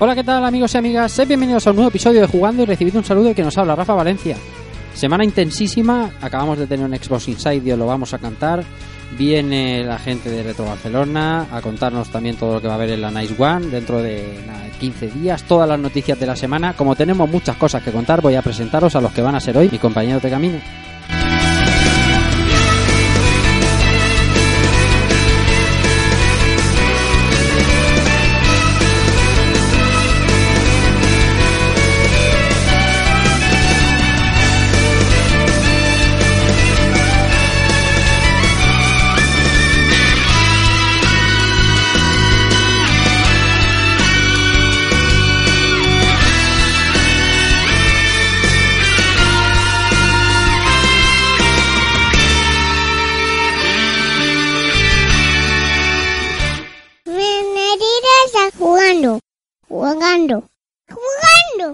Hola, ¿qué tal amigos y amigas? Sed bienvenidos a un nuevo episodio de Jugando y recibid un saludo de que nos habla Rafa Valencia. Semana intensísima, acabamos de tener un Xbox Inside lo vamos a cantar. Viene la gente de Retro Barcelona a contarnos también todo lo que va a haber en la Nice One dentro de nada, 15 días, todas las noticias de la semana. Como tenemos muchas cosas que contar, voy a presentaros a los que van a ser hoy mi compañero de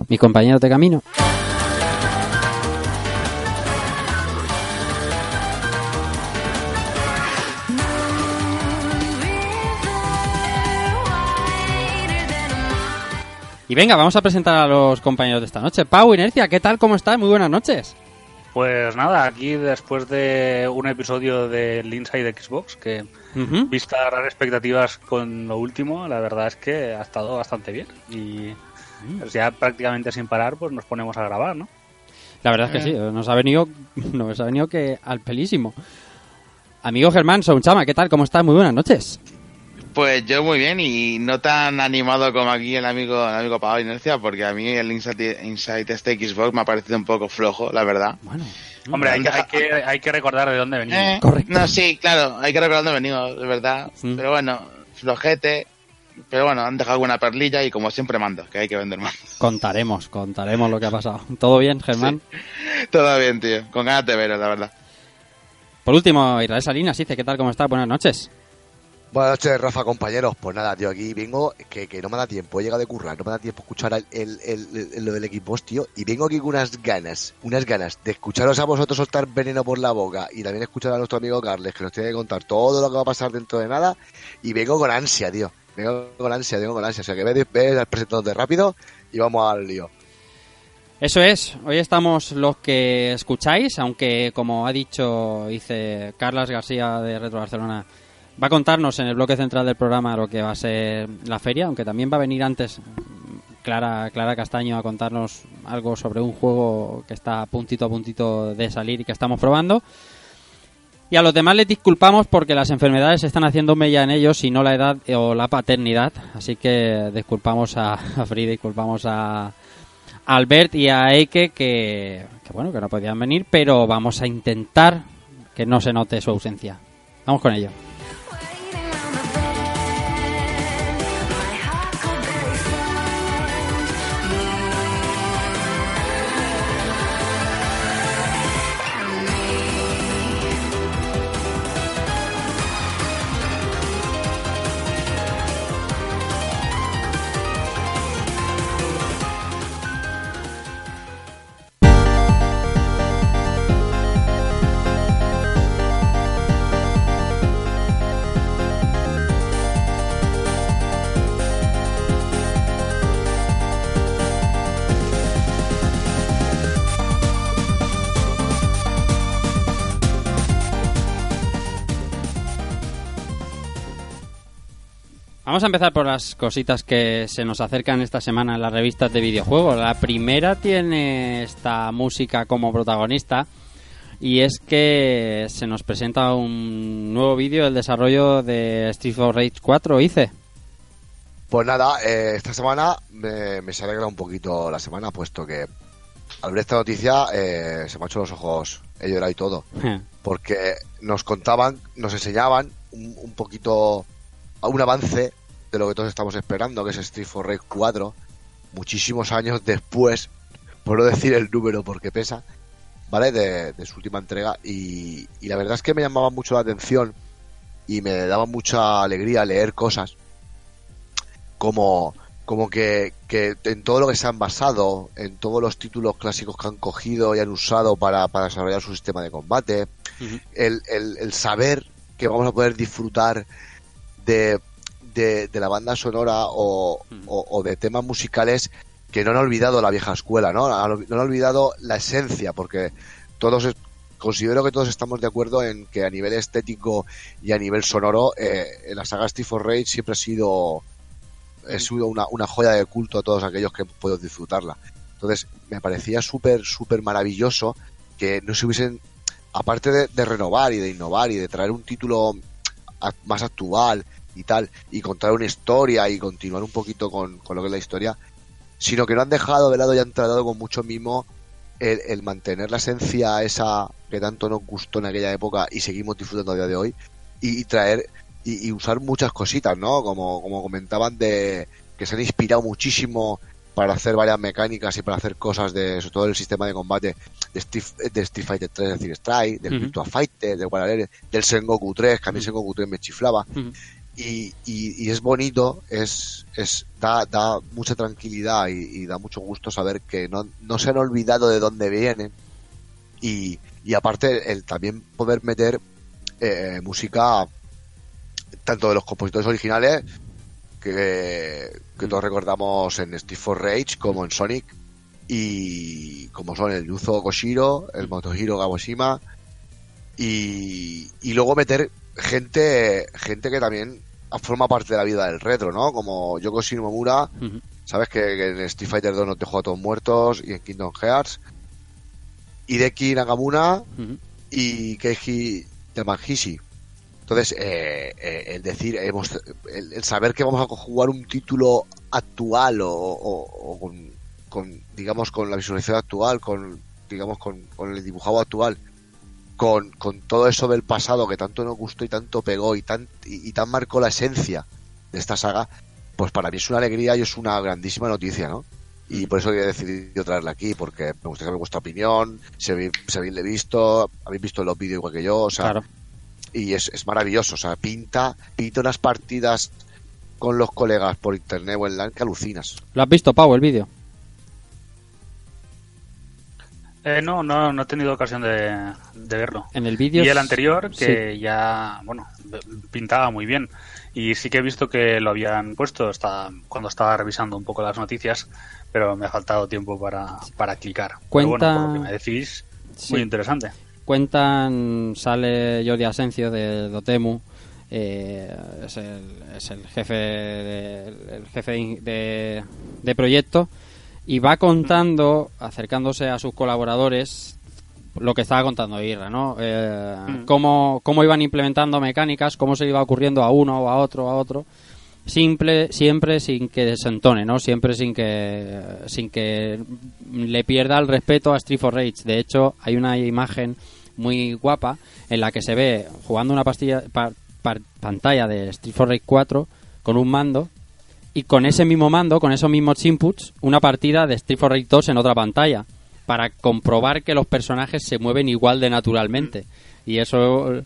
Mi compañero de camino. Y venga, vamos a presentar a los compañeros de esta noche. Pau, Inercia, ¿qué tal? ¿Cómo estás? Muy buenas noches. Pues nada, aquí después de un episodio del Inside Xbox, que Ujú. vistas las expectativas con lo último, la verdad es que ha estado bastante bien. Y pues ya prácticamente sin parar, pues nos ponemos a grabar, ¿no? La verdad es que sí, nos ha venido, nos ha venido que al pelísimo. Amigo Germán, Sounchama, ¿qué tal? ¿Cómo estás? Muy buenas noches. Pues yo muy bien y no tan animado como aquí el amigo el amigo Pablo Inercia, porque a mí el Inside, Inside este Xbox me ha parecido un poco flojo, la verdad. Bueno, Hombre, hay que, hay que, hay que recordar de dónde venimos. Eh, Correcto. No, sí, claro, hay que recordar dónde venimos, de verdad. Mm. Pero bueno, flojete. Pero bueno, han dejado alguna perlilla y como siempre mando, que hay que vender más. contaremos, contaremos lo que ha pasado. ¿Todo bien, Germán? Todo bien, tío. Con ganas de veros, la verdad. Por último, Israel Salinas dice, ¿qué tal? ¿Cómo estás? Buenas noches. Buenas noches, Rafa, compañeros. Pues nada, tío, aquí vengo, que, que no me da tiempo, he llegado de currar, no me da tiempo escuchar el, el- el- el- lo del equipo, tío. Y vengo aquí con unas ganas, unas ganas de escucharos a vosotros soltar veneno por la boca y también escuchar a nuestro amigo Carles, que nos tiene que contar todo lo que va a pasar dentro de nada. Y vengo con ansia, tío. Vengo con ansia, vengo con ansia. O sea que ves, ves al presentador rápido y vamos al lío. Eso es, hoy estamos los que escucháis, aunque como ha dicho, dice Carlas García de Retro Barcelona, va a contarnos en el bloque central del programa lo que va a ser la feria, aunque también va a venir antes Clara, Clara Castaño a contarnos algo sobre un juego que está puntito a puntito de salir y que estamos probando. Y a los demás les disculpamos porque las enfermedades están haciendo mella en ellos y no la edad o la paternidad. Así que disculpamos a, a disculpamos a, Albert y a Eike que bueno, que no podían venir, pero vamos a intentar que no se note su ausencia. Vamos con ello. Vamos a empezar por las cositas que se nos acercan esta semana en las revistas de videojuegos. La primera tiene esta música como protagonista y es que se nos presenta un nuevo vídeo del desarrollo de Street of Rage 4, hice. Pues nada, eh, esta semana me, me se alegra un poquito la semana, puesto que al ver esta noticia eh, se me han hecho los ojos, he llorado y todo. porque nos contaban, nos enseñaban un, un poquito un avance de lo que todos estamos esperando, que es Street for Rage 4, muchísimos años después, por no decir el número porque pesa, ¿vale? De, de su última entrega. Y, y la verdad es que me llamaba mucho la atención y me daba mucha alegría leer cosas como, como que, que en todo lo que se han basado, en todos los títulos clásicos que han cogido y han usado para, para desarrollar su sistema de combate, el, el saber que vamos a poder disfrutar de, de, de la banda sonora o, o, o de temas musicales que no han olvidado la vieja escuela, ¿no? Han- No han olvidado la esencia, porque todos considero que todos estamos de acuerdo en que a nivel estético y a nivel sonoro eh, la saga Street for Rage siempre ha sido ha sido una, una joya de culto a todos aquellos que hemos podido disfrutarla. Entonces, me parecía súper, súper maravilloso que no se hubiesen, aparte de, de renovar y de innovar y de traer un título más actual y tal, y contar una historia y continuar un poquito con, con lo que es la historia, sino que no han dejado de lado y han tratado con mucho mimo el, el mantener la esencia esa que tanto nos gustó en aquella época y seguimos disfrutando a día de hoy y, y traer y, y usar muchas cositas, ¿no? Como, como comentaban de que se han inspirado muchísimo para hacer varias mecánicas y para hacer cosas de sobre todo el sistema de combate de Street, de Street Fighter 3, es decir, Strike, del Ujú. Virtua Fighter, del Warrior, del Sengoku 3, que a mí Sengoku 3 me chiflaba. Y, y, y es bonito, es, es da, da mucha tranquilidad y, y da mucho gusto saber que no, no se han olvidado de dónde vienen. Y, aparte el también poder meter eh, música tanto de los compositores originales que, que todos recordamos en Steve for Rage como en Sonic y como son el Yuzo Koshiro, el Motohiro Kagoshima y, y luego meter gente gente que también forma parte de la vida del retro, ¿no? Como Yoko Shimomura, Ujú. sabes que, que en Street Fighter 2 nos dejó a todos muertos y en Kingdom Hearts Hideki Nagamura Ujú. y Keiji Yamagishi. Entonces, eh, eh, el decir, hemos, el, el saber que vamos a jugar un título actual o, o- o con, con, digamos, con la visualización actual, con, digamos, con, con el dibujado actual, con, con todo eso del pasado que tanto nos gustó y tanto pegó y tan, y, y tan marcó la esencia de esta saga, pues para mí es una alegría y es una grandísima noticia, ¿no? Y por eso he decidido traerla aquí, porque me gustaría saber vuestra opinión, si habéis, si habéis visto, habéis visto los vídeos igual que yo, o sea, Claro. y es, es maravilloso, o sea, pinta, pinta unas partidas con los colegas por internet o en LAN que alucinas. ¿Lo has visto, Pau, el vídeo? Eh, no, no, no he tenido ocasión de, de verlo. En el vídeo... Y el anterior, sí. que ya, bueno, pintaba muy bien. Y sí que he visto que lo habían puesto hasta, cuando estaba revisando un poco las noticias, pero me ha faltado tiempo para, para clicar. Pero Cuenta- bueno, por lo que me decís, Sí. muy interesante. Cuentan, sale Jordi Asencio de Dotemu, eh, es, el, es el jefe, de, el jefe de, de- de proyecto, y va contando, acercándose a sus colaboradores, lo que estaba contando Irra, ¿no? Eh, Mm. cómo, cómo iban implementando mecánicas, cómo se iba ocurriendo a uno o a otro, a otro. Simple, siempre sin que desentone, ¿no? Siempre sin que sin que le pierda el respeto a Street for Rage. De hecho, hay una imagen muy guapa en la que se ve jugando una pastilla, pa- pa- pantalla de Street for Rage 4 con un mando y con ese mismo mando, con esos mismos inputs, una partida de Street for Rage 2 en otra pantalla para comprobar que los personajes se mueven igual de naturalmente. Y eso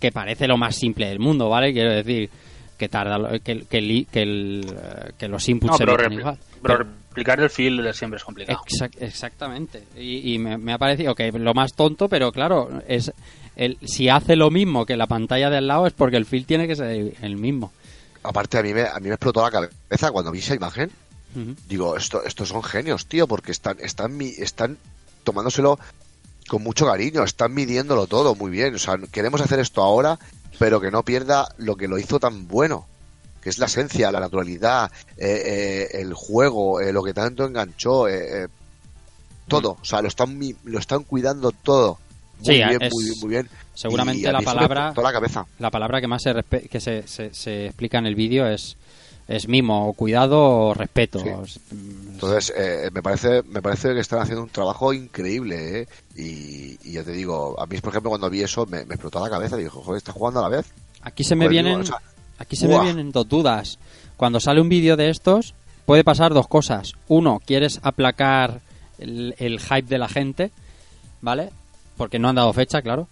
que parece lo más simple del mundo, ¿vale? Quiero decir que tarda lo- que, que, que el, que los inputs No, se igual. pero Pero- replicar el feel siempre es complicado. Exact- exactamente. Y, y me, me ha parecido que lo más tonto, pero claro, es el, si hace lo mismo que la pantalla de al lado es porque el feel tiene que ser el mismo. Aparte, a mí me, a mí me explotó la cabeza cuando vi esa imagen. Digo, esto, estos son genios, tío, porque están, están, mi- están tomándoselo con mucho cariño, están midiéndolo todo muy bien. O sea, queremos hacer esto ahora, pero que no pierda lo que lo hizo tan bueno, que es la esencia, la naturalidad, eh, eh, el juego, eh, lo que tanto enganchó, todo. O sea, lo están, mi- lo están cuidando todo. Muy Sí, bien, es- muy bien, muy bien. Seguramente Y a la mí eso me palabra- la cabeza. La palabra que más se, que se, se, se explica en el vídeo es, es mimo, o cuidado o respeto. Sí. Mm, Entonces, eh, me parece me parece que están haciendo un trabajo increíble, ¿eh? Y, y ya te digo, a mí, por ejemplo, cuando vi eso, me, me explotó la cabeza. Digo, joder, está jugando a la vez. Aquí se me vienen, digo, o sea, aquí se me vienen dos dudas. Cuando sale un vídeo de estos, puede pasar dos cosas. Uno, quieres aplacar el, el hype de la gente, ¿vale? Porque no han dado fecha, claro.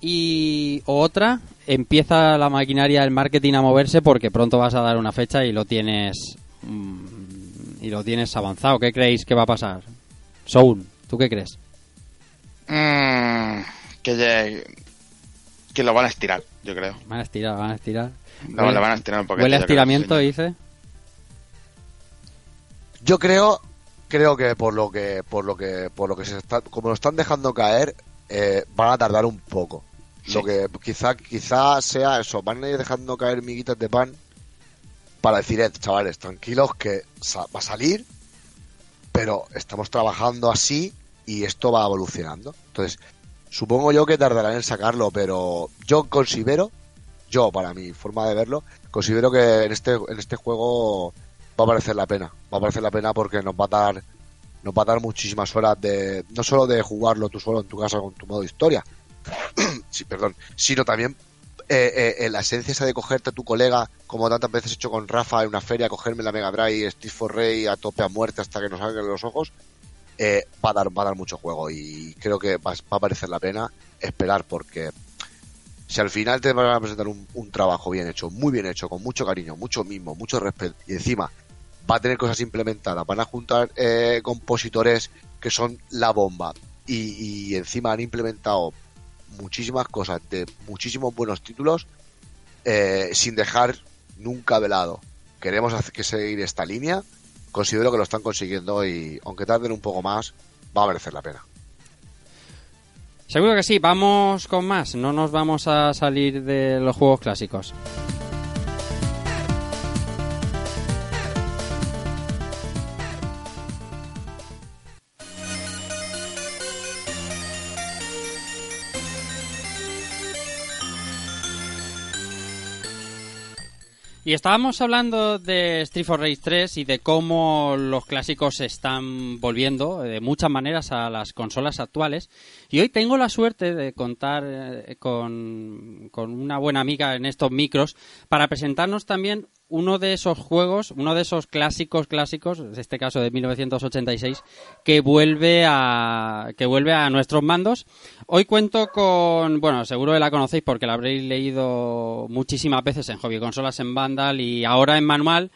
Y otra, empieza la maquinaria del marketing a moverse porque pronto vas a dar una fecha y lo tienes mm, y lo tienes avanzado. ¿Qué creéis que va a pasar? Soul, ¿tú qué crees? Mm, que, ya- que lo van a estirar, yo creo. Van a estirar, van a estirar. No, Huele- lo van a estirar un poquito. Huele a yo creo, estiramiento, dice. Yo creo, creo que por lo que, por lo que, por lo que se está, como lo están dejando caer, eh, van a tardar un poco. Lo que quizá, quizá sea eso, van a ir dejando caer miguitas de pan para decir, eh, chavales, tranquilos que va a salir, pero estamos trabajando así y esto va evolucionando. Entonces, supongo yo que tardarán en sacarlo, pero yo considero, yo para mi forma de verlo, considero que en este, en este juego va a parecer la pena. Va a parecer la pena porque nos va a dar, nos va a dar muchísimas horas de, no solo de jugarlo tú solo en tu casa con tu modo historia, sí, perdón, sino también eh, eh, eh, la esencia esa de cogerte a tu colega, como tantas veces he hecho con Rafa en una feria, cogerme la Mega Drive, Steve for Rey a tope a muerte hasta que nos salgan los ojos, eh, va a dar va a dar mucho juego y creo que va, va a parecer la pena esperar porque si al final te van a presentar un, trabajo bien hecho, muy bien hecho, con mucho cariño, mucho mimo, mucho respeto y encima va a tener cosas implementadas, van a juntar eh, compositores que son la bomba y encima han implementado muchísimas cosas de muchísimos buenos títulos eh, sin dejar nunca velado. Queremos hacer que seguir esta línea, considero que lo están consiguiendo y aunque tarden un poco más, va a merecer la pena. Seguro que sí, vamos con más. No nos vamos a salir de los juegos clásicos. Y estábamos hablando de Street for Rage 3 y de cómo los clásicos se están volviendo de muchas maneras a las consolas actuales. Y hoy tengo la suerte de contar eh, con, con una buena amiga en estos micros para presentarnos también uno de esos juegos, uno de esos clásicos clásicos, en este caso de 1986, que vuelve a que vuelve a nuestros mandos. Hoy cuento con, bueno, seguro que la conocéis porque la habréis leído muchísimas veces en Hobby Consolas en Vandal y ahora en Manual.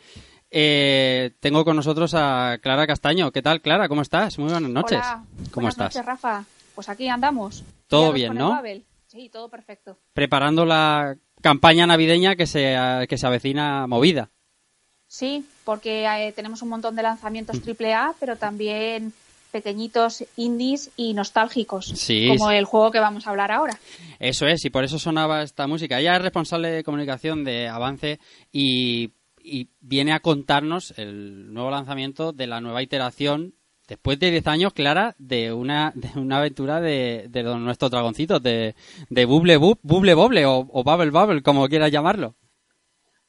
Eh, tengo con nosotros a Clara Castaño. ¿Qué tal, Clara? ¿Cómo estás? Muy buenas noches. Hola, ¿Cómo buenas estás? noches, Rafa. Pues aquí andamos. Todo bien, ¿no? Babel. Sí, todo perfecto. Preparando la campaña navideña que se, que se avecina movida. Sí, porque eh, tenemos un montón de lanzamientos AAA, pero también pequeñitos indies y nostálgicos, Sí, como sí. el juego que vamos a hablar ahora. Eso es, y por eso sonaba esta música. Ella es responsable de comunicación de Avance y, y viene a contarnos el nuevo lanzamiento de la nueva iteración, después de 10 años, Clara, de una, de una aventura de, de nuestros dragoncitos, de, de Bubble Bub, Bubble Bobble o, o Bubble Bubble, como quieras llamarlo.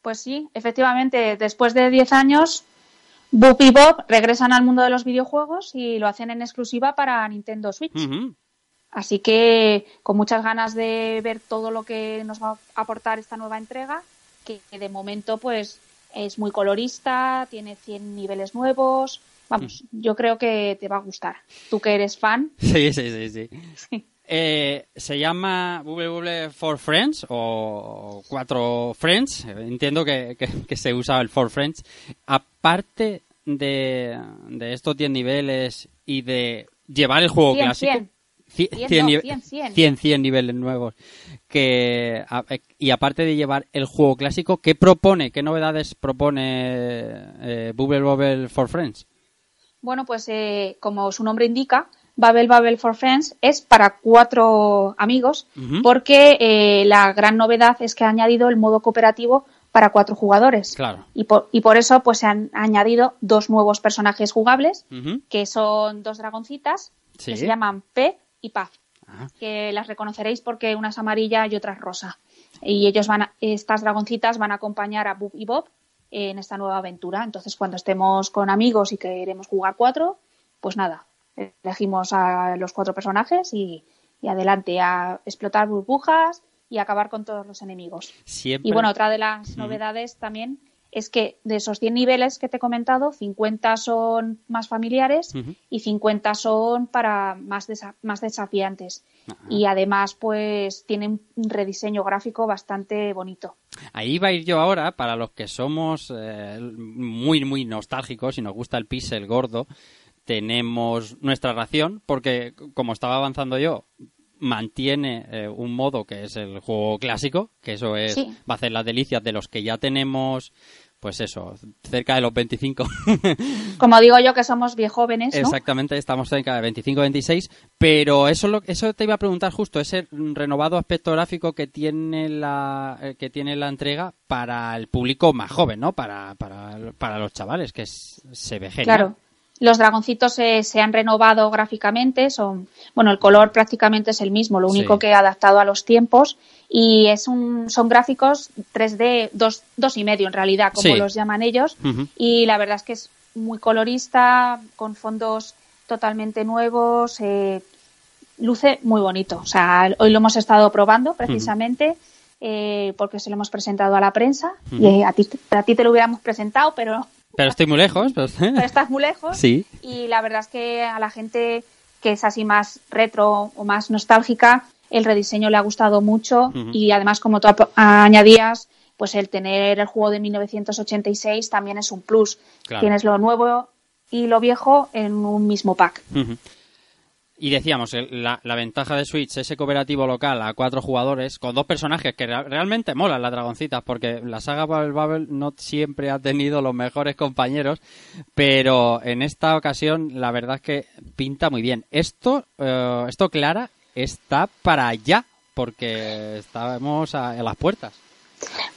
Pues sí, efectivamente, después de 10 años, Boop y Bob regresan al mundo de los videojuegos y lo hacen en exclusiva para Nintendo Switch. Así que con muchas ganas de ver todo lo que nos va a aportar esta nueva entrega, que de momento pues es muy colorista, tiene 100 niveles nuevos. Vamos, yo creo que te va a gustar. Tú que eres fan. Sí, sí, sí, sí. Sí. Eh, se llama Bubble Bubble for Friends o Cuatro Friends. Entiendo que, que- que se usa el For Friends. Aparte de, de estos 10 niveles y de llevar el juego 100, clásico. 100. Cien- 100, cien no, nive- 100, 100. 100, 100 niveles nuevos. Que, a- y aparte de llevar el juego clásico, ¿qué propone? ¿Qué novedades propone eh, Bubble Bubble for Friends? Bueno, pues eh, como su nombre indica, Babel Babel for Friends es para cuatro amigos, porque eh, la gran novedad es que ha añadido el modo cooperativo para cuatro jugadores. Claro. Y por, y por eso pues se han añadido dos nuevos personajes jugables, que son dos dragoncitas, Sí. que se llaman P y Paz, Ah. que las reconoceréis porque una es amarilla y otra es rosa. Y ellos van a- estas dragoncitas van a acompañar a Bob y Bob en esta nueva aventura. Entonces, cuando estemos con amigos y queremos jugar cuatro, pues nada, elegimos a los cuatro personajes y, y adelante a explotar burbujas y acabar con todos los enemigos. Siempre. Y bueno, otra de las novedades también es que de esos 100 niveles que te he comentado, 50 son más familiares y 50 son para más, desa- más desafiantes. Y además, pues tienen un rediseño gráfico bastante bonito. Ahí va a ir yo ahora, para los que somos eh, muy, muy nostálgicos y nos gusta el pixel gordo, tenemos nuestra ración, porque como estaba avanzando yo, mantiene eh, un modo que es el juego clásico, que eso es, Sí. va a hacer las delicias de los que ya tenemos, pues eso, cerca de los 25. Como digo yo, que somos viejóvenes, ¿no? Exactamente, estamos cerca de 25-26, pero eso lo, eso te iba a preguntar justo, ese renovado aspecto gráfico que tiene la eh, que tiene la entrega para el público más joven, ¿no? Para, para, para los chavales, que es- se ve genial. Claro. Los dragoncitos se, se han renovado gráficamente, son, bueno, el color prácticamente es el mismo, lo Sí. único que he adaptado a los tiempos y es un, son gráficos 3D, dos, dos y medio en realidad, como Sí. los llaman ellos, y la verdad es que es muy colorista, con fondos totalmente nuevos, eh, luce muy bonito. O sea, hoy lo hemos estado probando precisamente. eh, porque se lo hemos presentado a la prensa y eh, a ti, a ti te lo hubiéramos presentado, pero Pero estoy muy lejos. pero- pero estás muy lejos. Sí. Y la verdad es que a la gente que es así más retro o más nostálgica, el rediseño le ha gustado mucho y además, como tú añadías, pues el tener el juego de 1986 también es un plus. Claro. Tienes lo nuevo y lo viejo en un mismo pack. Y decíamos, la, la ventaja de Switch, ese cooperativo local a cuatro jugadores, con dos personajes que rea- realmente molan las dragoncitas, porque la saga Bubble Bubble no siempre ha tenido los mejores compañeros, pero en esta ocasión la verdad es que pinta muy bien. Esto, eh, esto Clara, está para allá, porque estamos a, a las puertas.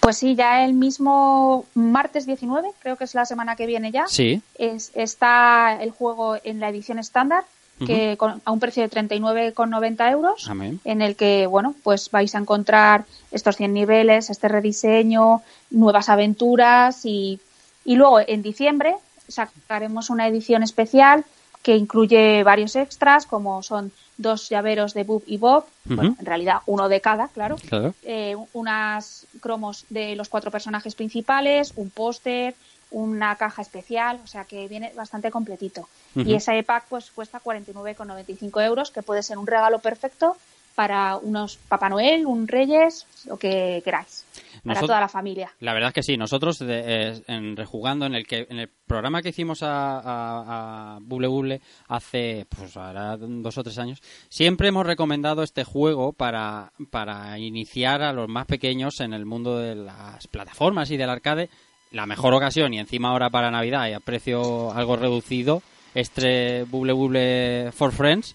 Pues sí, ya el mismo martes 19, creo que es la semana que viene ya, Sí. es, está el juego en la edición estándar, que con- a un precio de 39,90 euros. Amén. en el que, bueno, pues vais a encontrar estos 100 niveles, este rediseño, nuevas aventuras y, y luego en diciembre sacaremos una edición especial que incluye varios extras como son dos llaveros de Bob y Bob, bueno, en realidad uno de cada, claro, Claro. eh, unas cromos de los cuatro personajes principales, un póster, una caja especial, o sea que viene bastante completito. Y ese pack pues cuesta 49,95 euros, que puede ser un regalo perfecto para unos Papá Noel, un Reyes, lo que queráis, para toda la familia. La verdad es que sí, nosotros de- eh, en Rejugando, en el que en el programa que hicimos a, a, a Buble Buble hace pues ahora dos o tres años, siempre hemos recomendado este juego para, para iniciar a los más pequeños en el mundo de las plataformas y del arcade. La mejor ocasión y encima ahora para Navidad y a precio algo reducido, este Buble Buble for Friends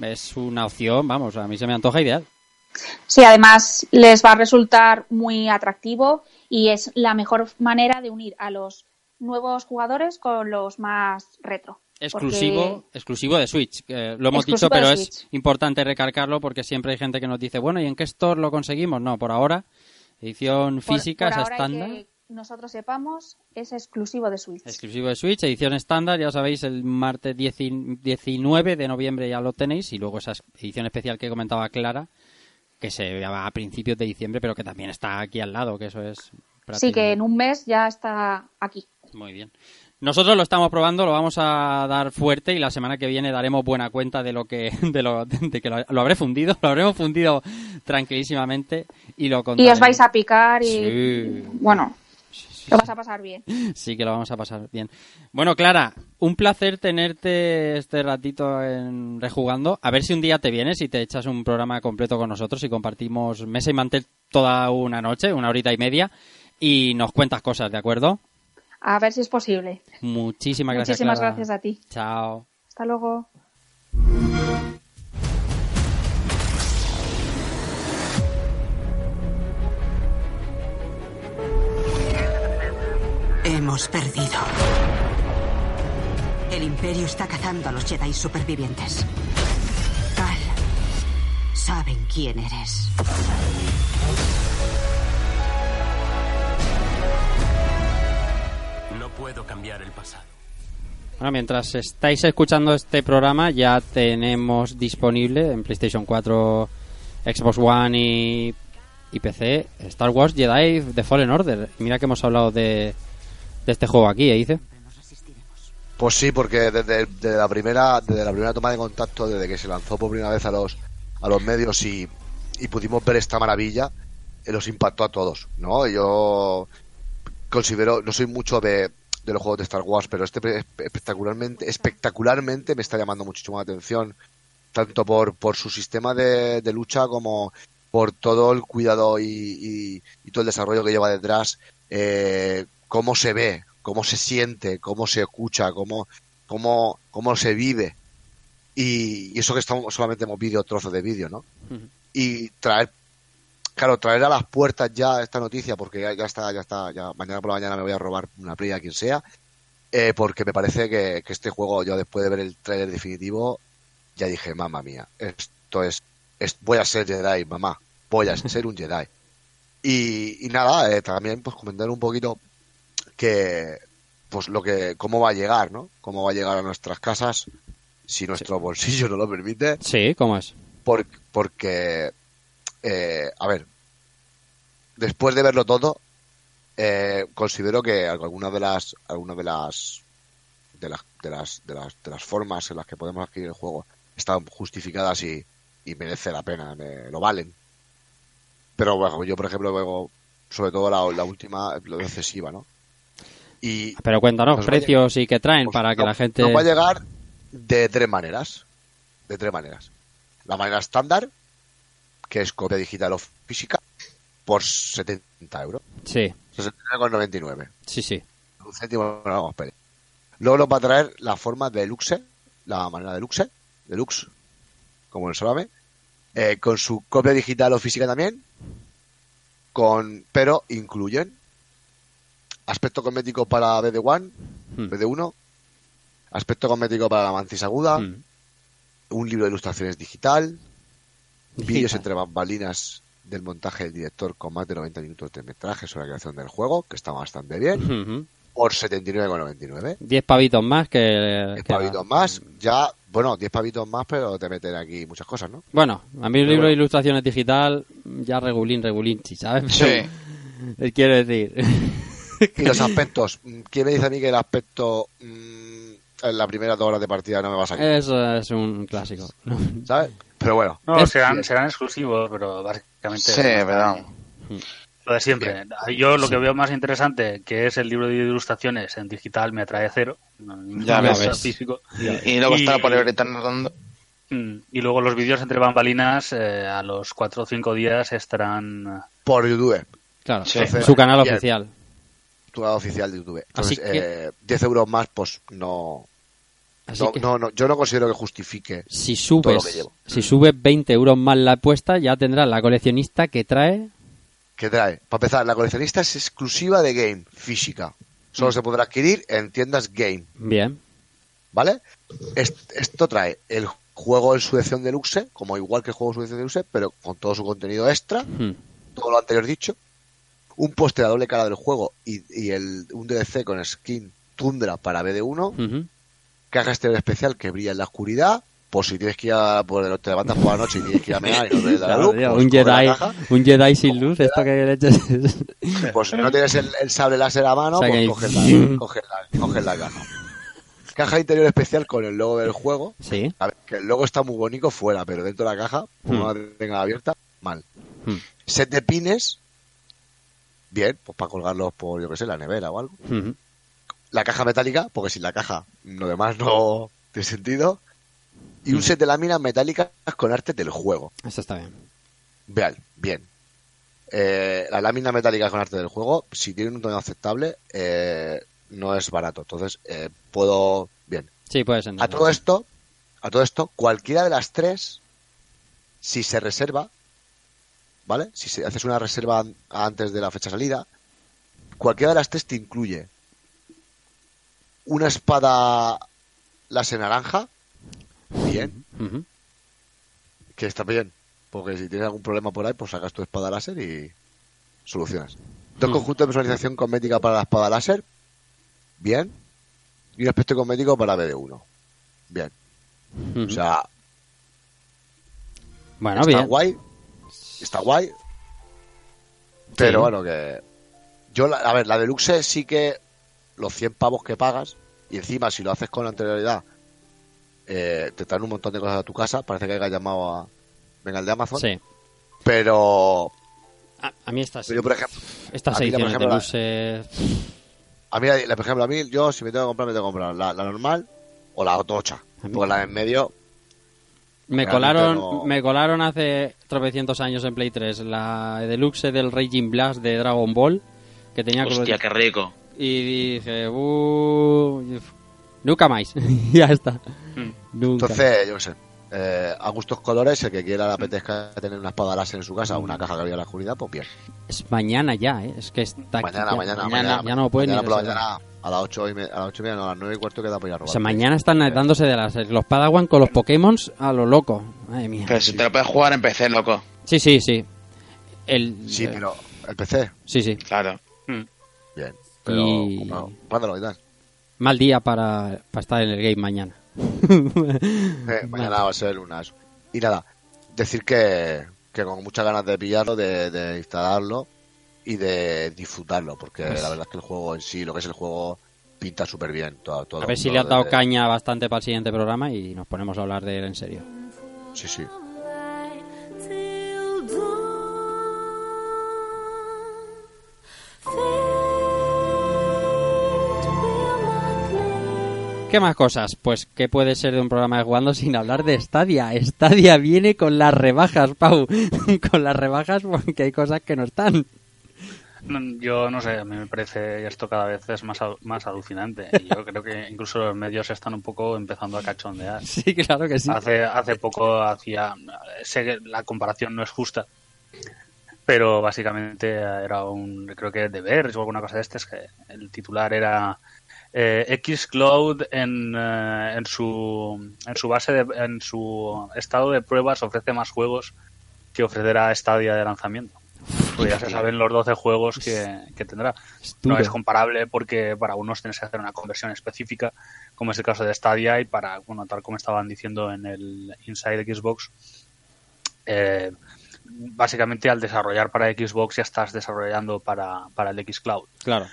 es una opción, vamos, a mí se me antoja ideal. Sí, además les va a resultar muy atractivo y es la mejor manera de unir a los nuevos jugadores con los más retro. Exclusivo, Porque- exclusivo de Switch. lo hemos Exclusivo dicho, pero es importante recalcarlo porque siempre hay gente que nos dice, bueno, ¿y en qué store lo conseguimos? No, por ahora, edición por- física, por esa ahora estándar. que nosotros sepamos, es exclusivo de Switch. Exclusivo de Switch, edición estándar, ya sabéis, el martes 10 19 de noviembre ya lo tenéis y luego esa edición especial que comentaba Clara, que se va a principios de diciembre, pero que también está aquí al lado, que eso es Sí, que en un mes ya está aquí. Muy bien. Nosotros lo estamos probando, lo vamos a dar fuerte y la semana que viene daremos buena cuenta de lo que, de lo, de que lo, lo habré fundido, lo habremos fundido tranquilísimamente y lo Y contaremos. os vais a picar y, Sí. bueno, lo vas a pasar bien. Sí que lo vamos a pasar bien. Bueno, Clara, un placer tenerte este ratito en Rejugando. A ver si un día te vienes y te echas un programa completo con nosotros y compartimos mesa y mantel toda una noche, una horita y media, y nos cuentas cosas, ¿de acuerdo? A ver si es posible. Muchísimas gracias. Muchísimas Clara. gracias a ti. Chao. Hasta luego. Hemos perdido. El Imperio está cazando a los Jedi supervivientes. Cal, saben quién eres. No puedo cambiar el pasado. Bueno, mientras estáis escuchando este programa, ya tenemos disponible en PlayStation 4, Xbox One y y PC Star Wars Jedi The Fallen Order. Mira que hemos hablado de, de este juego aquí, ¿eh, dice? Pues sí, porque desde, la primera desde la primera toma de contacto, desde que se lanzó por primera vez a los a los medios y, y pudimos ver esta maravilla, eh, los impactó a todos, ¿no? Yo considero, no soy mucho de, de los juegos de Star Wars, pero este pe- espectacularmente, espectacularmente me está llamando muchísimo la atención, tanto por, por su sistema de, de lucha como por todo el cuidado y, y- y todo el desarrollo que lleva detrás, eh, cómo se ve, cómo se siente, cómo se escucha, cómo, cómo, cómo se vive. Y, y eso que estamos, solamente hemos vídeo, trozos de vídeo, ¿no? Y traer, claro, traer a las puertas ya esta noticia, porque ya, ya está, ya está, ya mañana por la mañana me voy a robar una play a quien sea, eh, porque me parece que, que este juego, yo después de ver el trailer definitivo, ya dije, mamá mía, esto es, es voy a ser Jedi, mamá, voy a ser un Jedi. Y, y nada, eh, también pues comentar un poquito que pues lo que cómo va a llegar, ¿no? Cómo va a llegar a nuestras casas si nuestro bolsillo no lo permite, Sí, ¿cómo es? por- porque eh, a ver, después de verlo todo, eh, considero que algunas de las algunas de las de las de las de las de las formas en las que podemos adquirir el juego están justificadas y, y merece la pena, me- lo valen. Pero bueno, yo por ejemplo veo sobre todo la, la última, lo excesiva, ¿no? Y Pero cuéntanos, precios y qué traen pues, para que no- la gente... Nos va a llegar de tres maneras. De tres maneras. La manera estándar, que es copia digital o física, por 70 euros. Sí, 69,99. sí, sí. Un céntimo, no. Luego nos va a traer la forma deluxe, la manera deluxe, deluxe, como el salame, eh, con su copia digital o física también, con, pero incluyen aspecto cosmético para BD1, Hmm. BD1, aspecto cosmético para la mantis aguda, Mm. un libro de ilustraciones digital, vídeos entre bambalinas del montaje del director con más de 90 minutos de metraje sobre la creación del juego, que está bastante bien, por 79,99. 10 pavitos más que... 10 que- pavitos más, ya, bueno, 10 pavitos más, pero te meten aquí muchas cosas, ¿no? Bueno, a mí el libro de ilustraciones digital, ya regulín, regulinchi, ¿sabes? Sí. Quiero decir... Y los aspectos, mm, ¿quién me dice a mí que el aspecto mm, en la primera dos horas de partida no me va a salir? Eso es un clásico. ¿Sabes? Pero bueno, No, serán, serán exclusivos, pero básicamente. Sí, verdad. Lo de siempre. Yo lo que veo más interesante, que es el libro de ilustraciones en digital, me atrae cero. Ya no ves. es físico. Y, y luego Y- estar por ahorita narrando. Mm, Y luego los vídeos entre bambalinas, eh, a los 4 o 5 días estarán. por YouTube, Claro, Sí. su canal oficial. Tu oficial de YouTube. Así Entonces, que- eh, 10 euros más, pues no, Así no, que no, no, yo no considero que justifique. si todo lo que subes, llevo. si subes 20 euros más la apuesta, ya tendrás la coleccionista que trae... ¿Qué trae? Para empezar, la coleccionista es exclusiva de Game, física. Solo se podrá adquirir en tiendas Game, Bien. ¿vale? Est- Esto trae el juego en su edición deluxe, como igual que el juego en su edición deluxe, pero con todo su contenido extra, todo lo anterior dicho. Un póster a doble cara del juego y, y el, un DLC con skin Tundra para BD1. Ujú. caja exterior especial que brilla en la oscuridad, por si tienes que ir a, por, te levantas por la noche y tienes que ir a mear y no te da la luz, pues un Jedi, un Jedi sin luz, esto que leches es- pues si no tienes el, el sable láser a mano, Saca pues coges la, coges la, coges la caja. Caja interior especial con el logo del juego. Sí. A ver, que el logo está muy bonito fuera, pero dentro de la caja, como Hmm. no la tenga abierta, mal. Hmm. Set de pines, bien, pues para colgarlos por, yo que sé, la nevera o algo. La caja metálica, porque sin la caja lo demás no tiene sentido. Y un set de láminas metálicas con arte del juego. Eso está bien. Vean, bien. Eh, la lámina metálica con arte del juego, si tiene un tono aceptable, eh, no es barato. Entonces, eh, puedo. Bien. Sí, puedes A todo esto, a todo esto, cualquiera de las tres, si se reserva, ¿vale? Si haces una reserva an- antes de la fecha de salida, cualquiera de las tres te incluye una espada láser naranja, bien, que está bien, porque si tienes algún problema por ahí, pues sacas tu espada láser y solucionas. Dos Mm. conjuntos de personalización cosmética para la espada láser, bien, y un aspecto cosmético para BD1, bien. O sea, bueno, está bien. guay, está guay, Pero Sí. bueno, que. Yo, la- a ver, la deluxe sí que los 100 pavos que pagas, y encima si lo haces con anterioridad, eh, te traen un montón de cosas a tu casa. Parece que haya llamado a. Venga, el de Amazon. Sí. Pero. A, a mí estas, Pero yo, por ejemplo. estas a mí, por ediciones ejemplo, de eh, A mí, la- por ejemplo, a mí, yo si me tengo que comprar, me tengo que comprar la, la normal o la tocha. Porque la de en medio. Me Realmente colaron, no- me colaron hace tropecientos años en Play 3 la deluxe del Raging Blast de Dragon Ball que tenía Hostia, qué rico. y dije "Uh, nunca más ya está Mm. nunca Entonces, yo qué sé. Eh, a gustos colores, el que quiera le apetezca tener una espada láser en su casa o una caja que había en la oscuridad, pues bien. es mañana ya ¿eh? es que está aquí Mañana, ya. mañana, mañana, ya no pueden mañana reservar. mañana a las 8 y media, a las 8 y media, no, a las 9 y cuarto queda para ir a o robar. sea mañana están dándose de las los Padawan con los Pokémon a lo loco madre mía Pero si te lo puedes jugar en PC, loco. sí sí sí el Sí, eh, pero el PC, sí sí Claro. Mm. bien. Pero, Y- no, mándalo y tal. mal día para, para estar en el game mañana Eh, mañana va a ser una eso. Y nada, decir que, que con muchas ganas de pillarlo, de, de instalarlo y de disfrutarlo, porque Pues- la verdad es que el juego en sí, lo que es el juego, pinta súper bien. Todo, todo A ver si le has dado caña bastante para el siguiente programa y nos ponemos a hablar de él en serio. Sí, sí. ¿Qué más cosas? Pues ¿qué puede ser de un programa de jugando sin hablar de Stadia? Stadia viene con las rebajas, Pau. con las rebajas porque hay cosas que no están. Yo no sé, a mí me parece esto cada vez es más, más alucinante. Y yo creo que incluso los medios están un poco empezando a cachondear. Sí, claro que sí. Hace, hace poco hacía. Sé que la comparación no es justa, pero básicamente era un. Creo que de Verge o alguna cosa de este, es que el titular era. Eh, Xcloud en, eh, en su en su base de, en su estado de pruebas ofrece más juegos que ofrecerá Stadia de lanzamiento. Pues ya se saben los 12 juegos que, que tendrá. No es comparable porque para unos tienes que hacer una conversión específica, como es el caso de Stadia, y para, bueno, tal como estaban diciendo en el Inside Xbox, eh, básicamente al desarrollar para Xbox ya estás desarrollando para, para el Xcloud. Claro.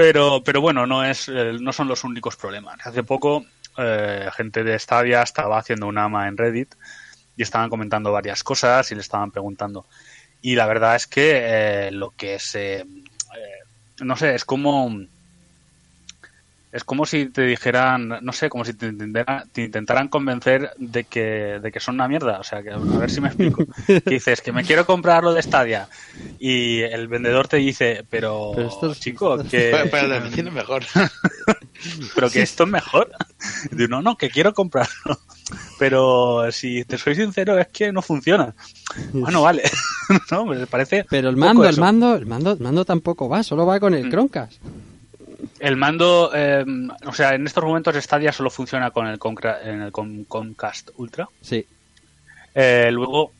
Pero, pero bueno, no es, eh, no son los únicos problemas. Hace poco, eh, gente de Stadia estaba haciendo una ama en Reddit y estaban comentando varias cosas y le estaban preguntando. Y la verdad es que eh, lo que se, eh, no sé, es como, es como si te dijeran, no sé, como si te, intentara- te intentaran convencer de que, de que son una mierda. O sea, que a ver si me explico. Que dices que me quiero comprar lo de Stadia y el vendedor te dice, pero, Pero esto es- chico, que Pero, mejor. pero que esto es mejor. Digo, no, no, que quiero comprarlo. Pero si te soy sincero, es que no funciona. Bueno, vale. no, me parece. Pero el mando, el mando, el mando, el mando tampoco va, solo va con el Mm. El mando, eh, o sea, en estos momentos Stadia solo funciona con el, Concra- en el Con- Comcast Ultra. Sí. Eh, luego,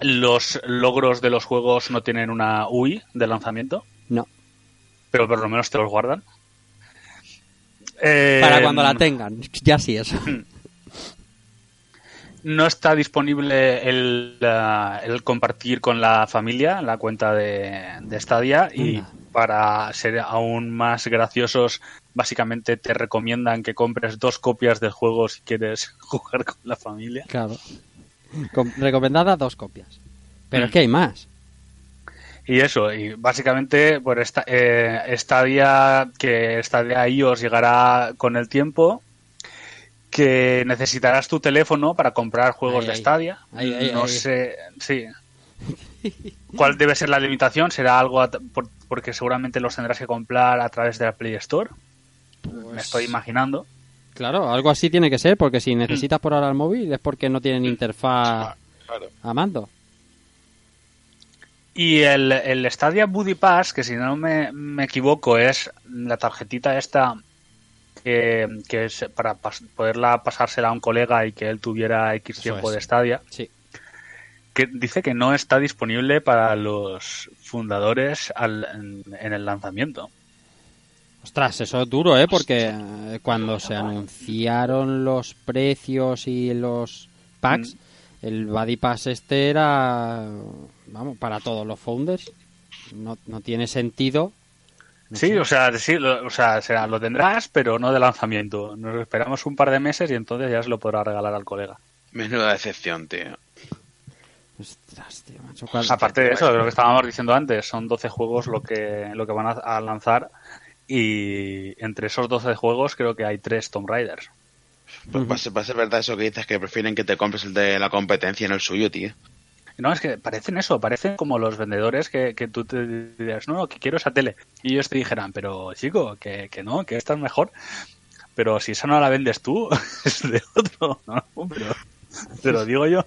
los logros de los juegos no tienen una UI de lanzamiento, No. pero por lo menos te los guardan. Eh, Para cuando la tengan. Ya sí eso. No está disponible el, compartir con la familia la cuenta de, de Stadia y. para ser aún más graciosos, básicamente te recomiendan que compres dos copias del juego si quieres jugar con la familia. Claro. Com- recomendada dos copias. Pero es que hay más. Y eso, y básicamente por esta, eh, Stadia, que Stadia iOS llegará con el tiempo, que necesitarás tu teléfono para comprar juegos Ay, de. Stadia. Ay, ay, no sé, sí. ¿Cuál debe ser la limitación? ¿Será algo a- por- porque seguramente los tendrás que comprar a través de la Play Store? Me estoy imaginando. Claro, algo así tiene que ser, porque si necesitas por ahora el móvil es porque no tienen interfaz Claro. a mando. Y el, el Stadia Buddy Pass, que si no me, me equivoco es la tarjetita esta que, que es para pas- poderla pasársela a un colega y que él tuviera X Eso tiempo es. de Stadia, Sí. Que dice que no está disponible para los fundadores al- en, en el lanzamiento. Ostras, eso es duro, ¿eh? Porque eh, cuando se anunciaron los precios y los packs, el Buddy Pass este era, vamos, para todos los founders. no, no tiene sentido. No Sí, sé. o sea, sí, lo, o sea, será, lo tendrás, pero no de lanzamiento. Nos esperamos un par de meses y entonces ya se lo podrá regalar al colega. Menuda decepción, tío. Ostras, tío, macho, ¿cuál- Aparte de eso, de lo que estábamos diciendo antes, son 12 juegos lo que, lo que van a, a lanzar y entre esos 12 juegos creo que hay 3 Tomb Raiders. Pues va a, ser, va a ser verdad eso que dices, que prefieren que te compres el de la competencia no el suyo, tío. No, es que parecen eso, parecen como los vendedores que, que tú te dirías, no, que quiero esa tele. Y ellos te dijeran, pero chico, que, que no, que esta es mejor. Pero si esa no la vendes tú, es de otro. No, pero te lo digo yo.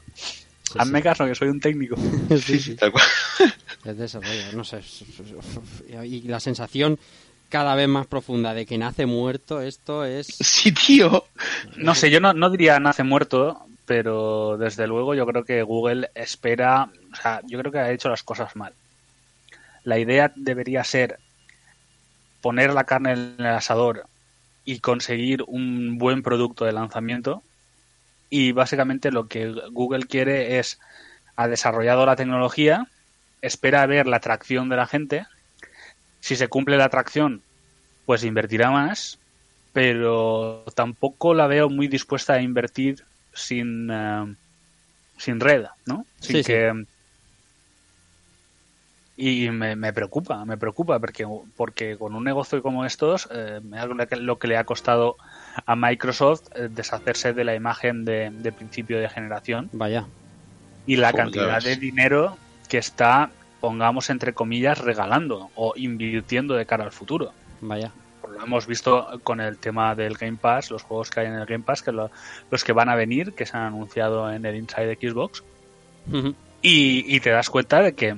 Hazme caso, que soy un técnico. Sí, sí, tal cual. Es de ese rollo, no sé. Y la sensación cada vez más profunda de que nace muerto, esto es... Sí, tío. No sé, yo no, no diría nace muerto, pero desde luego yo creo que Google espera, o sea, yo creo que ha hecho las cosas mal. La idea debería ser poner la carne en el asador y conseguir un buen producto de lanzamiento. Y básicamente lo que Google quiere es, ha desarrollado la tecnología, espera ver la atracción de la gente. Si se cumple la atracción, pues invertirá más, pero tampoco la veo muy dispuesta a invertir sin, eh, sin red, ¿no? Sin Sí, sí. Y me, me preocupa, me preocupa, porque, porque con un negocio como estos, eh, lo que- le ha costado a Microsoft eh, deshacerse de la imagen de, de principio de generación Vaya. y la Joder, cantidad de dinero que está, pongamos entre comillas, regalando o invirtiendo de cara al futuro. Vaya. Lo hemos visto con el tema del Game Pass, los juegos que hay en el Game Pass, que lo- los que van a venir, que se han anunciado en el Inside Xbox, y, y te das cuenta de que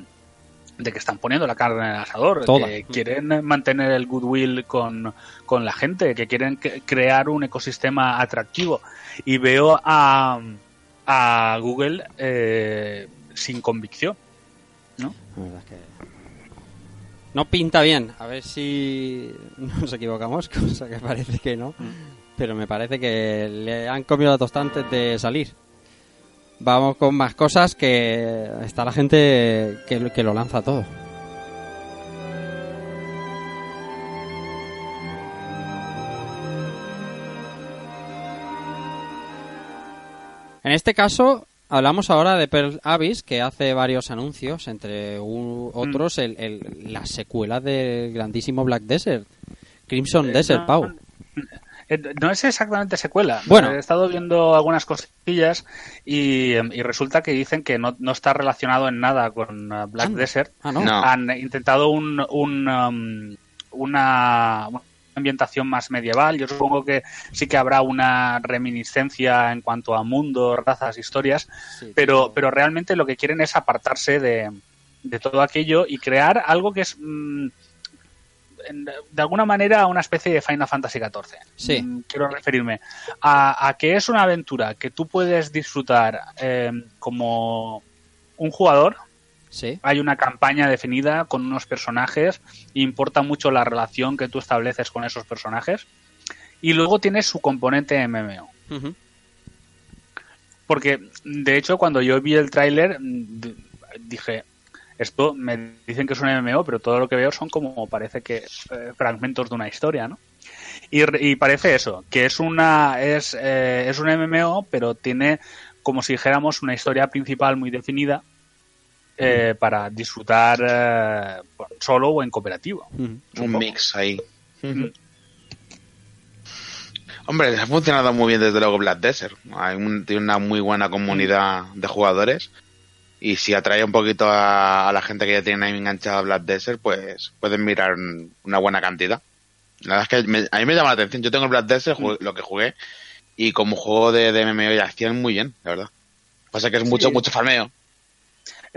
de que están poniendo la carne en el asador, Toda. que quieren mantener el goodwill con, con la gente, que quieren que- crear un ecosistema atractivo. Y veo a, a Google eh, sin convicción. ¿no? La verdad es que... No pinta bien. A ver si nos equivocamos, cosa que parece que no. Pero me parece que le han comido la tostada antes de salir. Vamos con más cosas que está la gente que, que lo lanza todo. En este caso, hablamos ahora de Pearl Abyss, que hace varios anuncios, entre u- otros el, el- la secuela del grandísimo Black Desert, Crimson Desert, no, Pau. Eh, No es exactamente secuela. Bueno. He estado viendo algunas cosillas y, em, y resulta que dicen que no, no está relacionado en nada con uh, Black. Desert. Ah, no. No. Han intentado un, un, um, una, ambientación más medieval. Yo supongo que sí que habrá una reminiscencia en cuanto a mundo, razas, historias, Sí, pero, pero realmente lo que quieren es apartarse de, de todo aquello y crear algo que es mm, en- de alguna manera una especie de Final Fantasy XIV. Sí. Mm, Quiero referirme a, a que es una aventura que tú puedes disfrutar eh, como un jugador. Sí. Hay una campaña definida con unos personajes, importa mucho la relación que tú estableces con esos personajes. Y luego tienes su componente MMO. Porque, de hecho, cuando yo vi el tráiler, mm, dije, esto me dicen que es un MMO, pero todo lo que veo son como parece que eh, fragmentos de una historia, ¿no? Y, y parece eso, que es una es, eh, es un MMO, pero tiene como si dijéramos una historia principal muy definida eh, para disfrutar eh, solo o en cooperativo. Un Supongo. mix ahí. Hombre, ha funcionado muy bien desde luego Black Desert. Hay un- tiene una muy buena comunidad de jugadores. Y si atrae un poquito a, a la gente que ya tiene ahí enganchada a Black Desert, pues pueden mirar un- una buena cantidad. La verdad es que me- a mí me llama la atención. Yo tengo el Black Desert, jugué- lo que jugué, y como juego de, de MMO y acción, muy bien, la verdad. Pasa que es mucho, Sí. mucho farmeo.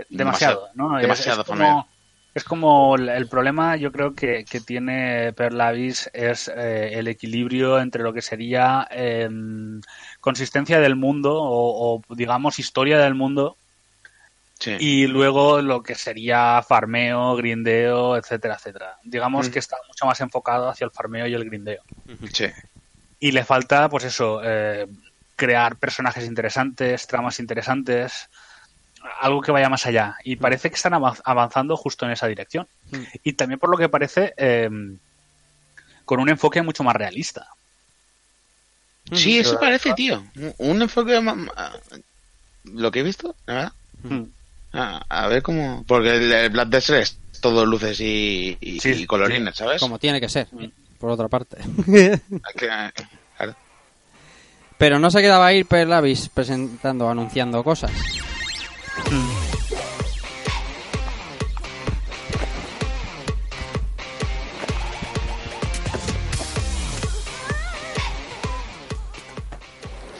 demasiado, ¿no? Demasiado es, farmeo. como, es como el, problema, yo creo que, que tiene Perlavis es eh, el equilibrio entre lo que sería em, consistencia del mundo o, o, digamos historia del mundo Sí. y luego lo que sería farmeo, grindeo, etcétera, etcétera. Digamos Mm. que está mucho más enfocado hacia el farmeo y el grindeo. sí. Y le falta, pues eso, eh, crear personajes interesantes, tramas interesantes. algo que vaya más allá. Y parece que están avanz- avanzando justo en esa dirección. Mm. Y también por lo que parece, eh, con un enfoque mucho más realista. Sí, eso parece, tío. Un- enfoque ma- Lo que he visto, la verdad. Mm. A, a ver cómo... Porque el, el Black Desert es todo luces y, y- Sí, y colorines, ¿sabes? Como tiene que ser, por otra parte. Claro. Pero no se quedaba ahí Perlavis presentando, anunciando cosas.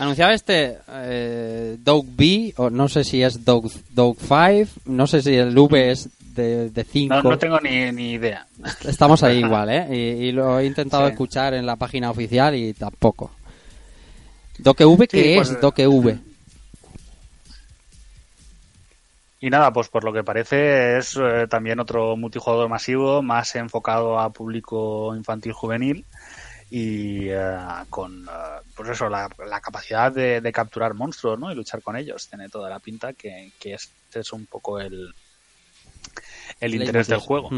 Anunciaba este eh, Dog B, o no sé si es Dog, Dog 5, no sé si el V es de 5. No, no tengo ni, ni idea. Estamos ahí igual, ¿eh? Y, y lo he intentado Sí. escuchar en la página oficial y tampoco. ¿Doque qué Sí, pues, es Doque V? Y nada, pues por lo que parece es eh, también otro multijugador masivo, más enfocado a público infantil juvenil y eh, con eh, pues eso, la, la capacidad de, de capturar monstruos ¿no? y luchar con ellos. Tiene toda la pinta que, que este es un poco el, el interés del juego.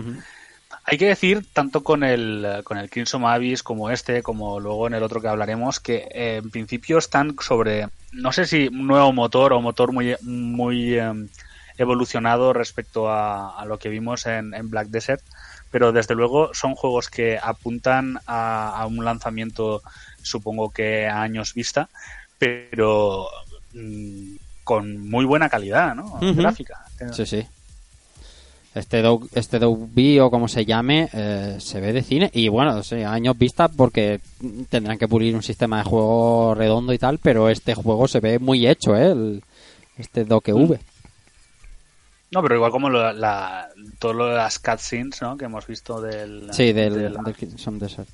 Hay que decir, tanto con el, con el Crimson Abyss como este, como luego en el otro que hablaremos, que eh, en principio están sobre, no sé si un nuevo motor o motor muy, muy eh, evolucionado respecto a, a lo que vimos en, en Black Desert, pero desde luego son juegos que apuntan a, a un lanzamiento, supongo que a años vista, pero mm, con muy buena calidad, ¿no? Gráfica. Sí, sí. Este Dog, este o como se llame, eh, se ve de cine. Y bueno, sí, años vista porque tendrán que pulir un sistema de juego redondo y tal, pero este juego se ve muy hecho, ¿eh? El- este Doque V. No, pero igual como lo- la, todo lo de las cutscenes, ¿no? Que hemos visto del... Sí, del, de la- del Crimson Desert.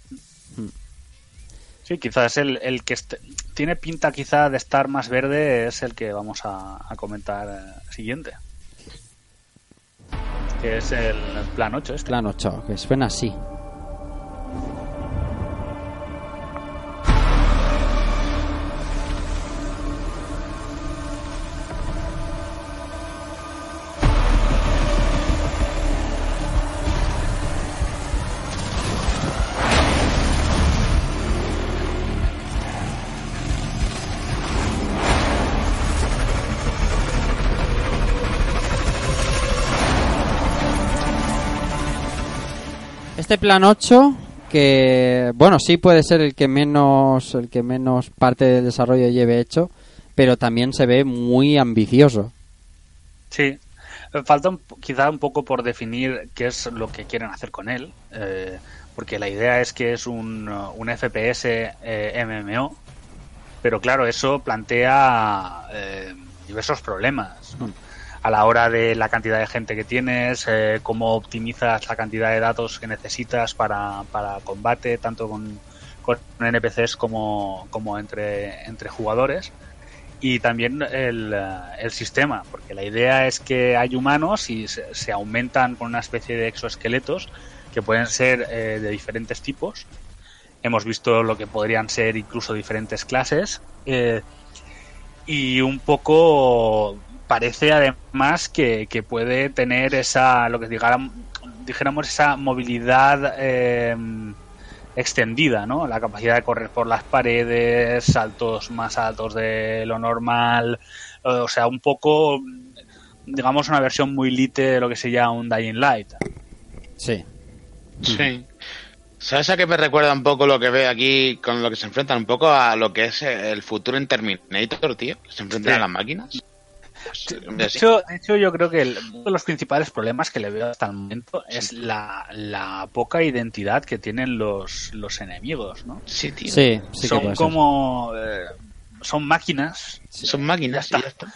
Sí, quizás el, el que est- tiene pinta quizá de estar más verde es el que vamos a, a comentar eh, siguiente. Que es el plan 8 este. Plan 8, que suena así. Este plan 8 que bueno, sí puede ser el que menos el que menos parte del desarrollo lleve hecho, pero también se ve muy ambicioso. Sí. Falta un quizá un poco por definir qué es lo que quieren hacer con él. eh, porque la idea es que es un, un FPS eh, MMO. Pero claro, eso plantea eh, diversos problemas. ¿no? A la hora de la cantidad de gente que tienes, eh, cómo optimizas la cantidad de datos que necesitas para, para combate, tanto con, con NPCs como, como entre, entre jugadores y también el, eh, el sistema, porque la idea es que hay humanos y se, aumentan con una especie de exoesqueletos que pueden ser eh, de diferentes tipos. Hemos visto lo que podrían ser incluso diferentes clases. eh, y un poco parece además que, que puede tener esa, lo que digáramos, dijéramos, esa movilidad eh, extendida, ¿no? La capacidad de correr por las paredes, saltos más altos de lo normal, o sea, un poco, digamos, una versión muy lite de lo que sería un Dying Light. Sí. Sí. ¿Sabes a qué me recuerda un poco lo que ve aquí con lo que se enfrentan? Un poco a lo que es el futuro en Terminator, tío. que Se enfrentan Sí. a las máquinas. De hecho, de hecho, yo creo que el- uno de los principales problemas que le veo hasta el momento es la, la poca identidad que tienen los, los enemigos, ¿no? Sí, tío. Sí, son como... eh, son máquinas Son máquinas Ya está.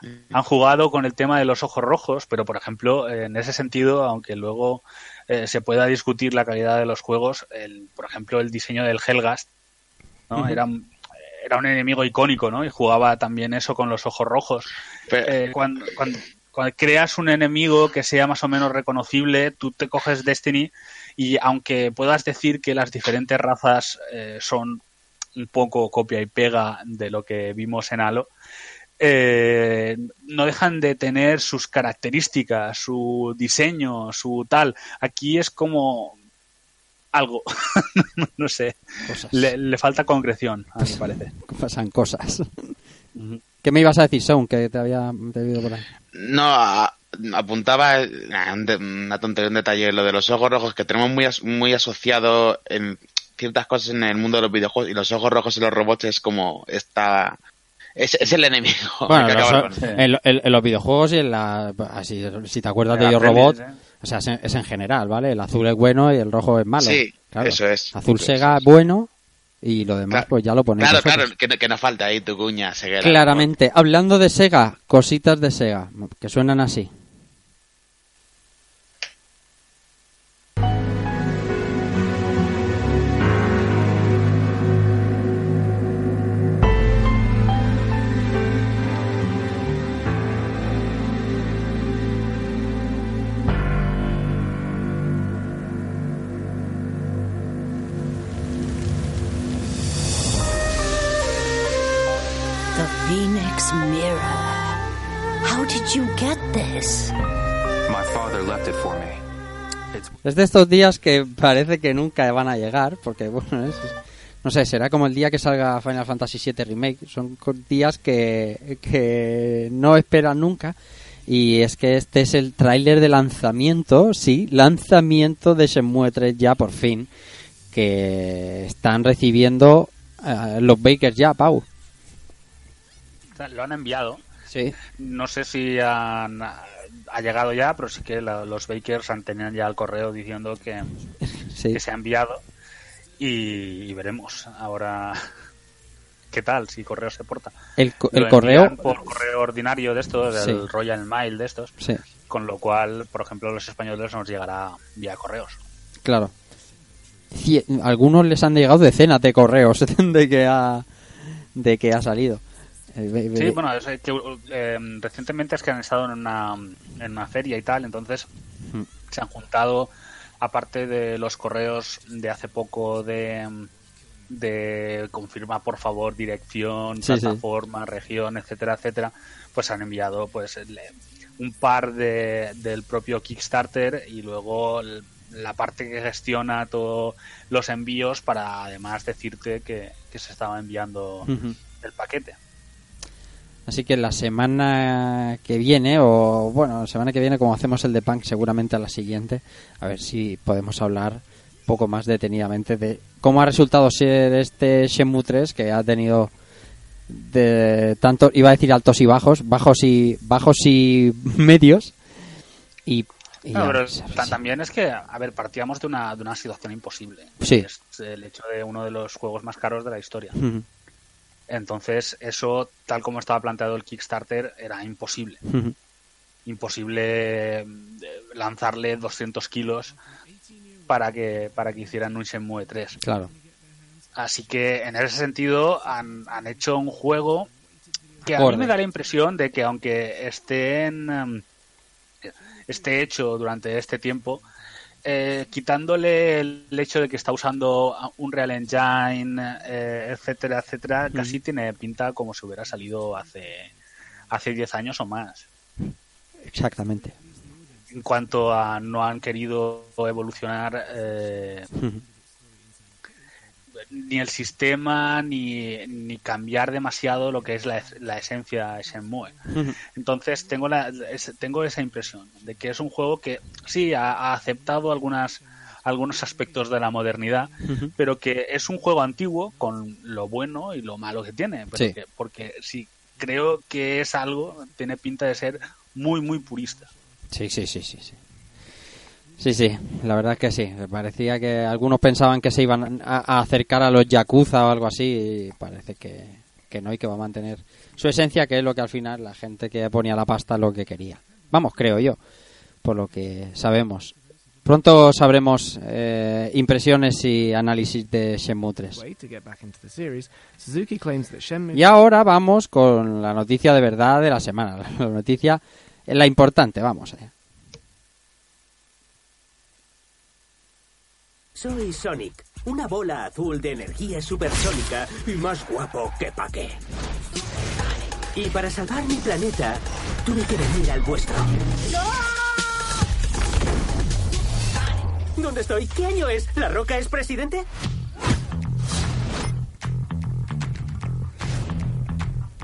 han jugado con el tema de los ojos rojos, pero por ejemplo, en ese sentido, aunque luego eh, se pueda discutir la calidad de los juegos, el, por ejemplo, el diseño del Helgast, ¿no? Ujú. era, un- era un enemigo icónico, ¿no? Y jugaba también eso con los ojos rojos. Pero- Eh, cuando, cuando, cuando creas un enemigo que sea más o menos reconocible, tú te coges Destiny y aunque puedas decir que las diferentes razas eh, son un poco copia y pega de lo que vimos en Halo, eh, no dejan de tener sus características, su diseño, su tal. Aquí es como algo, no sé, le, le falta concreción, a mi parecer. Pasan cosas. ¿Qué me ibas a decir, Sean, que te había te he oído por ahí? No, a- apuntaba de- una tontería, un detalle, lo de los ojos rojos, que tenemos muy, as- muy asociado en ciertas cosas en el mundo de los videojuegos, y los ojos rojos en los robots es como esta... Es, es el enemigo. Bueno, que los- acaba con- sí. en, en- en los videojuegos y en la... así, si te acuerdas de En Yo Robot, pelis, ¿eh? O sea, es en, es en general, ¿vale? El azul es bueno y el rojo es malo. Sí, Claro. eso es. Azul Eso Sega es. bueno y lo demás Claro. pues ya lo ponéis Claro, vosotros. claro, que, no- que falta ahí tu cuña, ceguera. Claramente. Hablando de Sega, cositas de Sega, que suenan así. This? My father left it for me. It's Es de estos días que parece que nunca van a llegar, porque bueno, es, no sé, será como el día que salga Final Fantasy VII Remake. Son días que, que no esperan nunca. Y es que este es el tráiler de lanzamiento, sí, lanzamiento de Shenmue 3 ya por fin, que están recibiendo eh, los Bakers ya, Pau. O sea, Lo han enviado. Sí. No sé si han, ha llegado ya, pero sí que la- los bakers han tenido ya el correo diciendo que, Sí. que se ha enviado y, y veremos ahora qué tal, si correo se porta. El, correo... por correo ordinario de estos, del. Royal Mail de estos, Sí, con lo cual, por ejemplo, los españoles nos llegará vía correos. claro. Cie- algunos les han llegado decenas de correos de que ha, de que ha salido. Eh, Sí, bueno, es que eh, recientemente es que han estado en una, en una feria y tal, entonces Mm. se han juntado, aparte de los correos de hace poco de, de confirma por favor dirección, Sí, sí. plataforma, región, etcétera, etcétera, pues han enviado pues el- un par de, del propio Kickstarter y luego el- la parte que gestiona todos los envíos para además decirte que, que se estaba enviando el paquete. Así que la semana que viene, o bueno, la semana que viene, como hacemos el de Punk, seguramente a la siguiente, a ver si podemos hablar un poco más detenidamente de cómo ha resultado ser este Shenmue 3, que ha tenido de tanto, iba a decir altos y bajos, bajos y bajos y medios, y, y No, pero también es que, a ver, partíamos de una, de una situación imposible. Sí. Es el hecho de uno de los juegos más caros de la historia. Ujú, Entonces, eso, tal como estaba planteado el Kickstarter, era imposible. Imposible eh, lanzarle 200 kilos para que, para que hicieran un Shenmue 3. Claro. Así que, en ese sentido, han, han hecho un juego que a mí me da la impresión de que aunque esté en, em, esté hecho durante este tiempo, eh, quitándole el hecho de que está usando un Real Engine, eh, etcétera, etcétera, casi tiene pinta como si hubiera salido hace hace 10 años o más. Exactamente. En cuanto a no han querido evolucionar eh. Ni el sistema ni, ni cambiar demasiado lo que es la, la esencia de Shenmue. Entonces tengo la, es- tengo esa impresión de que es un juego que sí ha, ha aceptado algunas algunos aspectos de la modernidad, pero que es un juego antiguo con lo bueno y lo malo que tiene. Pero Sí. que- porque sí creo que es algo, tiene pinta de ser muy, muy purista. Sí, sí, sí, sí, sí. Sí, sí, la verdad es que sí. Parecía que algunos pensaban que se iban a, a acercar a los Yakuza o algo así y parece que, que no y que va a mantener su esencia, que es lo que al final la gente que ponía la pasta lo que quería. Vamos, creo yo, por lo que sabemos. Pronto sabremos eh, impresiones y análisis de Shenmue 3. way to get back into the series, Suzuki claims that Shenmue Y ahora vamos con la noticia de verdad de la semana. La noticia, la importante, vamos. eh. Soy Sonic, una bola azul de energía supersónica y más guapo que pa' qué. Y para salvar mi planeta, tuve que venir al vuestro. ¿Dónde estoy? ¿Qué año es? ¿La Roca es presidente?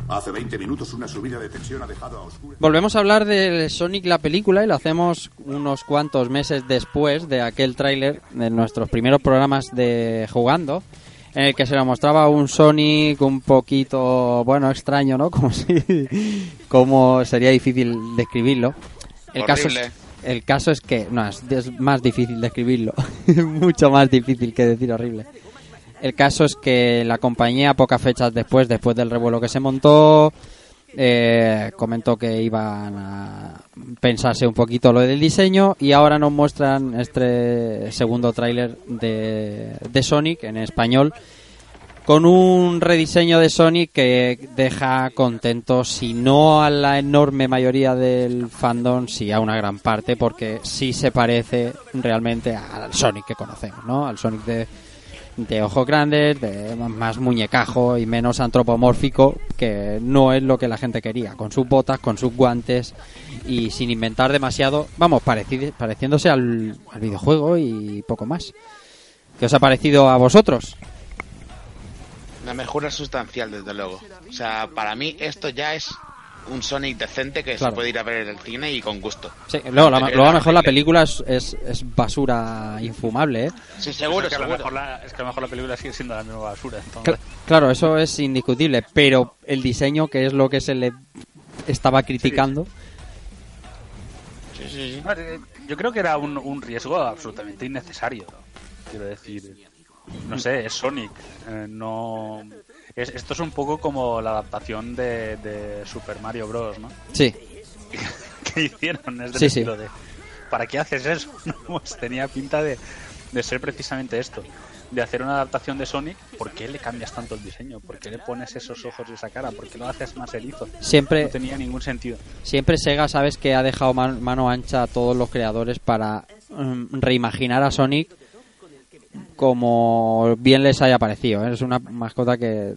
Hace 20 minutos una subida de tensión ha dejado a oscuras. Volvemos a hablar de Sonic la película y lo hacemos unos cuantos meses después de aquel tráiler de nuestros primeros programas de jugando en el que se nos mostraba un Sonic un poquito, bueno, extraño, ¿no? Como si, como sería difícil describirlo. El caso, es, Horrible. el caso es que, no, es, es más difícil describirlo, mucho más difícil que decir horrible. El caso es que la compañía, pocas fechas después, después del revuelo que se montó, eh, comentó que iban a pensarse un poquito lo del diseño y ahora nos muestran este segundo tráiler de, de Sonic en español con un rediseño de Sonic que deja contentos, si no a la enorme mayoría del fandom, sí a una gran parte, porque sí se parece realmente al Sonic que conocemos, ¿no? Al Sonic de, de ojos grandes, de más muñecajo y menos antropomórfico, que no es lo que la gente quería, con sus botas, con sus guantes y sin inventar demasiado, vamos, pareci- pareciéndose al, al videojuego y poco más. ¿Qué os ha parecido a vosotros? La mejora sustancial, desde luego. O sea, para mí esto ya es un Sonic decente que Claro. se puede ir a ver en el cine y con gusto. Sí, luego, la- a lo mejor la película es, es, es basura infumable, ¿eh? Sí, seguro, es que, a lo mejor la, es que a lo mejor la película sigue siendo la misma basura. Entonces, claro, eso es indiscutible, pero el diseño, que es lo que se le estaba criticando, A ver, eh, Yo creo que era un, un riesgo absolutamente innecesario. Quiero decir, no sé, es Sonic. eh, no, es, esto es un poco como la adaptación de, de Super Mario Bros. ¿no? sí, que hicieron. Es del Sí, sí. estilo de, ¿para qué haces eso? Pues tenía pinta de, de ser precisamente esto. De hacer una adaptación de Sonic, ¿por qué le cambias tanto el diseño? ¿Por qué le pones esos ojos y esa cara? ¿Por qué lo haces más erizo? Siempre- No tenía ningún sentido. siempre Sega, sabes que ha dejado man- mano ancha a todos los creadores para mm, reimaginar a Sonic como bien les haya parecido. ¿eh? Es una mascota que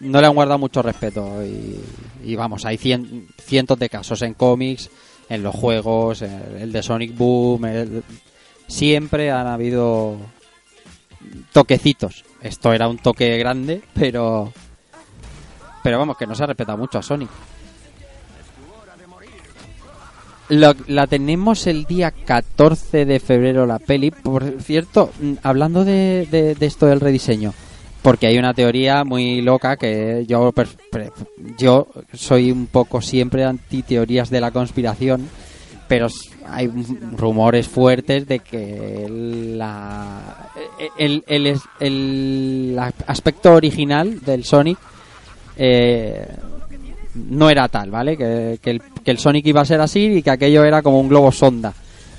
no le han guardado mucho respeto y, vamos, hay cien- cientos de casos en cómics, en los juegos, el, de Sonic Boom, siempre han habido toquecitos. Esto era un toque grande, pero pero vamos, que no se ha respetado mucho a Sonic. Lo- la tenemos el día 14 de febrero la peli. Por cierto, mm, hablando de, de- esto del rediseño, porque hay una teoría muy loca que yo, yo soy un poco siempre anti teorías de la conspiración, pero hay rumores fuertes de que la, el, el, el- el aspecto original del Sonic eh, no era tal, ¿vale? Que, que el, que el Sonic iba a ser así y que aquello era como un globo sonda.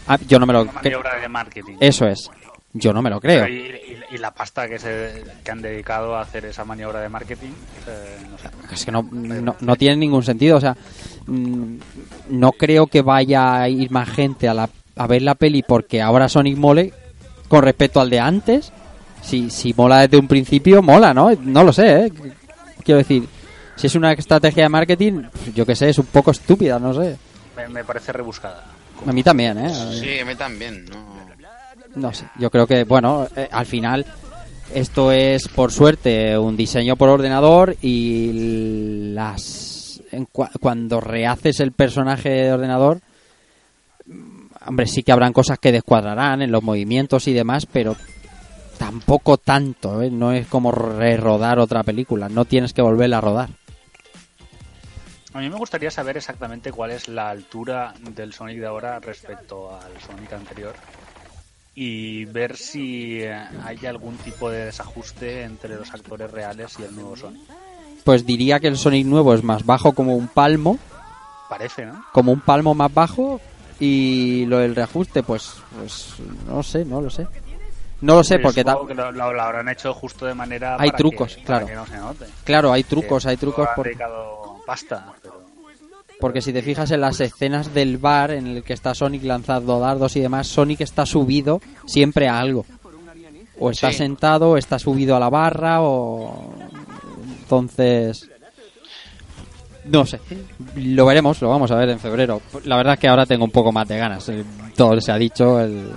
Ah, yo no me lo Una cre- maniobra de marketing. Eso es. Yo no me lo creo. Y, y- y la pasta que se que han dedicado a hacer esa maniobra de marketing, eh, no sé. Es que no, no, no tiene ningún sentido. O sea, mm, no creo que vaya a ir más gente a, la, a ver la peli porque ahora Sonic mole con respecto al de antes. Si, si mola desde un principio, mola, ¿no? No lo sé, ¿eh? Quiero decir, si es una estrategia de marketing, yo que sé, es un poco estúpida, no sé. Me, me parece rebuscada. A mí también, ¿eh? Sí, a mí también. No. No sé, yo creo que, bueno, eh, al final esto es, por suerte, un diseño por ordenador y las en cuando rehaces el personaje de ordenador, mm, hombre, sí que habrán cosas que descuadrarán en los movimientos y demás, pero tampoco tanto, ¿eh? No es como re-rodar otra película, no tienes que volverla a rodar. A mí me gustaría saber exactamente cuál es la altura del Sonic de ahora respecto al Sonic anterior y ver si eh, hay algún tipo de desajuste entre los actores reales y el nuevo Sonic. Pues diría que el Sonic nuevo es más bajo como un palmo, Parece, ¿no? como un palmo más bajo y lo del reajuste pues pues no sé no lo sé no lo sé Sí, porque ta- supongo que lo, lo- lo habrán hecho justo de manera Hay para trucos, que, claro. para que no se note. Claro, hay trucos, hay trucos por- dedicado pasta, pero porque si te fijas en las escenas del bar en el que está Sonic lanzando dardos y demás Sonic está subido siempre a algo o está Sí. sentado o está subido a la barra o entonces No sé, lo veremos, lo vamos a ver en febrero. La verdad es que ahora tengo un poco más de ganas. eh, Todo se ha dicho, el-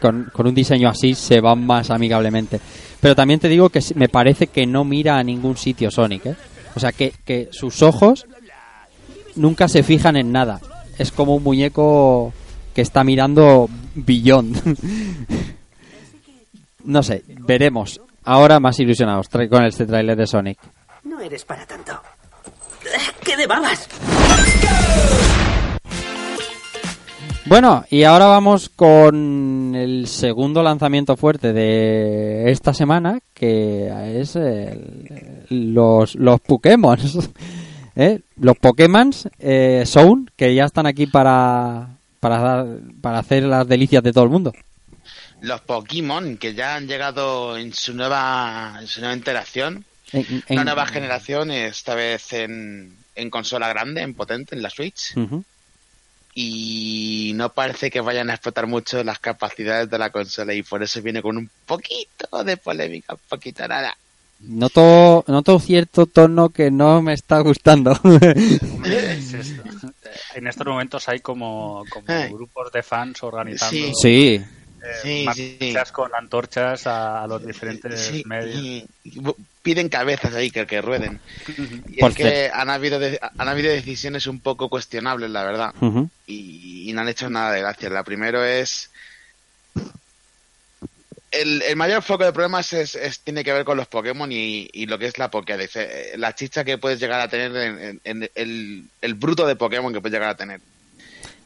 con, con un diseño así se va más amigablemente. Pero también te digo que me parece que no mira a ningún sitio Sonic, ¿eh? O sea, que, que sus ojos nunca se fijan en nada. Es como un muñeco que está mirando billón. no sé, veremos. Ahora más ilusionados con este tráiler de Sonic. No eres para tanto. ¡Qué de babas! Bueno, y ahora vamos con el segundo lanzamiento fuerte de esta semana, que es el- los, los Pokémon. ¿Eh? Los Pokémon eh, Sound, que ya están aquí para, para, dar, para hacer las delicias de todo el mundo. Los Pokémon que ya han llegado en su nueva, en su nueva interacción. En- en- Una nueva generación, esta vez en, en consola grande, en potente, en la Switch. Y no parece que vayan a explotar mucho las capacidades de la consola y por eso viene con un poquito de polémica, un poquito nada. Noto, noto cierto tono que no me está gustando. Es esto. En estos momentos hay como, como grupos de fans organizando Sí. Sí. eh, Sí, marchas sí. con antorchas a, a los diferentes Sí, medios. Piden cabezas ahí que, que rueden. Y Por es que han habido, de- han habido decisiones un poco cuestionables, la verdad. Y, y no han hecho nada de gracia. La primero es. El, el mayor foco de problemas es, es- tiene que ver con los Pokémon y, y lo que es la Pokédex. eh, La chicha que puedes llegar a tener en, en- en el, el bruto de Pokémon que puedes llegar a tener.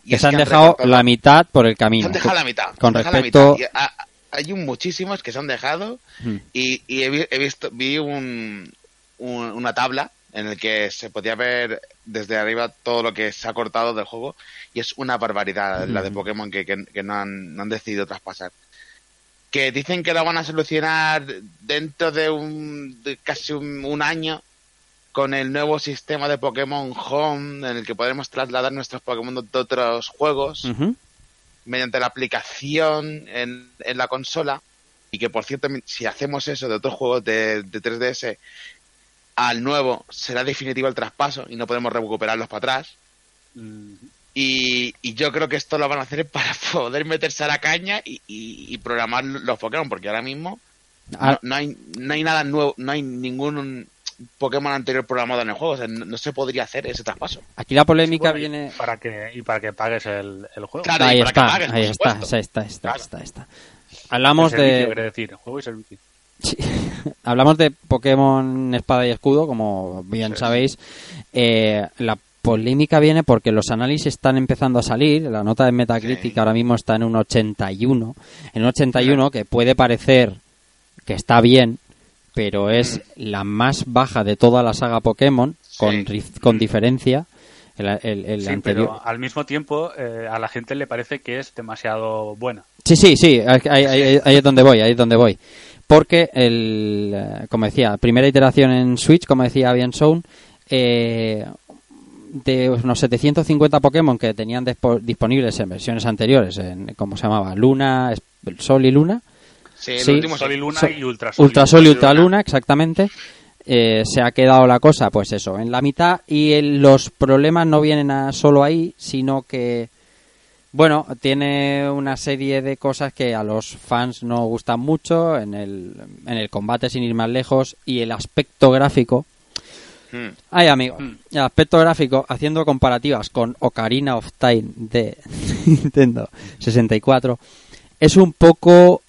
Y que se han dejado la mitad por el se camino. han dejado la mitad. Con se han dejado la respecto... mitad. Y hay un muchísimos que se han dejado Mm. y, y he, vi- he visto vi un, un- una tabla en el que se podía ver desde arriba todo lo que se ha cortado del juego y es una barbaridad la de Mm. Pokémon que, que- que no, han, no han decidido traspasar que dicen que lo van a solucionar dentro de un de casi un, un año con el nuevo sistema de Pokémon Home en el que podremos trasladar nuestros Pokémon de otros juegos Ujú. Mediante la aplicación en, en la consola. Y que por cierto si hacemos eso de otros juegos de, de 3DS al nuevo será definitivo el traspaso y no podemos recuperarlos para atrás. Mm, y, y yo creo que esto lo van a hacer para poder meterse a la caña y, y- y programar los Pokémon porque ahora mismo Ah. no, no hay no hay nada nuevo no hay ningún Pokémon anterior programado en el juego o sea, no, no se podría hacer ese traspaso Aquí la polémica bueno, y viene... para que y para que pagues el, el juego. Claro, ahí y para que está, pagues, ahí está, está, ahí está, Claro. está, está. Hablamos El servicio, de... quiere decir, juego y servicio. Sí. Hablamos de Pokémon Espada y Escudo, como bien sabéis. Eh, la polémica viene porque los análisis están empezando a salir. La nota de Metacritic Sí. ahora mismo está en un 81. En un 81 que puede parecer que está bien, pero es la más baja de toda la saga Pokémon, con, Sí. con diferencia. El, el- el Sí, anterior. pero al mismo tiempo eh, a la gente le parece que es demasiado buena. Sí, sí, sí, ahí, ahí- ahí es donde voy, ahí es donde voy. Porque, el, eh, como decía, primera iteración en Switch, como decía bien Sound, eh, de unos 750 Pokémon que tenían dispo- disponibles en versiones anteriores, en, ¿cómo se llamaba? Luna, Sol y Luna. Sí, el Sí. último Sol y Luna Sol- y Ultrasol. Ultrasol y Ultraluna, Luna. exactamente. Eh, se ha quedado la cosa, pues eso, en la mitad y el- los problemas no vienen a solo ahí, sino que, bueno, tiene una serie de cosas que a los fans no gustan mucho en el, en el combate sin ir más lejos y el aspecto gráfico. Mm. Ay, amigo, Hmm. el aspecto gráfico, haciendo comparativas con Ocarina of Time de Nintendo 64, es un poco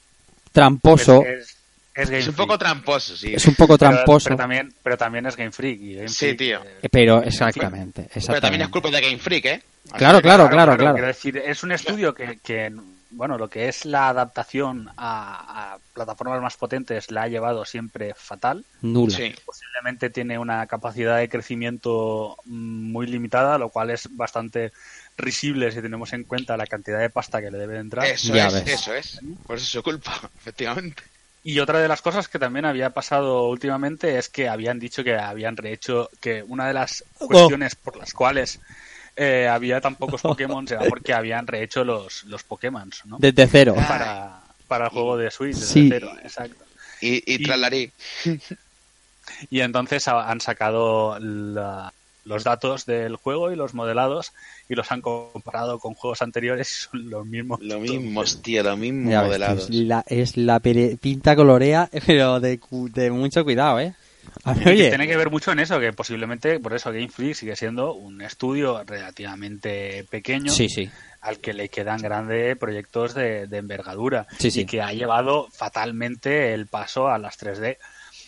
tramposo. Es, es es un poco tramposo sí Es un poco tramposo. Pero, también, pero también es Game Freak. y Game Sí, Freak, tío. eh, Eh, Pero exactamente, pero también exactamente. es culpa de Game Freak eh Así Claro, claro, claro, claro. Quiero decir, es un estudio que, que, bueno, lo que es la adaptación a, a plataformas más potentes la ha llevado siempre fatal. Nula. sí Posiblemente tiene una capacidad de crecimiento mm, muy limitada, lo cual es bastante risible si tenemos en cuenta la cantidad de pasta que le debe entrar. eso Ya es ves. eso es por eso es su culpa efectivamente Y otra de las cosas que también había pasado últimamente es que habían dicho que habían rehecho, que una de las cuestiones por las cuales eh, había tan pocos Pokémon era porque habían rehecho los, los Pokémon, ¿no? Desde cero. Para, para el juego de Switch, desde Sí. cero, exacto. y, y Y- traslarí Y entonces ha- han sacado la- los datos del juego y los modelados y los han comparado con juegos anteriores y son los mismos. Lo mismo, tío, lo mismo Ya modelados. es la, es la pere- pinta colorea, pero de, cu- de mucho cuidado, ¿eh? Ver, oye, tiene que ver mucho en eso, que posiblemente por eso Game Freak sigue siendo un estudio relativamente pequeño Sí, sí. al que le quedan grandes proyectos de, de envergadura Sí, sí. y que ha llevado fatalmente el paso a las 3D.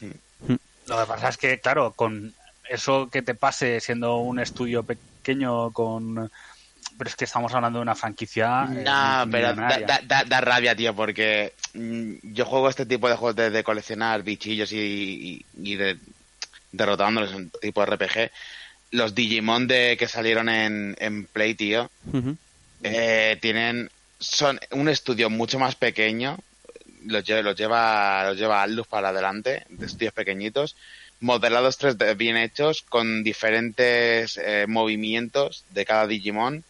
Mm. Lo que pasa es que, claro, con eso que te pase siendo un estudio pequeño con... Pero es que estamos hablando de una franquicia... eh, No, pero da, millonaria. da- da- da rabia, tío, porque mm, yo juego este tipo de juegos de, de coleccionar bichillos y, y, y de, derrotándolos en tipo RPG. Los Digimon de que salieron en, en Play, tío, eh, tienen son un estudio mucho más pequeño los lleva los lleva los lleva Atlus para adelante de estudios pequeñitos modelados 3D bien hechos con diferentes eh, movimientos de cada Digimon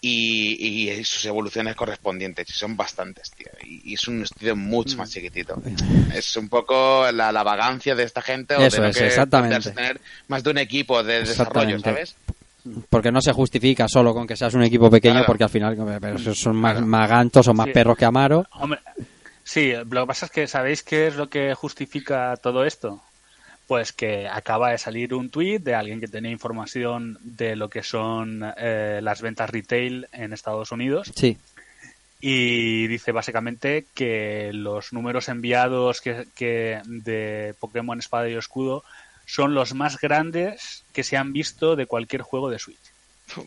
y, y sus evoluciones correspondientes y son bastantes tío y, y es un estudio mucho más chiquitito es un poco la, la vagancia de esta gente o Eso de es, que exactamente. tener más de un equipo de desarrollo sabes porque no se justifica solo con que seas un equipo pequeño, Claro. porque al final pero son más magantos o más Sí. perros que Amaro. Hombre, sí, lo que pasa es que ¿sabéis qué es lo que justifica todo esto? Pues que acaba de salir un tuit de alguien que tenía información de lo que son eh, las ventas retail en Estados Unidos Sí. y dice básicamente que los números enviados que, que de Pokémon Espada y Escudo son los más grandes que se han visto de cualquier juego de Switch.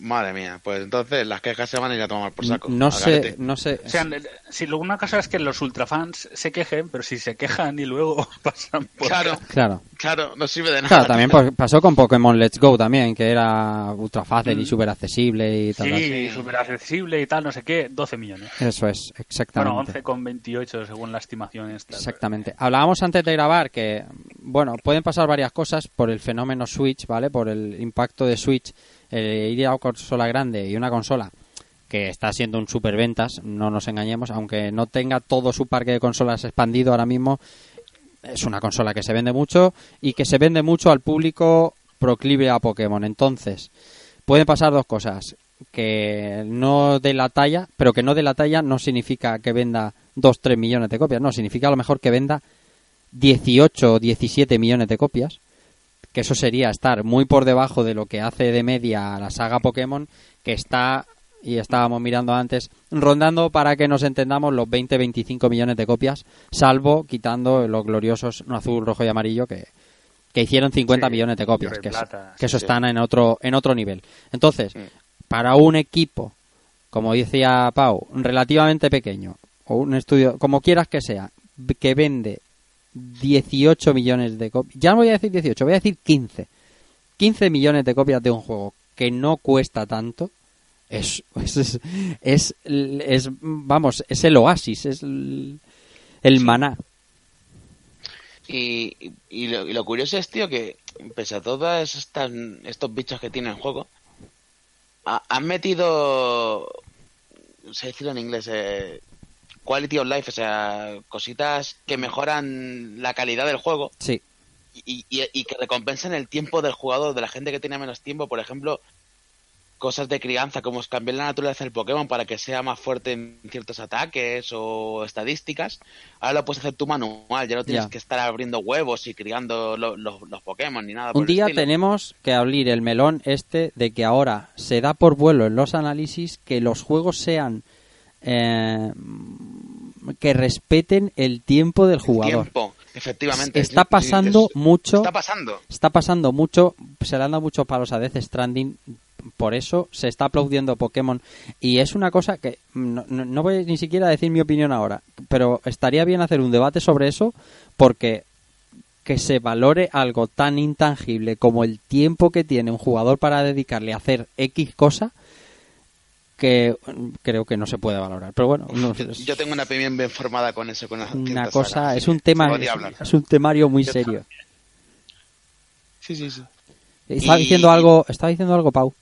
Madre mía, pues entonces las quejas se van a ir a tomar por saco. No sé, garete. no sé. O sea, si lo- una cosa es que los ultrafans se quejen, pero si se quejan y luego pasan por... Claro, Claro. claro, no sirve de nada. Claro, también pasó con Pokémon Let's Go también, que era ultra fácil Mm. y súper accesible y tal. Sí, súper accesible y tal, no sé qué, 12 millones. Eso es, exactamente. Bueno, 11,28 según la estimación esta. Exactamente. Hablábamos antes de grabar que, bueno, pueden pasar varias cosas por el fenómeno Switch, ¿vale? Por el impacto de Switch, el ir a una consola grande y una consola que está siendo un superventas, no nos engañemos, aunque no tenga todo su parque de consolas expandido ahora mismo, es una consola que se vende mucho y que se vende mucho al público proclive a Pokémon. Entonces, pueden pasar dos cosas. Que no de la talla, pero que no de la talla no significa que venda 2, 3 millones de copias. No, significa a lo mejor que venda 18 o 17 millones de copias. Que eso sería estar muy por debajo de lo que hace de media la saga Pokémon, que está, y estábamos mirando antes, rondando para que nos entendamos los 20-25 millones de copias, salvo quitando los gloriosos azul, rojo y amarillo que, que hicieron 50 Sí, millones de copias, que, es- plata, que sí, eso sí. están en otro, en otro nivel. Entonces, para un equipo, como decía Pau, relativamente pequeño, o un estudio, como quieras que sea, que vende 18 millones de copias, ya no voy a decir 18, voy a decir 15, 15 millones de copias de un juego que no cuesta tanto, es, es, es, vamos, es el oasis, es el, el maná. Y, y- y lo, y lo curioso es, tío, que pese a todos estas, estos bichos que tiene en juego, ha- han metido, no sé decirlo en inglés, eh, quality of life, o sea, cositas que mejoran la calidad del juego Sí, y, y- y que recompensan el tiempo del jugador, de la gente que tiene menos tiempo, por ejemplo, cosas de crianza, como es cambiar la naturaleza del Pokémon para que sea más fuerte en ciertos ataques o estadísticas. Ahora lo puedes hacer tú manual, ya no tienes Ya. que estar abriendo huevos y criando lo- lo- los Pokémon ni nada. Un día tenemos que abrir el melón este de que ahora se da por vuelo en los análisis que los juegos sean eh, que respeten el tiempo del jugador. Tiempo, efectivamente. Está pasando es- mucho. Está pasando. Está pasando mucho. Se le han dado muchos palos a Death Stranding. Por eso se está aplaudiendo Pokémon. Y es una cosa que no, no- no voy ni siquiera a decir mi opinión ahora. Pero estaría bien hacer un debate sobre eso. Porque que se valore algo tan intangible como el tiempo que tiene un jugador para dedicarle a hacer X cosa. Que mm, creo que no se puede valorar. Pero bueno, no, es Yo tengo una opinión bien formada con eso. Con una cosa. Es un tema. Es un temario muy Yo serio. Sí, sí, sí. Estaba Y- diciendo algo. Estaba diciendo algo, Pau.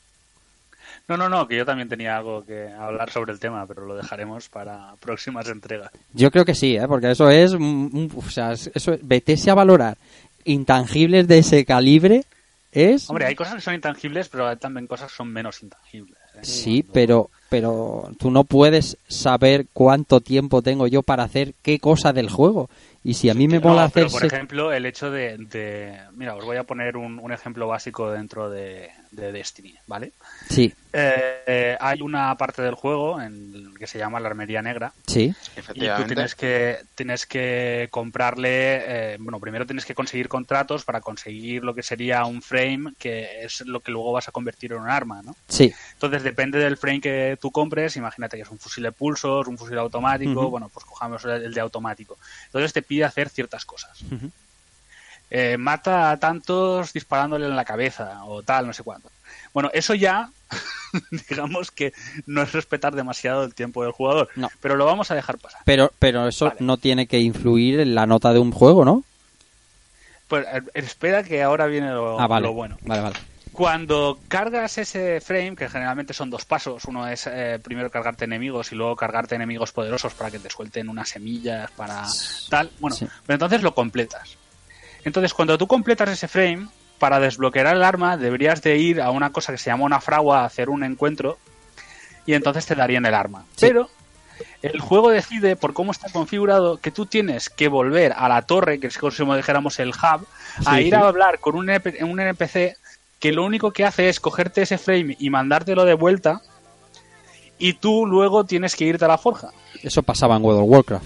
No, no, no, que yo también tenía algo que hablar sobre el tema, pero lo dejaremos para próximas entregas. Yo creo que sí, ¿eh? porque eso es, mm, o sea, es- eso es- vetese a valorar intangibles de ese calibre es... Hombre, hay cosas que son intangibles, pero hay también cosas que son menos intangibles. Sí, pero, pero tú no puedes saber cuánto tiempo tengo yo para hacer qué cosa del juego. Y si a mí me No, mola pero, hacer... por ejemplo, el hecho de, de- Mira, os voy a poner un, un ejemplo básico dentro de, de Destiny, ¿vale? Sí, Eh, eh, hay una parte del juego en, que se llama la Armería Negra. sí. Y tú tienes que, tienes que comprarle, eh, bueno, primero tienes que conseguir contratos para conseguir lo que sería un frame, que es lo que luego vas a convertir en un arma, ¿no? Sí. Entonces depende del frame que tú compres, imagínate que es un fusil de pulsos, un fusil automático, bueno, pues cojamos el el de automático. Entonces te pide hacer ciertas cosas. Ujú. Eh, mata a tantos disparándole en la cabeza o tal, no sé cuánto. Bueno, eso ya, digamos que no es respetar demasiado el tiempo del jugador, No. pero lo vamos a dejar pasar. Pero, pero eso Vale. no tiene que influir en la nota de un juego, ¿no? Pues eh, espera que ahora viene lo, ah, vale. lo bueno. Vale, vale. Cuando cargas ese frame, que generalmente son dos pasos, uno es eh, primero cargarte enemigos y luego cargarte enemigos poderosos para que te suelten unas semillas para tal, bueno, Sí. pero entonces lo completas. Entonces, cuando tú completas ese frame, para desbloquear el arma deberías de ir a una cosa que se llama una fragua a hacer un encuentro y entonces te darían el arma. Sí. Pero el juego decide, por cómo está configurado, que tú tienes que volver a la torre, que es como dijéramos el hub, a Sí, ir sí. a hablar con un, un NPC que lo único que hace es cogerte ese frame y mandártelo de vuelta y tú luego tienes que irte a la forja. Eso pasaba en World of Warcraft.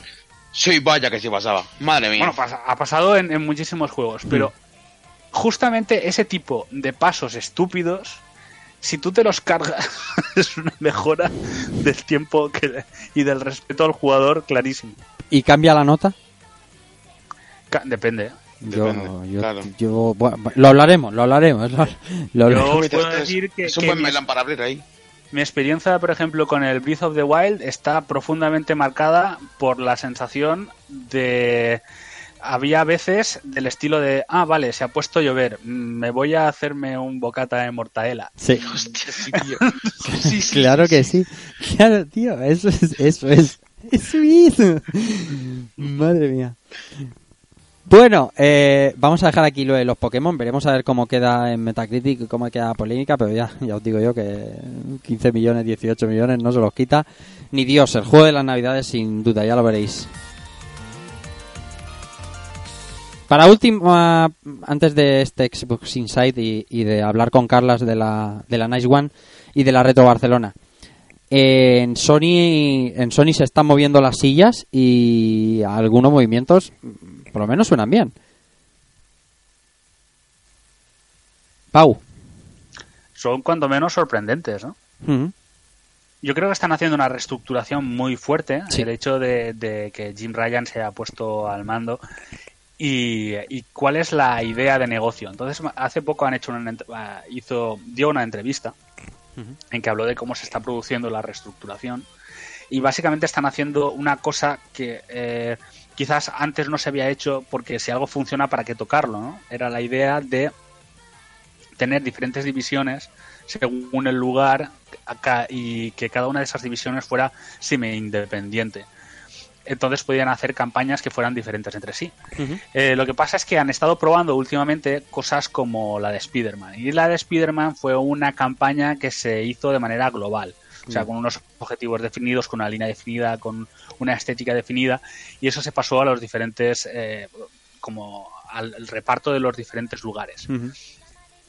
Sí, vaya que sí pasaba. Madre mía. Bueno, pasa- ha pasado en, en muchísimos juegos, pero justamente ese tipo de pasos estúpidos, si tú te los cargas, es una mejora del tiempo que, y del respeto al jugador clarísimo. ¿Y cambia la nota? Ca- Depende. ¿eh? Yo, Depende, yo, claro. yo- bueno, lo hablaremos, lo hablaremos. Lo, lo Yo hablaremos. os puedo Es- decir que, es un que buen mi, melón para abrir ahí. Mi experiencia, por ejemplo, con el Breath of the Wild está profundamente marcada por la sensación de... Había veces del estilo de, ah, vale, se ha puesto a llover, me voy a hacerme un bocata de mortadela. Sí, Hostia, sí, tío. claro que sí. Claro, tío, eso es, eso es. Eso es. Madre mía. Bueno, eh, vamos a dejar aquí lo de los Pokémon. Veremos a ver cómo queda en Metacritic y cómo queda polémica. Pero ya, ya os digo yo que 15 millones, 18 millones no se los quita ni Dios. El juego de las Navidades, sin duda, ya lo veréis. Para último, ah, antes de este Xbox Insight y, de hablar con Carlas de la, de la Nice One y de la Retro Barcelona, en Sony, en Sony se están moviendo las sillas y algunos movimientos, por lo menos, suenan bien. Pau. Son cuando menos sorprendentes, ¿no? Yo creo que están haciendo una reestructuración muy fuerte. Sí. El hecho de, de que Jim Ryan se ha puesto al mando. Y, y cuál es la idea de negocio. Entonces, hace poco han hecho una, ah, hizo, dio una entrevista en que habló de cómo se está produciendo la reestructuración. Y básicamente están haciendo una cosa que eh, quizás antes no se había hecho porque si algo funciona, ¿para qué tocarlo? ¿no? Era la idea de tener diferentes divisiones según el lugar acá, y que cada una de esas divisiones fuera semi-independiente. Entonces podían hacer campañas que fueran diferentes entre sí. Eh, lo que pasa es que han estado probando últimamente cosas como la de Spider-Man. Y la de Spider-Man fue una campaña que se hizo de manera global. O sea, Mm. con unos objetivos definidos, con una línea definida, con una estética definida. Y eso se pasó a los diferentes, eh, como al al reparto de los diferentes lugares.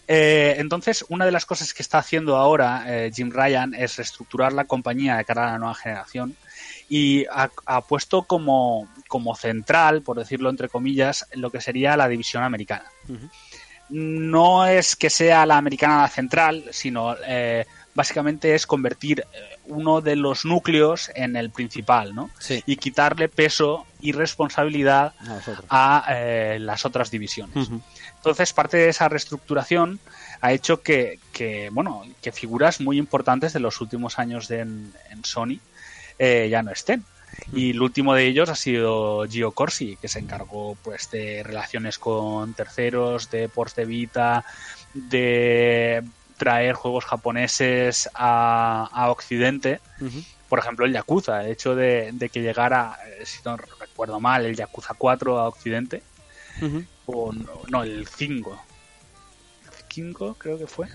Eh, entonces, una de las cosas que está haciendo ahora eh, Jim Ryan es reestructurar la compañía de cara a la nueva generación y ha, ha puesto como, como central, por decirlo entre comillas, lo que sería la división americana. No es que sea la americana la central, sino eh, básicamente es convertir eh, uno de los núcleos en el principal, ¿no? Sí. Y quitarle peso y responsabilidad A eh, las otras divisiones. Ujú. Entonces, parte de esa reestructuración ha hecho que, que, bueno, que figuras muy importantes de los últimos años de- en, en Sony eh, ya no estén. Y el último de ellos ha sido Gio Corsi, que se encargó pues de relaciones con terceros, de ports de Vita, de traer juegos japoneses a, a Occidente. Por ejemplo, el Yakuza, el hecho de, de que llegara, eh, si no recuerdo mal, el Yakuza 4 a Occidente, o no, no, el 5, 5, creo que fue.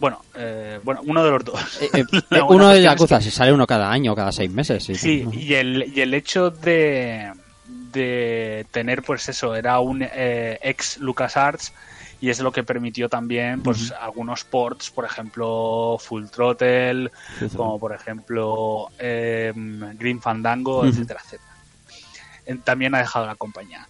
Bueno, eh, bueno, uno de los dos. Eh, uno de cuestión es Yakuza, si sale uno cada año, cada seis meses. Sí, Sí, y el, y el hecho de, de tener, pues eso, era un eh, ex LucasArts y es lo que permitió también, pues, algunos ports, por ejemplo, Full Throttle, Sí, sí. como por ejemplo eh, Green Fandango, Ujú. etcétera, etcétera. También ha dejado la compañía.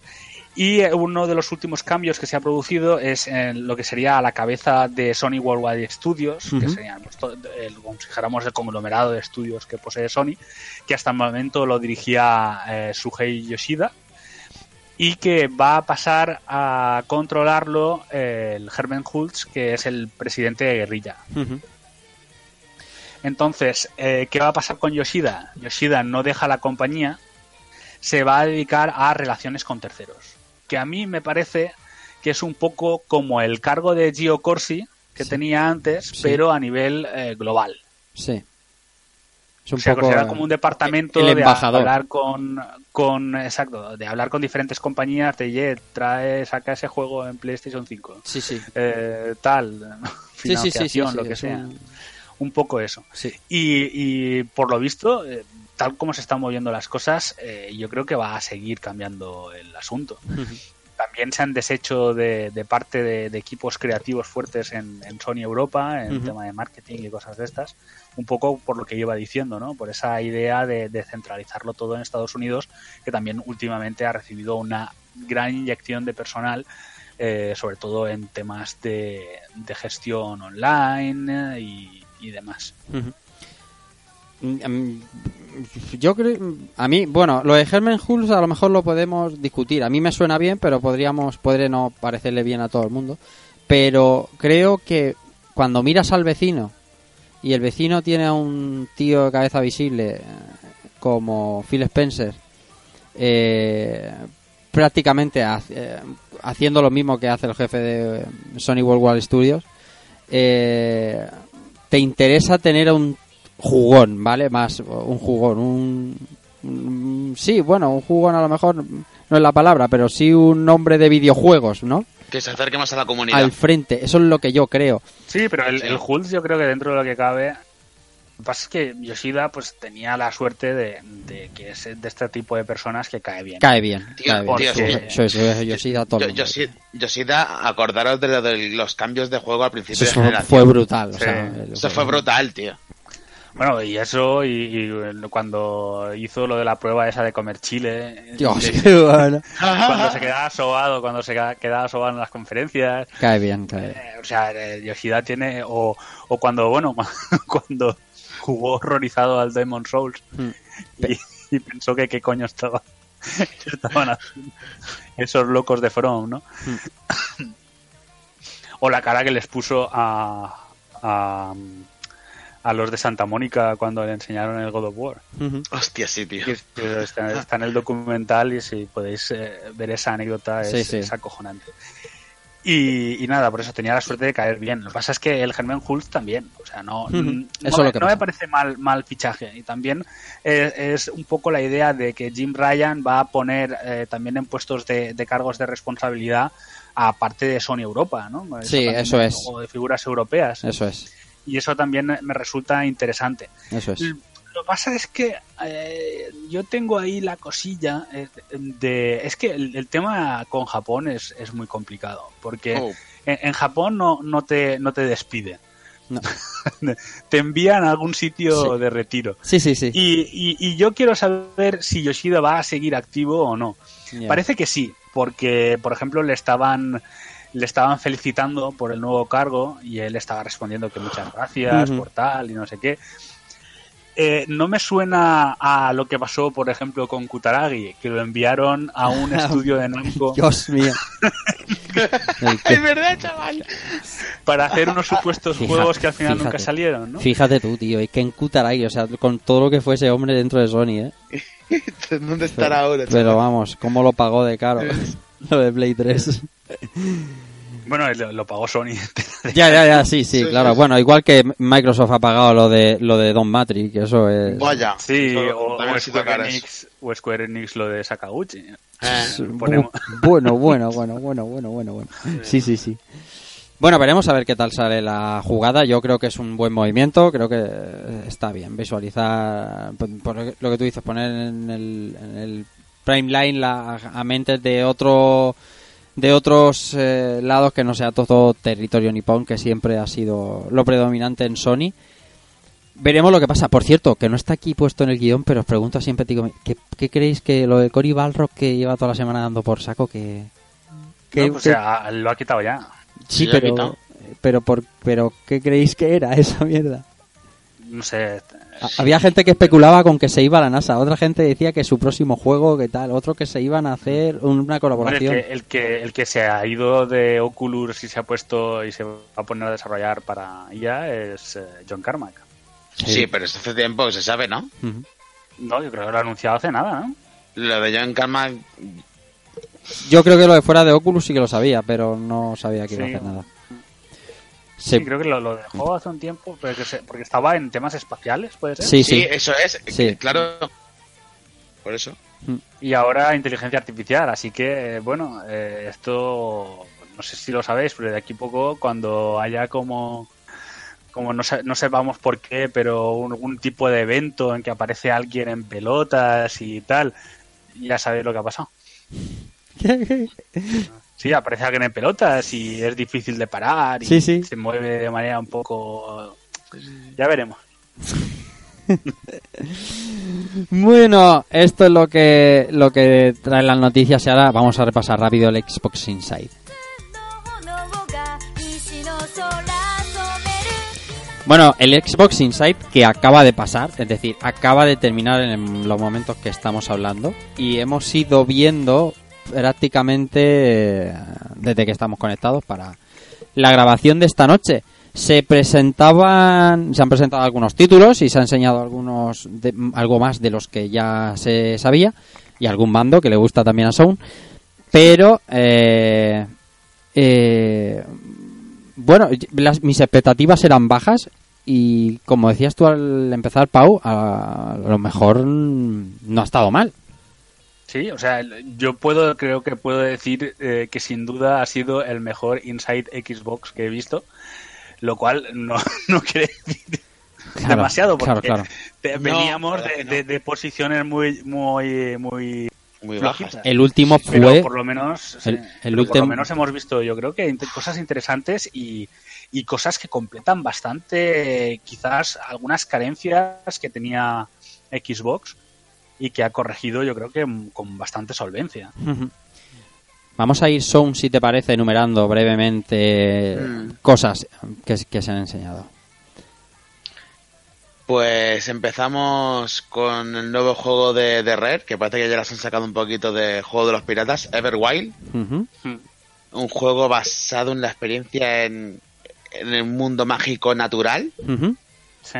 Y eh, uno de los últimos cambios que se ha producido es en lo que sería a la cabeza de Sony Worldwide Studios, que serían pues, el, como si dijéramos el conglomerado de estudios que posee Sony, que hasta el momento lo dirigía eh, Shuhei Yoshida y que va a pasar a controlarlo eh, el Herman Hultz, que es el presidente de Guerrilla. Entonces, eh, ¿qué va a pasar con Yoshida? Yoshida no deja la compañía, se va a dedicar a relaciones con terceros. Que a mí me parece que es un poco como el cargo de Gio Corsi que tenía antes, pero a nivel eh, global. Sí. Es un o sea, poco considera como un departamento el de embajador. hablar con, con exacto, de hablar con diferentes compañías de "Ye, trae, saca ese juego en PlayStation 5. Sí, sí. Eh, tal, Sí, sí, sí, sí, financiación, sí, lo que sea. un- Un poco eso. Y, y por lo visto, eh, tal como se están moviendo las cosas, eh, yo creo que va a seguir cambiando el asunto. También se han deshecho de, de parte de, de equipos creativos fuertes en, en Sony Europa, en Ujú. tema de marketing y cosas de estas, un poco por lo que iba diciendo, ¿no? Por esa idea de, de centralizarlo todo en Estados Unidos, que también últimamente ha recibido una gran inyección de personal, eh, sobre todo en temas de, de gestión online eh, y, y demás. Yo creo, a mí, bueno, lo de Herman Hulse a lo mejor lo podemos discutir. A mí me suena bien, pero podríamos, podría no parecerle bien a todo el mundo. Pero creo que cuando miras al vecino y el vecino tiene a un tío de cabeza visible eh, como Phil Spencer, eh, prácticamente ha- eh, haciendo lo mismo que hace el jefe de Sony World Wide Studios, eh, te interesa tener a un jugón, ¿vale? Más un jugón, un, un- sí, bueno, un jugón a lo mejor no es la palabra, pero sí un hombre de videojuegos, ¿no? Que se acerque más a la comunidad. Al frente, eso es lo que yo creo. Sí, pero el, el Hulk yo creo que dentro de lo que cabe... Lo que pasa es que Yoshida pues tenía la suerte de, de que es de este tipo de personas que cae bien. Cae bien, Tío, cae bien. es Yoshida, todo Yo, Yoshida, acordaros de, lo de los cambios de juego al principio Eso de fue- generación. fue brutal, o Sí. sea, Eso fue brutal, tío. Bueno, y eso, y, y cuando hizo lo de la prueba esa de comer chile. Dios, de- qué bueno. Cuando se quedaba sobado, cuando se queda- quedaba sobado en las conferencias. Cae bien, cae bien. Eh, o sea, eh, Yoshida tiene. O, o cuando, bueno, cuando jugó horrorizado al Demon Souls y, y pensó que qué coño estaba, estaban esos locos de From, ¿no? o la cara que les puso a, a, a los de Santa Mónica cuando le enseñaron el God of War. Hostia, sí, tío. Está, está en el documental y si podéis eh, ver esa anécdota es, Sí, sí. es acojonante. Y, y nada, por eso tenía la suerte de caer bien. Lo que pasa es que el Germán Hulz también. O sea, no, Ujú. no, Eso es lo me, que no me pasa. parece mal, mal fichaje. Y también eh, es un poco la idea de que Jim Ryan va a poner eh, también en puestos de, de cargos de responsabilidad a parte de Sony Europa, ¿no? Sí, eso es. O de figuras europeas. Eso es, Y eso también me resulta interesante. eso es. Lo que pasa es que eh, yo tengo ahí la cosilla eh, de... Es que el, el tema con Japón es, es muy complicado, porque Oh. en, en Japón no, no, te, no te despiden. No. te envían a algún sitio Sí. de retiro. Sí, sí, sí. Y, y- y yo quiero saber si Yoshida va a seguir activo o no. Parece que sí, porque, por ejemplo, le estaban le estaban felicitando por el nuevo cargo y él estaba respondiendo que muchas gracias por tal y no sé qué. Eh, no me suena a lo que pasó, por ejemplo, con Kutaragi, que lo enviaron a un estudio de Namco Dios mío. Es verdad, chaval. para hacer unos supuestos juegos que al final nunca salieron, ¿no? Fíjate tú, tío, es que en Kutaragi, o sea, con todo lo que fue ese hombre dentro de Sony, ¿eh? ¿Dónde estará ahora, Pero vamos, cómo lo pagó de caro. lo de Play 3. Bueno, lo, lo pagó Sony Ya, ya, ya, sí, sí, claro. Bueno, igual que Microsoft ha pagado lo de lo de Don Matrix, que eso es... Vaya. Sí, o, o Square. Enix, o Square Enix lo de Sakaguchi. Ponemos- Bueno, bueno, bueno, bueno, bueno, bueno, bueno. Sí, sí, sí. Bueno, veremos a ver qué tal sale la jugada. Yo creo que es un buen movimiento, creo que está bien visualizar, por, por lo que tú dices, poner en el, en el prime line la, a mentes de otro de otros eh, lados que no sea todo territorio nipón, que siempre ha sido lo predominante en Sony. Veremos lo que pasa. Por cierto, que no está aquí puesto en el guion, pero os pregunto siempre, digo, ¿qué, qué creéis que lo de Cory Balrog que lleva toda la semana dando por saco que... que- No, pues, que- o sea, lo ha quitado ya. sí, pero, pero, por, pero ¿qué creéis que era esa mierda? No sé. Ha- Había gente que especulaba con que se iba a la NASA, otra gente decía que su próximo juego, que tal, otro que se iban a hacer una el, colaboración. que, el, que, el que se ha ido de Oculus y se ha puesto y se va a poner a desarrollar para IA es eh, John Carmack. Sí. pero eso hace tiempo que se sabe, ¿no? No, yo creo que lo ha anunciado hace nada, ¿no? Lo de John Carmack, Yo creo que lo de fuera de Oculus sí que lo sabía, pero no sabía que iba a hacer nada. Sí, Sí. creo que lo, lo dejó hace un tiempo, se- porque estaba en temas espaciales, ¿puede ser? Sí, sí, sí. eso es, Sí. claro. Por eso. Y ahora inteligencia artificial, así que, eh, bueno, eh, esto, no sé si lo sabéis, pero de aquí a poco, cuando haya como, como no, se- no sepamos por qué, pero un- algún tipo de evento en que aparece alguien en pelotas y tal, ya sabéis lo que ha pasado. Sí, aparece alguien en pelotas y es difícil de parar y Sí, sí. se mueve de manera un poco... Ya veremos. Bueno, esto es lo que lo que trae las noticias y ahora vamos a repasar rápido el Xbox Inside. Bueno, el Xbox Inside que acaba de pasar, es decir, acaba de terminar en los momentos que estamos hablando y hemos ido viendo prácticamente eh, desde que estamos conectados para la grabación de esta noche. Se presentaban, se han presentado algunos títulos y se ha enseñado algunos de- algo más de los que ya se sabía y algún mando que le gusta también a Sound, pero eh, eh, bueno, las- mis expectativas eran bajas y como decías tú al empezar, Pau, a, lo mejor no ha estado mal. Sí, o sea, yo puedo, creo que puedo decir eh, que sin duda ha sido el mejor Inside Xbox que he visto, lo cual no, no quiere decir Claro, demasiado, porque claro, claro. te- No, veníamos de, que no. de- de posiciones muy, muy, muy, Muy bajas. El último Pero fue por lo menos, el- sí, el pero por lo último- menos hemos visto, yo creo que cosas interesantes y, y cosas que completan bastante, eh, quizás algunas carencias que tenía Xbox y que ha corregido, yo creo que mm, con bastante solvencia. Vamos a ir, Sound, si te parece, enumerando brevemente Mm. cosas que, que se han enseñado. Pues empezamos con el nuevo juego de, de Rare, que parece que ya las han sacado un poquito de Juego de los Piratas, Everwild. Ujú. Un juego basado en la experiencia en, en el mundo mágico natural. Sí.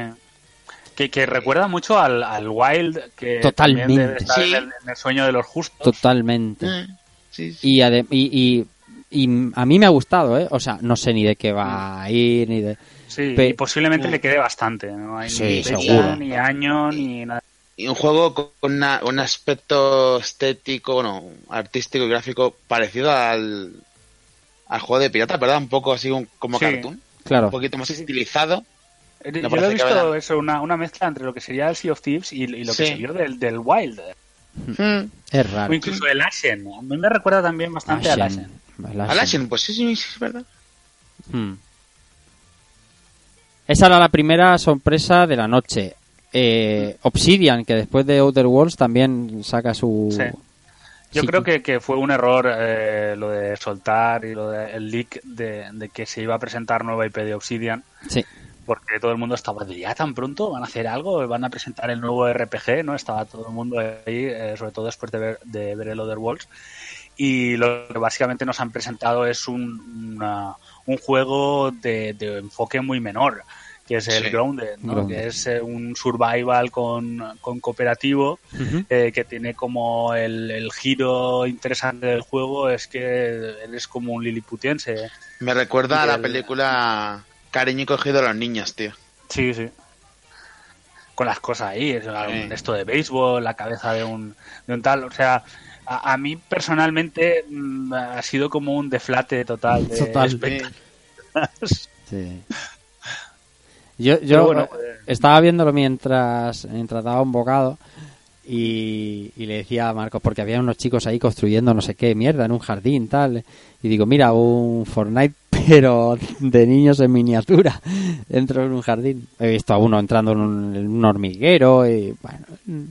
Que, que recuerda mucho al, al Wild, que Totalmente. también debe estar Sí. en, el, en el sueño de los justos. Totalmente. Eh, sí, sí. Y, ade- y, y- y a mí me ha gustado, ¿eh? O sea, no sé ni de qué va a ir, ni de... Sí, Pe- y posiblemente le quede bastante. No hay Sí, ni fecha, seguro. ni año, ni nada. Y un juego con una- un aspecto estético, bueno, artístico y gráfico parecido al, al juego de piratas, ¿verdad? Un poco así un- como Sí. cartoon. Claro. Un poquito más estilizado. Yo lo he visto eso, una, una mezcla entre lo que sería el Sea of Thieves y, y lo que Sí. se vio del, del Wild. Es raro. O incluso el Ashen. A mí me recuerda también bastante al Ashen. Al Ashen. Ashen, pues sí, sí, sí, es verdad. Hmm. Esa era la primera sorpresa de la noche. Eh, Obsidian, que después de Outer Worlds también saca su... Sí. Yo Sí. creo que, que fue un error eh, lo de soltar y lo del leak de, de que se iba a presentar nueva IP de Obsidian. Sí. Porque todo el mundo estaba de ya tan pronto, van a hacer algo, van a presentar el nuevo RPG, ¿no? Estaba todo el mundo ahí, eh, sobre todo después de ver, de ver el Other Worlds. Y lo que básicamente nos han presentado es un, una- un juego de, de enfoque muy menor, que es el Sí. Grounded, ¿no? Grounded. que es eh, un survival con, con cooperativo Ujú. eh, que tiene como el, el giro interesante del juego es que eres como un liliputiense. Me recuerda a la El- película Cariño y cogido a los niños, tío. Sí, sí. Con las cosas ahí, esto de béisbol, la cabeza de un, de un tal. O sea, a, a mí personalmente mm, ha sido como un deflate total. De Total. Sí. Yo, yo bueno, eh, estaba viéndolo mientras, mientras daba un bocado y, y le decía a Marcos, porque había unos chicos ahí construyendo no sé qué mierda en un jardín, tal. Y digo, mira, un Fortnite, pero de niños en miniatura, dentro de un jardín. He visto a uno entrando en un, en un hormiguero y, bueno, mm,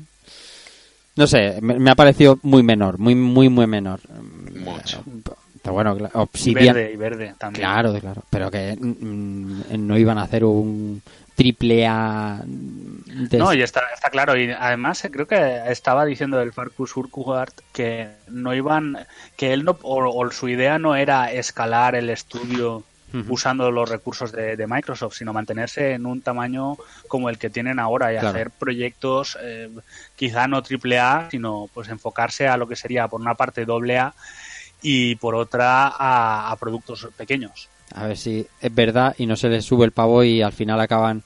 no sé, me, me ha parecido muy menor, muy, muy, muy menor. Mucho. Pero bueno, cla- Y Obsidian. verde, y verde también. Claro, claro. Pero que mm, no iban a hacer un triple A. de- No, y está, está claro. Y además eh, creo que estaba diciendo el Farkus Urquhart que no iban, que él no, o, o su idea no era escalar el estudio usando los recursos de, de Microsoft, sino mantenerse en un tamaño como el que tienen ahora y Claro. hacer proyectos eh, quizá no triple A, sino pues enfocarse a lo que sería por una parte doble A y por otra a, a productos pequeños. A ver si es verdad y no se les sube el pavo y al final acaban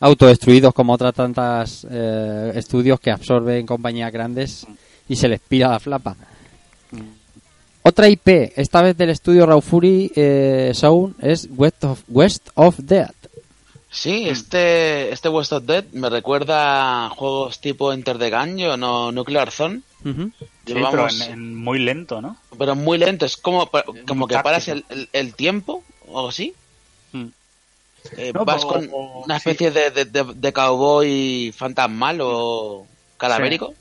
autodestruidos como otras tantas eh, estudios que absorben compañías grandes y se les pira la flapa. Otra IP, esta vez del estudio Raw Fury eh, Zone, es West of, West of Dead. Sí, este, este West of Dead me recuerda a juegos tipo Enter the Gungeon o Nuclear Zone. Sí, Llevamos- pero en- en muy lento, ¿no? pero muy lento, es como, como que táctico. paras el, el- el tiempo o así. Mm. Eh, No, vas o- con o- una especie de, de, de- de cowboy fantasmal o cadavérico.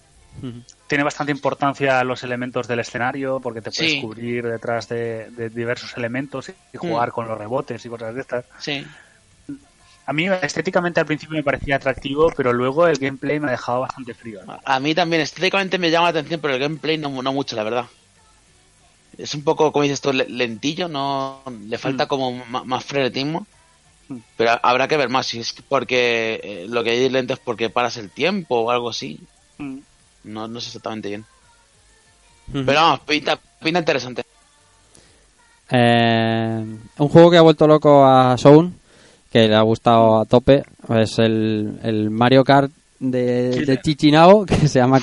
tiene bastante importancia los elementos del escenario porque te puedes Sí. cubrir detrás de, de diversos elementos y jugar Mm. con los rebotes y cosas de estas. Sí. A mí estéticamente al principio me parecía atractivo, pero luego el gameplay me ha dejado bastante frío. ¿no? A mí también estéticamente me llama la atención, pero el gameplay no, no mucho, la verdad. Es un poco, como dices tú, le- lentillo, no le falta Mm. como más frenetismo. Pero habrá que ver más, si es porque eh, lo que hay lento es porque paras el tiempo o algo así. Mm. No, no sé exactamente bien. Pero vamos, pinta, pinta interesante. Eh, un juego que ha vuelto loco a Sound, que le ha gustado a tope, es el, el Mario Kart de, de Chichinao, que se llama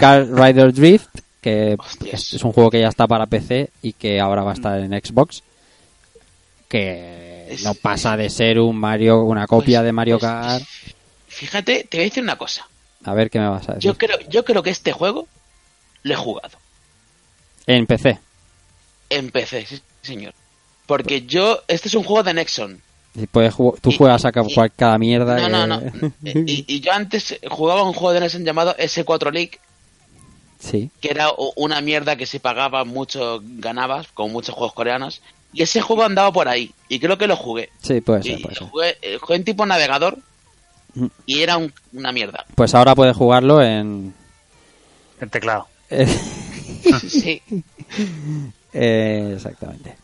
Kart Rider Drift, que es, es un juego que ya está para PC y que ahora va a estar en Xbox. Que no pasa de ser un Mario, una copia de Mario Kart. Fíjate, te voy a decir una cosa. A ver qué me vas a decir. Yo creo, yo creo que este juego lo he jugado. En PC. En PC, sí, señor. Porque yo, este es un juego de Nexon. Y puedes tú juegas a cual- cada mierda. No, no, que- no. Y, y yo antes jugaba un juego de Nexon llamado S4 League, sí. que era una mierda que si pagabas mucho ganabas, con muchos juegos coreanos. Y ese juego andaba por ahí. Y creo que lo jugué. Sí, puede ser, Y puede ser. jugué, eh, jugué en tipo navegador y era un- una mierda. Pues ahora puedes jugarlo en. El teclado. sí. Eh, exactamente.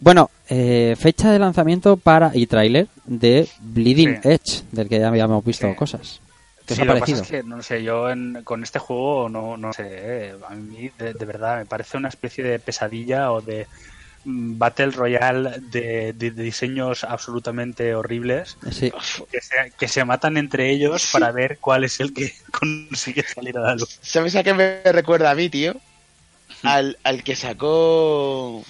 Bueno, eh, fecha de lanzamiento para y tráiler de Bleeding Sí. Edge, del que ya habíamos visto cosas. ¿Qué os ha lo que pasa parecido? es que, no sé, yo en- con este juego no, no sé, eh, a mí de, de verdad me parece una especie de pesadilla o de mm, Battle Royale de, de- de diseños absolutamente horribles Sí. que se, que se matan entre ellos para ver cuál es el que consigue salir a la luz. ¿Sabes a qué me recuerda a mí, tío? Al, al que sacó...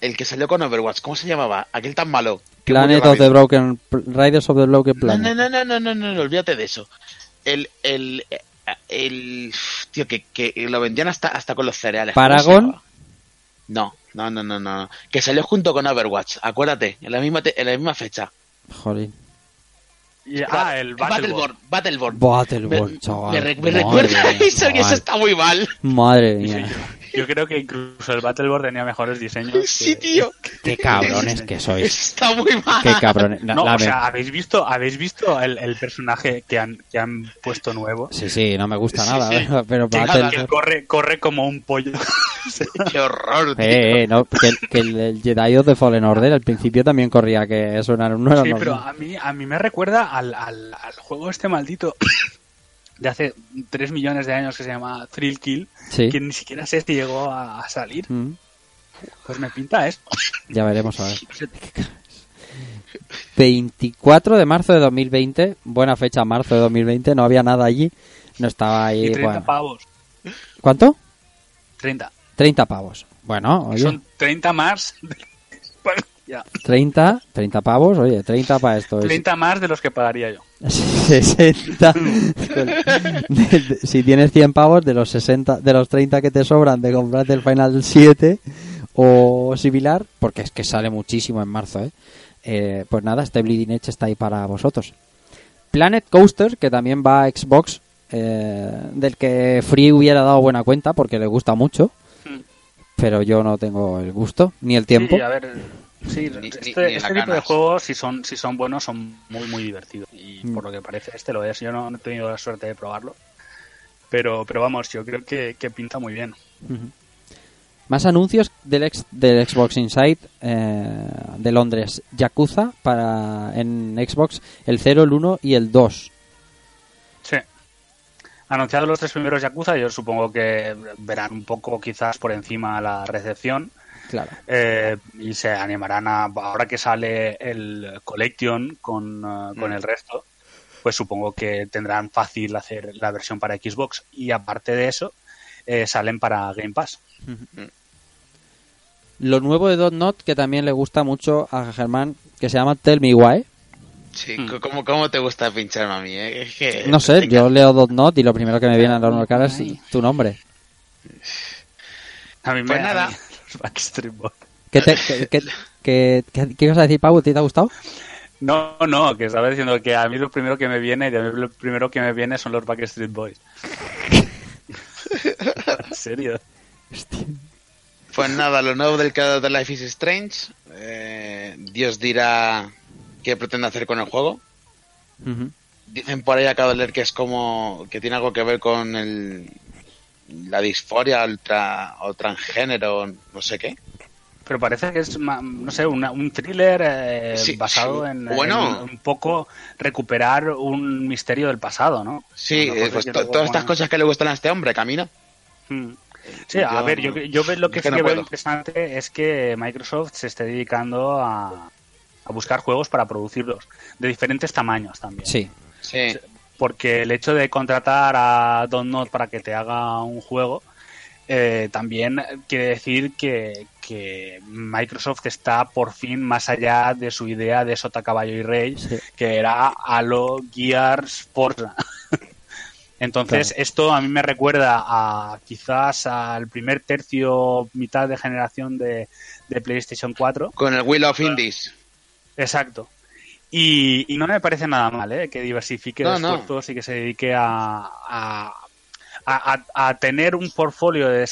El que salió con Overwatch, ¿cómo se llamaba? Aquel tan malo. Planet of the. Broken Riders of the Broken No, Planet. no, no, no, no, no, no, olvídate de eso. El, el, eh, el, tío, que, que lo vendían hasta, hasta con los cereales. ¿Cómo se Paragon. No, no, no, no, no. Que salió junto con Overwatch, acuérdate, en la misma, te- en la misma fecha. Joder. Ah, el Battleborn. Battleborn. Battleborn, Me- chaval. Me, re- me Madre recuerda eso y eso está muy mal. Madre mía. Yo creo que incluso el Battleborn tenía mejores diseños. Sí, tío. Qué cabrones que sois. Está muy mal. Qué cabrones. No, la o sea, ¿habéis visto, ¿habéis visto el, el personaje que han, que han puesto nuevo? Sí, sí, no me gusta Sí, nada, sí. pero, pero Que- Battle- que corre, corre como un pollo. Qué horror, tío. Eh, eh, no, que, el- que el, el Jedi of the Fallen Order al principio también corría que eso no, no era Sí, normal. pero a mí, a mí me recuerda al, al, al juego este maldito de hace 3 millones de años que se llama Thrill Kill, Sí. que ni siquiera sé si llegó a, a salir. Mm, Pues me pinta esto. ya veremos a ver. 24 de marzo de 2020, buena fecha, marzo de 2020, no había nada allí, no estaba ahí. Y 30 bueno. pavos. ¿Cuánto? 30. 30 pavos. Bueno, oye, Son 30 más. De- Bueno, ya. 30, 30 pavos, oye, 30 para esto. es- 30 más de los que pagaría yo. 60. De- de- si tienes 100 pavos, de los 60, de los 30 que te sobran de comprarte el Final 7 o similar, porque es que sale muchísimo en marzo, ¿eh? Eh, pues nada, este Bleeding Edge está ahí para vosotros. Planet Coaster, que también va a Xbox, eh, del que Free hubiera dado buena cuenta porque le gusta mucho, Hmm. pero yo no tengo el gusto ni el tiempo. Sí, a ver, sí, Ni- este, ni- ni este tipo de juegos, si son, si son buenos, son muy, muy divertidos. Y Mm. por lo que parece, este lo es. Yo no, no he tenido la suerte de probarlo. Pero, pero vamos, yo creo que, que pinta muy bien. Más anuncios del, ex- del Xbox Inside eh, de Londres. Yakuza para en Xbox el 0, el 1 y el 2. Sí. Anunciados los tres primeros Yakuza, yo supongo que verán un poco quizás por encima la recepción. Claro. eh, y se animarán a, ahora que sale el Collection con, eh, con Mm. el resto, pues supongo que tendrán fácil hacer la versión para Xbox. Y aparte de eso, eh, salen para Game Pass. Lo nuevo de Dot Not que también le gusta mucho a Germán, que se llama Tell Me Why. Sí, co- ¿cómo, ¿cómo te gusta pincharme a mí? eh? Es que No sé, yo leo Dot Not y lo primero que me viene a la cara es tu nombre. A mí me Pues nada. a mí los Backstreet Boys. ¿Qué, te, qué, qué- qué- qué- qué ibas a decir, Pau? ¿Te, te ha gustado? No, no, que estaba diciendo que a mí lo primero que me viene, y a mí lo primero que me viene son los Backstreet Boys. en serio. Pues nada, lo nuevo del creador de Life is Strange. eh, Dios dirá qué pretende hacer con el juego. Dicen por ahí acabo de leer que es como que tiene algo que ver con el la disforia ultra o transgénero, no sé qué. Pero parece que es, ma- no sé, una- un thriller eh, Sí, basado sí. en, Bueno. en un poco recuperar un misterio del pasado, ¿no? Sí, eh, pues todas estas cosas que le gustan a este hombre, camina. hmm. Sí, a ver, yo, yo veo lo que es que sí no que veo puedo. interesante es que Microsoft se esté dedicando a, a buscar juegos para producirlos, de diferentes tamaños también. Sí. Sí. Porque el hecho de contratar a Don Not para que te haga un juego eh, también quiere decir que, que Microsoft está por fin más allá de su idea de Sota Caballo y Rey, Sí. que era Halo, Gears, Forza. Entonces, Claro. esto a mí me recuerda a quizás al primer tercio, mitad de generación de, de PlayStation 4. Con el Wheel of Indies. Exacto. Y, y no me parece nada mal, ¿eh? Que diversifique No, no. esfuerzos y que se dedique a, a, a- a- a tener un portfolio de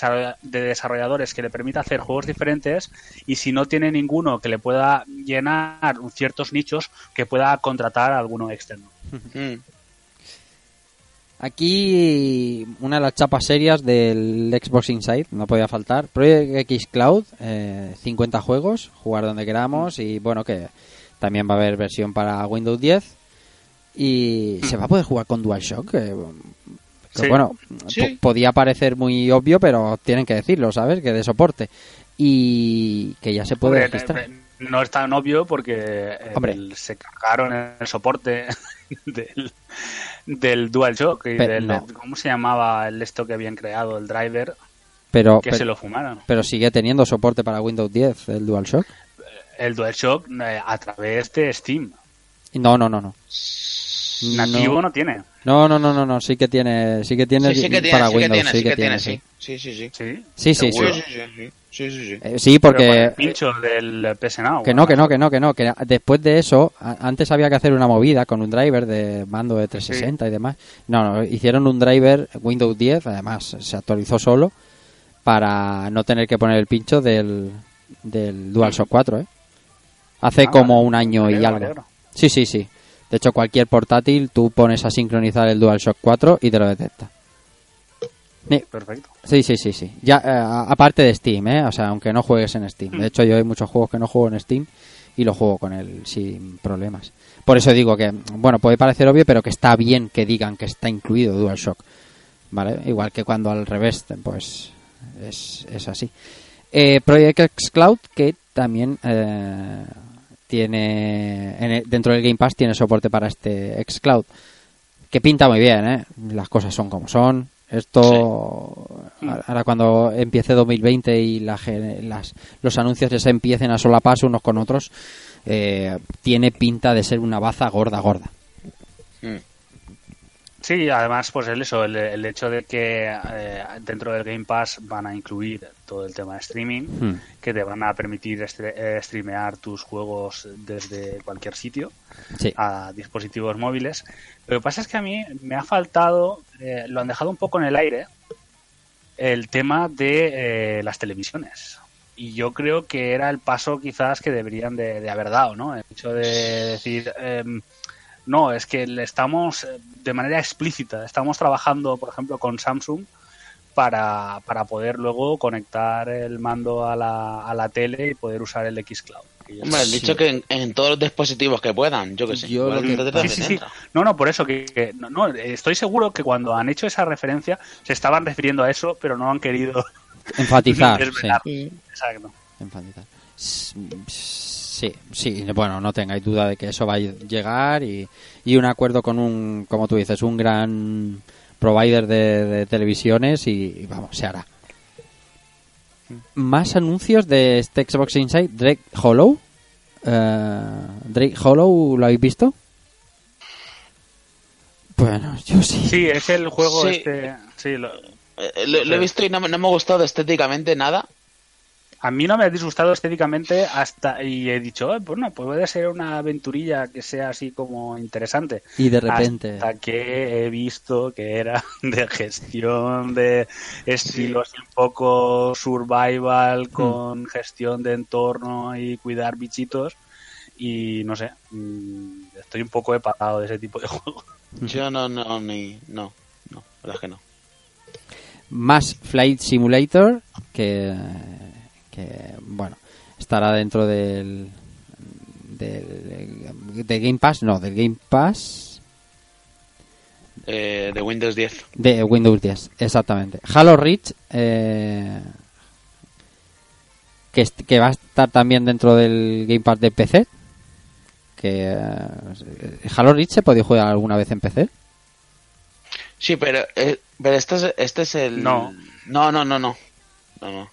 desarrolladores que le permita hacer juegos diferentes y si no tiene ninguno que le pueda llenar ciertos nichos, que pueda contratar a alguno externo. Mm. Aquí una de las chapas serias del Xbox Inside, no podía faltar. Project X Cloud, eh, 50 juegos, jugar donde queramos y bueno, que también va a haber versión para Windows 10 y se va a poder jugar con DualShock. Que, que Sí. bueno, Sí. podía parecer muy obvio, pero tienen que decirlo, ¿sabes? Que de soporte. Y que ya se puede Hombre, registrar. eh, no es tan obvio porque eh, Hombre. el- se cargaron el soporte del, del DualShock y del, no. ¿cómo se llamaba el esto que habían creado, el driver? Pero, que pero, se lo fumaron. pero sigue teniendo soporte para Windows 10 el DualShock. El DualShock eh, a través de Steam. No, no, no, no. Nativo no, tiene. No, no, no, no, no, sí que tiene, sí que tiene Sí, sí que tiene, para sí que Windows, tiene, sí sí que que tiene, sí. sí. Sí, sí, sí. Sí, Sí, sí, Sí, sí. sí, sí, sí, sí, sí. Eh, Pero con el porque pincho del PS Now. que no, que no, que no, que no, que después de eso, antes había que hacer una movida con un driver de mando de 360 y demás. No, no, hicieron un driver Windows 10, además se actualizó solo para no tener que poner el pincho del, del DualShock 4, ¿eh? Hace Ah, como vale. un año y algo. alegro. Sí, sí, sí. De hecho, cualquier portátil tú pones a sincronizar el DualShock 4 y te lo detecta. Sí. Perfecto. Sí, sí, sí, sí. Ya, eh, aparte de Steam, ¿eh? O sea, aunque no juegues en Steam. De hecho, yo hay muchos juegos que no juego en Steam y lo juego con él sin problemas. Por eso digo que, bueno, puede parecer obvio, pero que está bien que digan que está incluido DualShock. ¿Vale? Igual que cuando al revés, pues es, es así. Eh, Project X Cloud, que también eh, tiene, en el- dentro del Game Pass, tiene soporte para este X Cloud. Que pinta muy bien, ¿eh? Las cosas son como son. Esto, ahora cuando empiece 2020 y la las, los anuncios ya se empiecen a solapar unos con otros, eh, tiene pinta de ser una baza gorda, gorda. Sí, además, pues el eso, el, el hecho de que eh, dentro del Game Pass van a incluir todo el tema de streaming, Hmm. que te van a permitir estre- eh, streamear tus juegos desde cualquier sitio Sí. a dispositivos móviles. Lo que pasa es que a mí me ha faltado, eh, lo han dejado un poco en el aire, el tema de eh, las televisiones. Y yo creo que era el paso quizás que deberían de, de haber dado, ¿no? El hecho de decir, em, no, es que le estamos eh, de manera explícita, estamos trabajando, por ejemplo, con Samsung para, para poder luego conectar el mando a la, a la tele y poder usar el Xcloud. Hombre, han dicho que en, en todos los dispositivos que puedan, yo que sé. Yo que- Sí, sí. No, no, por eso que, que- no, no, estoy seguro que cuando han hecho esa referencia se estaban refiriendo a eso, pero no han querido Enfatizar. Exacto. Enfatizar. Sí, sí, bueno, no tengáis duda de que eso va a llegar y, y un acuerdo con un, como tú dices, un gran provider de, de televisiones y, y vamos, se hará. Más anuncios de este Xbox Inside, Drake Hollow. Eh, Drake Hollow, ¿lo habéis visto? Bueno, yo sí. Sí, es el juego Sí. este. Sí, lo- Eh, lo, lo he visto y no, me- no me ha gustado estéticamente nada. A mí no me ha disgustado estéticamente hasta y he dicho, "Eh, pues no, pues puede ser una aventurilla que sea así como interesante. Y de repente- Hasta que he visto que era de gestión de estilos un poco survival con gestión de entorno y cuidar bichitos y no sé, mm, estoy un poco empatado de ese tipo de juego. Yo no, no, ni. No, no, la verdad es que no. Más Flight Simulator, que, que bueno, estará dentro del, del de Game Pass, no, del Game Pass Eh, de Windows 10. de Windows 10, exactamente. Halo Reach, eh, que, que va a estar también dentro del Game Pass de PC. Que eh, Halo Reach se puede jugar alguna vez en PC. Sí, pero, eh, pero este, es, este es el. No. No, no, no, no. No, no.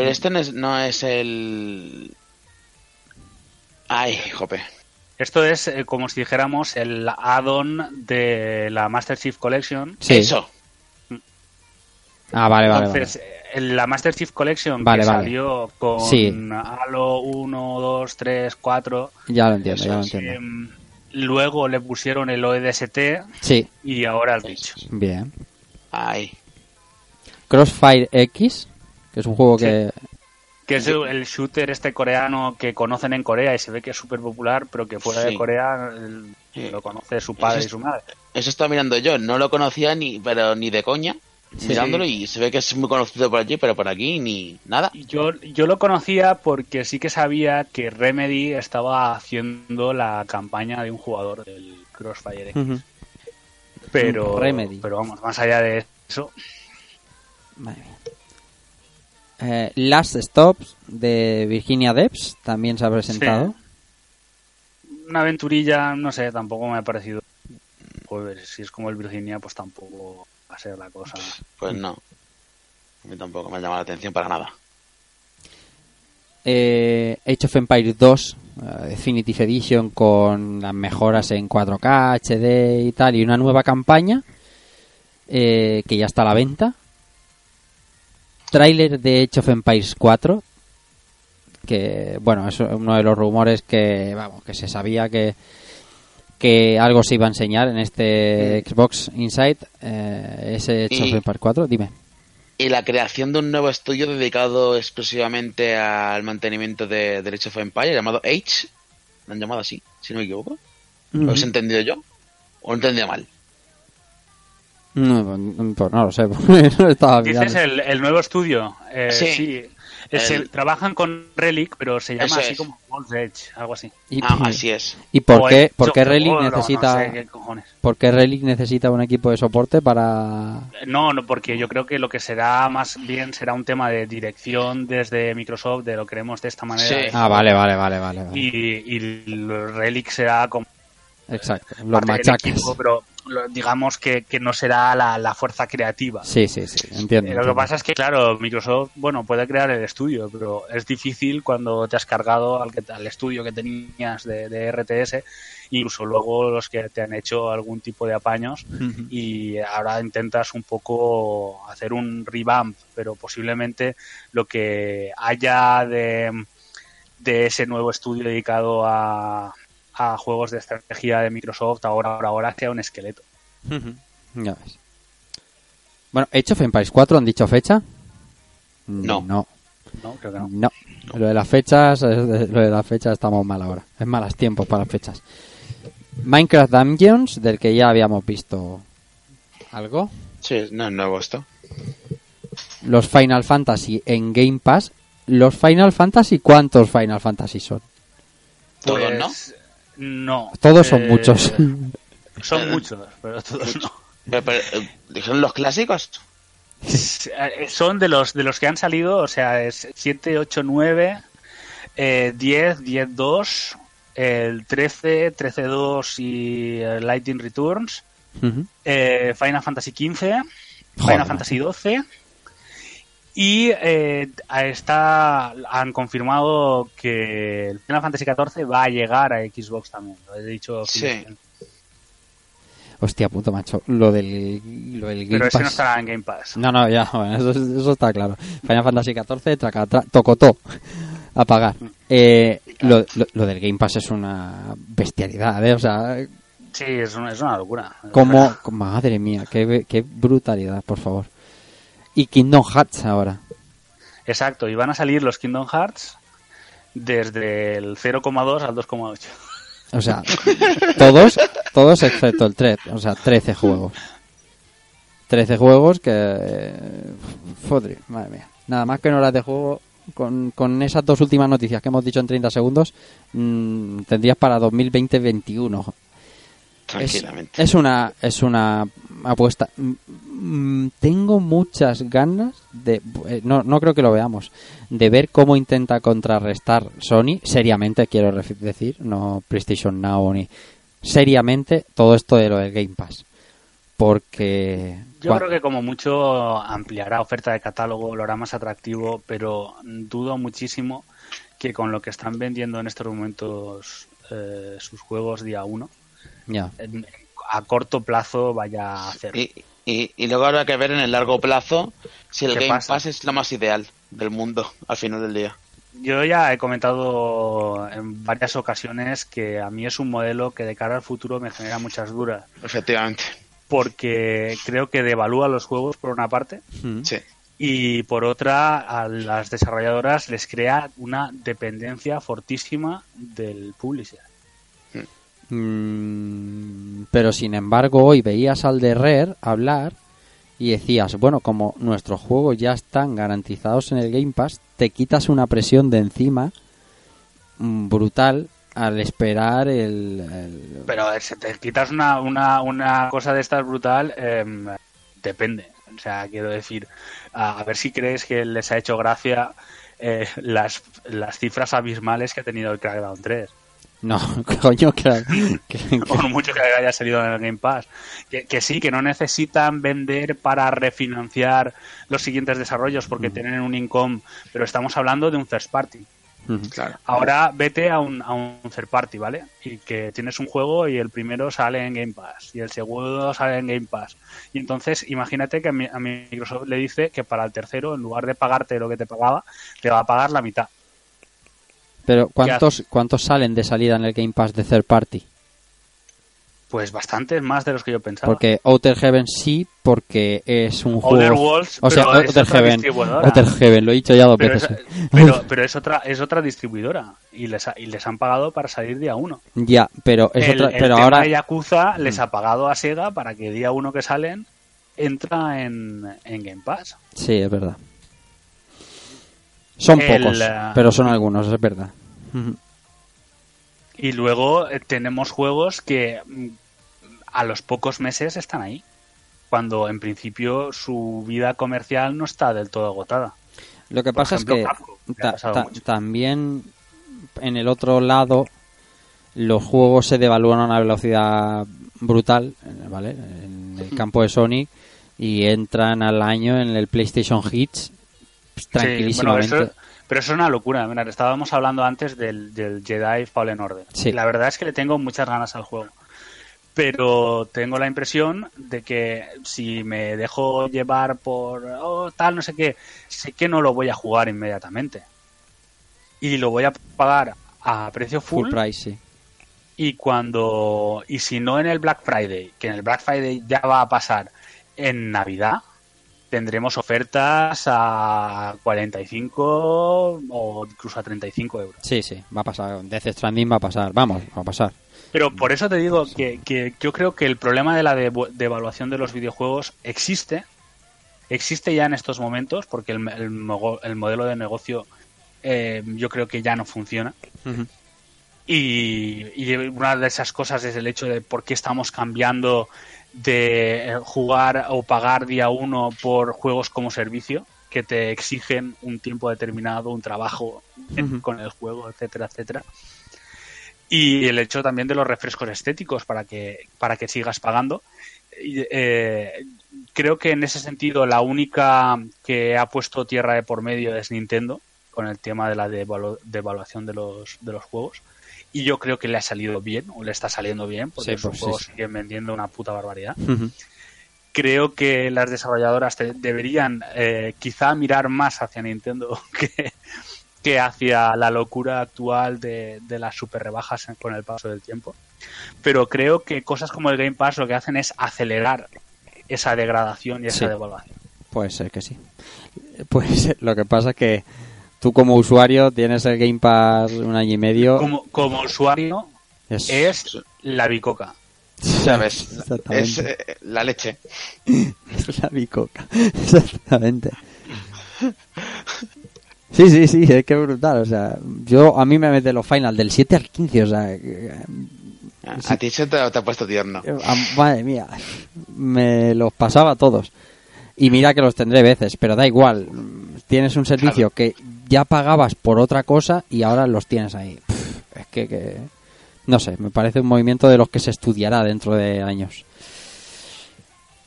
Pero este no es, no es el. Ay, jope. Esto es eh, como si dijéramos el add-on de la Master Chief Collection. Sí. Eso. Ah, vale, vale, vale. Entonces, la Master Chief Collection Vale, que vale. salió con Sí. Halo 1, 2, 3, 4. Ya lo entiendo, ya lo entiendo. em, luego le pusieron el ODST Sí, y ahora el Reach. bien. Ay. Crossfire X, que es un juego que... Que es el, el shooter este coreano que conocen en Corea y se ve que es súper popular, pero que fuera de. Corea el- Sí. lo conoce su padre Eso y su madre. Eso estaba mirando yo. No lo conocía ni, pero ni de coña. Sí. Mirándolo y se ve que es muy conocido por allí, pero por aquí ni nada. Yo, yo lo conocía porque sí que sabía que Remedy estaba haciendo la campaña de un jugador del Crossfire X. Pero, Remedy. pero vamos, más allá de eso, Madre mía. Eh, Last Stops de Virginia Debs también se ha presentado. una aventurilla, no sé, tampoco me ha parecido. Pues si es como el Virginia, pues tampoco va a ser la cosa. Pues no. A mí tampoco me ha llamado la atención para nada. Eh, Age of Empires 2 eh, Definitive Edition con las mejoras en 4K, HD y tal, y una nueva campaña eh, que ya está a la venta. Trailer de Age of Empires 4 que bueno, es uno de los rumores que vamos, que se sabía que que algo se iba a enseñar en este Xbox Inside eh, ese Age of Empires 4, dime. Y la creación de un nuevo estudio dedicado exclusivamente al mantenimiento de Age of Empire, llamado Age. ¿Lo han llamado así? Si no me equivoco. ¿Lo he entendido yo? ¿O lo he entendido mal? No, pues no lo sé, porque no estaba Dices el, el nuevo estudio. Eh, Sí. sí. Eh, El- trabajan con Relic, pero se llama Eso así es. como Wolf's Edge, algo así. Y- Ah, así es. ¿Y por O qué, el por qué Relic Oro, necesita No sé qué cojones. por qué Relic necesita un equipo de soporte para No, no, porque yo creo que lo que será más bien será un tema de dirección desde Microsoft, de lo queremos de esta manera. Sí. Ah, vale, vale, vale, vale. vale. Y, y el Relic será como Exacto, los machacas. equipo, pero digamos que, que no será la, la fuerza creativa. Sí, sí, sí, entiendo. Eh, Lo que pasa es que, claro, Microsoft, bueno, puede crear el estudio, pero es difícil cuando te has cargado al, que, al estudio que tenías de, de RTS, incluso luego los que te han hecho algún tipo de apaños, y ahora intentas un poco hacer un revamp, pero posiblemente lo que haya de, de ese nuevo estudio dedicado a, a juegos de estrategia de Microsoft ahora, ahora, ahora sea un esqueleto. Ya ves. Bueno, ¿Age of Empires 4 han dicho fecha? No. No. ¿no? Creo que no. No. Lo de las fechas, es- lo de las fechas estamos mal ahora. Es malas tiempos para las fechas. Minecraft Dungeons, del que ya habíamos visto algo. Sí, no es nuevo esto. Los Final Fantasy en Game Pass. ¿Los Final Fantasy cuántos Final Fantasy son? Todos, ¿no? Pues, No. Todos son Eh, muchos. Son muchos, pero todos no. Pero, pero, eh, ¿Son los clásicos? Eh, Son de los de los que han salido, o sea, es 7, 8, 9, eh, 10, 10, 2, el 13, 13, 2 y Lightning Returns, Ujú. eh, Final Fantasy 15, Joder. Final Fantasy 12 y eh, está han confirmado que el Final Fantasy 14 va a llegar a Xbox también. Lo he dicho. Sí. Hostia puto macho. Lo del, lo del Game Pero ese no estará en Game Pass. No, no, ya, bueno, eso, eso está claro. Final Fantasy XIV, traca, tra- tocotó, a pagar. Eh, lo, lo, lo del Game Pass es una bestialidad, ¿eh? O sea, Sí, es una, es una locura. como, madre mía, qué, qué brutalidad, por favor. Y Kingdom Hearts ahora. Exacto, y van a salir los Kingdom Hearts desde el 0,2 al 2,8. O sea, todos, todos excepto el 3, o sea, 13 juegos. 13 juegos que... eh, Fodri, madre mía. Nada más que en horas de juego, con, con esas dos últimas noticias que hemos dicho en 30 segundos, mm, tendrías para 2020-21. Es, Tranquilamente. es una es una apuesta. Tengo muchas ganas de eh, no no creo que lo veamos de ver cómo intenta contrarrestar Sony seriamente quiero decir no PlayStation Now ni seriamente todo esto de lo del Game Pass porque Yo creo que como mucho ampliará oferta de catálogo, lo hará más atractivo, pero dudo muchísimo que con lo que están vendiendo en estos momentos eh, sus juegos día 1, ya a corto plazo vaya a hacer. Y, y, y luego habrá que ver en el largo plazo si el ¿Qué Game pasa? Pass es lo más ideal del mundo al final del día. Yo ya he comentado en varias ocasiones que a mí es un modelo que de cara al futuro me genera muchas dudas. Efectivamente. Porque creo que devalúa los juegos por una parte Mm. Sí. y por otra a las desarrolladoras les crea una dependencia fortísima del publisher. Mm, pero sin embargo hoy veías al de Rare hablar y decías, bueno, como nuestros juegos ya están garantizados en el Game Pass, te quitas una presión de encima mm, brutal al esperar el... Pero eh, si te quitas una, una, una cosa de estas brutal, em, depende. O sea, quiero decir, a, a ver si crees que les ha hecho gracia eh, las, las cifras abismales que ha tenido el Crackdown 3. No, coño, que... que- Por mucho que haya salido en el Game Pass. Que, que sí, que no necesitan vender para refinanciar los siguientes desarrollos porque tienen un income, pero estamos hablando de un first party. Claro. Ahora vete a un, a un third party, ¿vale? Y que tienes un juego y el primero sale en Game Pass y el segundo sale en Game Pass. Y entonces imagínate que a, mi- a Microsoft le dice que para el tercero, en lugar de pagarte lo que te pagaba, te va a pagar la mitad. Pero ¿cuántos, ¿cuántos salen de salida en el Game Pass de third party? Pues bastantes más de los que yo pensaba. Porque Outer Heaven sí, porque es un Outer juego... Worlds, o sea, pero Outer Heaven. Outer Heaven, lo he dicho ya dos pero, veces. es, pero, pero es otra es otra distribuidora y les, ha- y les han pagado para salir día uno. Ya, pero es el, otra, el pero tema ahora Yakuza les ha pagado a Sega para que día uno que salen entra en, en Game Pass. Sí, es verdad. Son El, pocos, eh, pero son algunos, es verdad. Y luego eh, tenemos juegos que mm, a los pocos meses están ahí. Cuando en principio su vida comercial no está del todo agotada. Lo que Por pasa ejemplo, es que Capcom, le ha ta- pasado ta- mucho. también en el otro lado los juegos se devalúan a una velocidad brutal, ¿vale? En el campo de Sonic y entran al año en el PlayStation Hits Sí, bueno, tranquilísimamente. eso- pero eso es una locura. Mirad, estábamos hablando antes del, del Jedi Fallen Order. Sí. La verdad es que le tengo muchas ganas al juego. Pero tengo la impresión de que si me dejo llevar por oh, tal, no sé qué, sé que no lo voy a jugar inmediatamente. Y lo voy a pagar a precio full, Full price, sí. y cuando y si no en el Black Friday, que en el Black Friday ya va a pasar en Navidad, tendremos ofertas a 45 o incluso a 35 euros. Sí, sí, va a pasar. Death Stranding va a pasar. Vamos, va a pasar. Pero por eso te digo que, que yo creo que el problema de la devaluación de los videojuegos existe, existe ya en estos momentos, porque el, el el modelo de negocio eh, yo creo que ya no funciona. Y, y una de esas cosas es el hecho de por qué estamos cambiando de eh, jugar o pagar día uno por juegos como servicio que te exigen un tiempo determinado, un trabajo con el juego, etcétera, etcétera. Y el hecho también de los refrescos estéticos para que, para que sigas pagando. Eh, creo que en ese sentido la única que ha puesto tierra de por medio es Nintendo con el tema de la devalu- devaluación de los, de los juegos. Y yo creo que le ha salido bien, o le está saliendo bien, porque Sí, sus pues sí, juegos sí. siguen vendiendo una puta barbaridad. Ujú. Creo que las desarrolladoras te- deberían eh, quizá mirar más hacia Nintendo que, que hacia la locura actual de, de las super rebajas con el paso del tiempo. Pero creo que cosas como el Game Pass lo que hacen es acelerar esa degradación y esa Sí. devaluación. Puede ser que sí. Pues lo que pasa es que tú como usuario tienes el Game Pass un año y medio. Como, como usuario Es- es la bicoca. ¿Sabes? Exactamente. Es eh, la leche. Es la bicoca. Exactamente. Sí, sí, sí, es que brutal. O sea, yo a mí me mete los final del 7 al 15. O sea, A ti se te, te ha puesto tierno. a- madre mía, me los pasaba todos. Y mira que los tendré veces, pero da igual. Tienes un servicio que ya pagabas por otra cosa y ahora los tienes ahí. Pff, es que, que- no sé, me parece un movimiento de los que se estudiará dentro de años.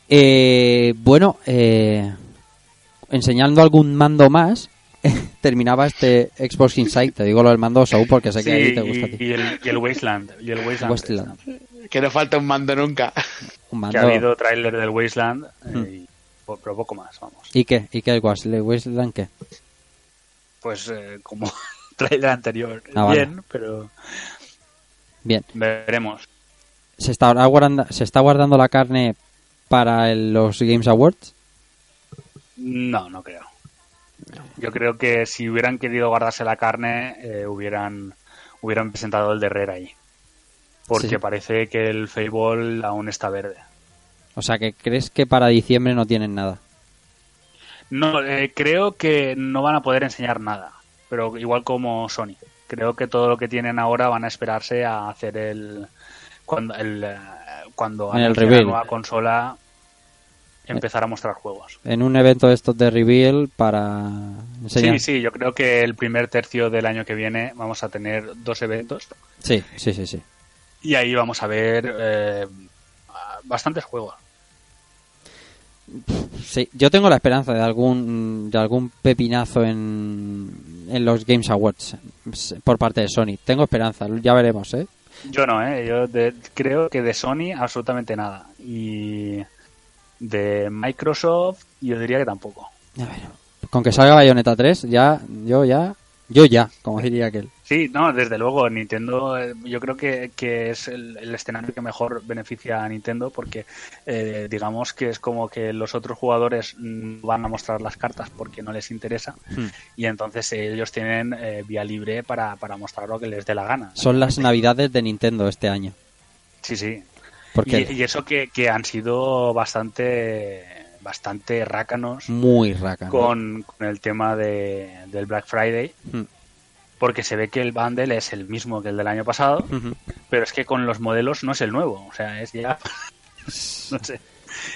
Eh, bueno, eh, enseñando algún mando más, terminaba este Xbox Insight. Te digo lo del mando Saúl porque sé que Sí, ahí te gusta a y, ti. y el, y el Wasteland. Y el Wasteland. Wasteland. Que no falta un mando nunca. Un Que ha habido tráiler del Wasteland, eh, Hmm. y pero poco más, vamos. ¿Y qué? ¿Y qué el? Wasteland qué? Pues eh, como tráiler anterior. Ah, vale. Bien, pero Bien. veremos. ¿Se está, guardando, ¿Se está guardando la carne para el- los Games Awards? No, no creo. Yo creo que si hubieran querido guardarse la carne, eh, hubieran, hubieran presentado el de Herrera ahí. Porque Sí. parece que el Fable aún está verde. O sea, que crees que para diciembre no tienen nada. No, eh, creo que no van a poder enseñar nada. Pero igual como Sony. Creo que todo lo que tienen ahora van a esperarse a hacer el. Cuando, el, eh, cuando En el reveal. la nueva consola, empezar a mostrar juegos. En un evento de estos de reveal para enseñar. Sí, sí, yo creo que el primer tercio del año que viene vamos a tener dos eventos sí, sí, sí, sí. y ahí vamos a ver eh, bastantes juegos. Sí, yo tengo la esperanza de algún de algún pepinazo en, en los Games Awards por parte de Sony. Tengo esperanza, ya veremos, ¿eh? Yo no, ¿eh? yo de- creo que de Sony absolutamente nada y de Microsoft yo diría que tampoco. Con que salga Bayonetta 3, ya, yo ya, yo ya, como diría aquel. Sí, no, desde luego, Nintendo eh, yo creo que, que es el, el escenario que mejor beneficia a Nintendo porque eh, digamos que es como que los otros jugadores van a mostrar las cartas porque no les interesa Hmm. y entonces ellos tienen eh, vía libre para, para mostrar lo que les dé la gana. Son las navidades de Nintendo este año. Sí, sí. Porque- Y, y eso que, que han sido bastante bastante rácanos Muy rácano. con, con el tema de, del Black Friday. Mm. Porque se ve que el bundle es el mismo que el del año pasado, pero es que con los modelos no es el nuevo. O sea, es ya. no sé.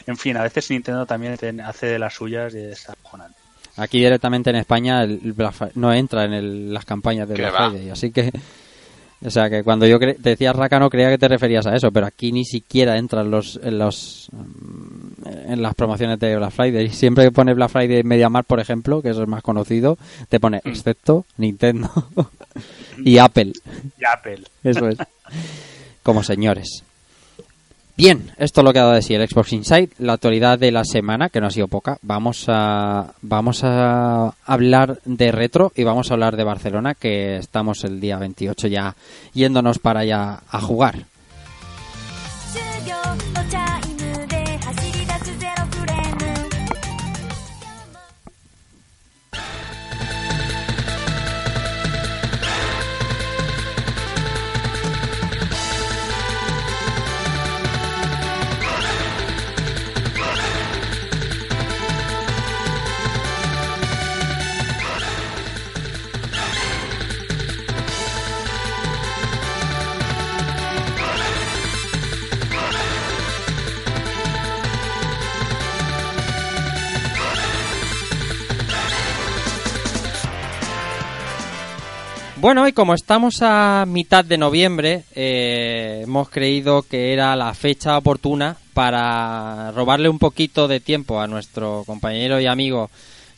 En fin, a veces Nintendo también hace de las suyas y es acojonante. Aquí directamente en España el Black no entra en el- las campañas de ¿Qué Black va? Friday, así que o sea que cuando yo te decía Rácano creía que te referías a eso, pero aquí ni siquiera entran los en los mm, en las promociones de Black Friday. Siempre que pone Black Friday en MediaMarkt, por ejemplo, que es el más conocido, te pone Mm. excepto Nintendo y Apple. Y Apple. Eso es. Como señores. Bien, esto es lo que ha dado de sí el Xbox Inside, la actualidad de la semana, que no ha sido poca. Vamos a, vamos a hablar de retro y vamos a hablar de Barcelona, que estamos el día 28 ya yéndonos para allá a jugar. Bueno, y como estamos a mitad de noviembre, eh, hemos creído que era la fecha oportuna para robarle un poquito de tiempo a nuestro compañero y amigo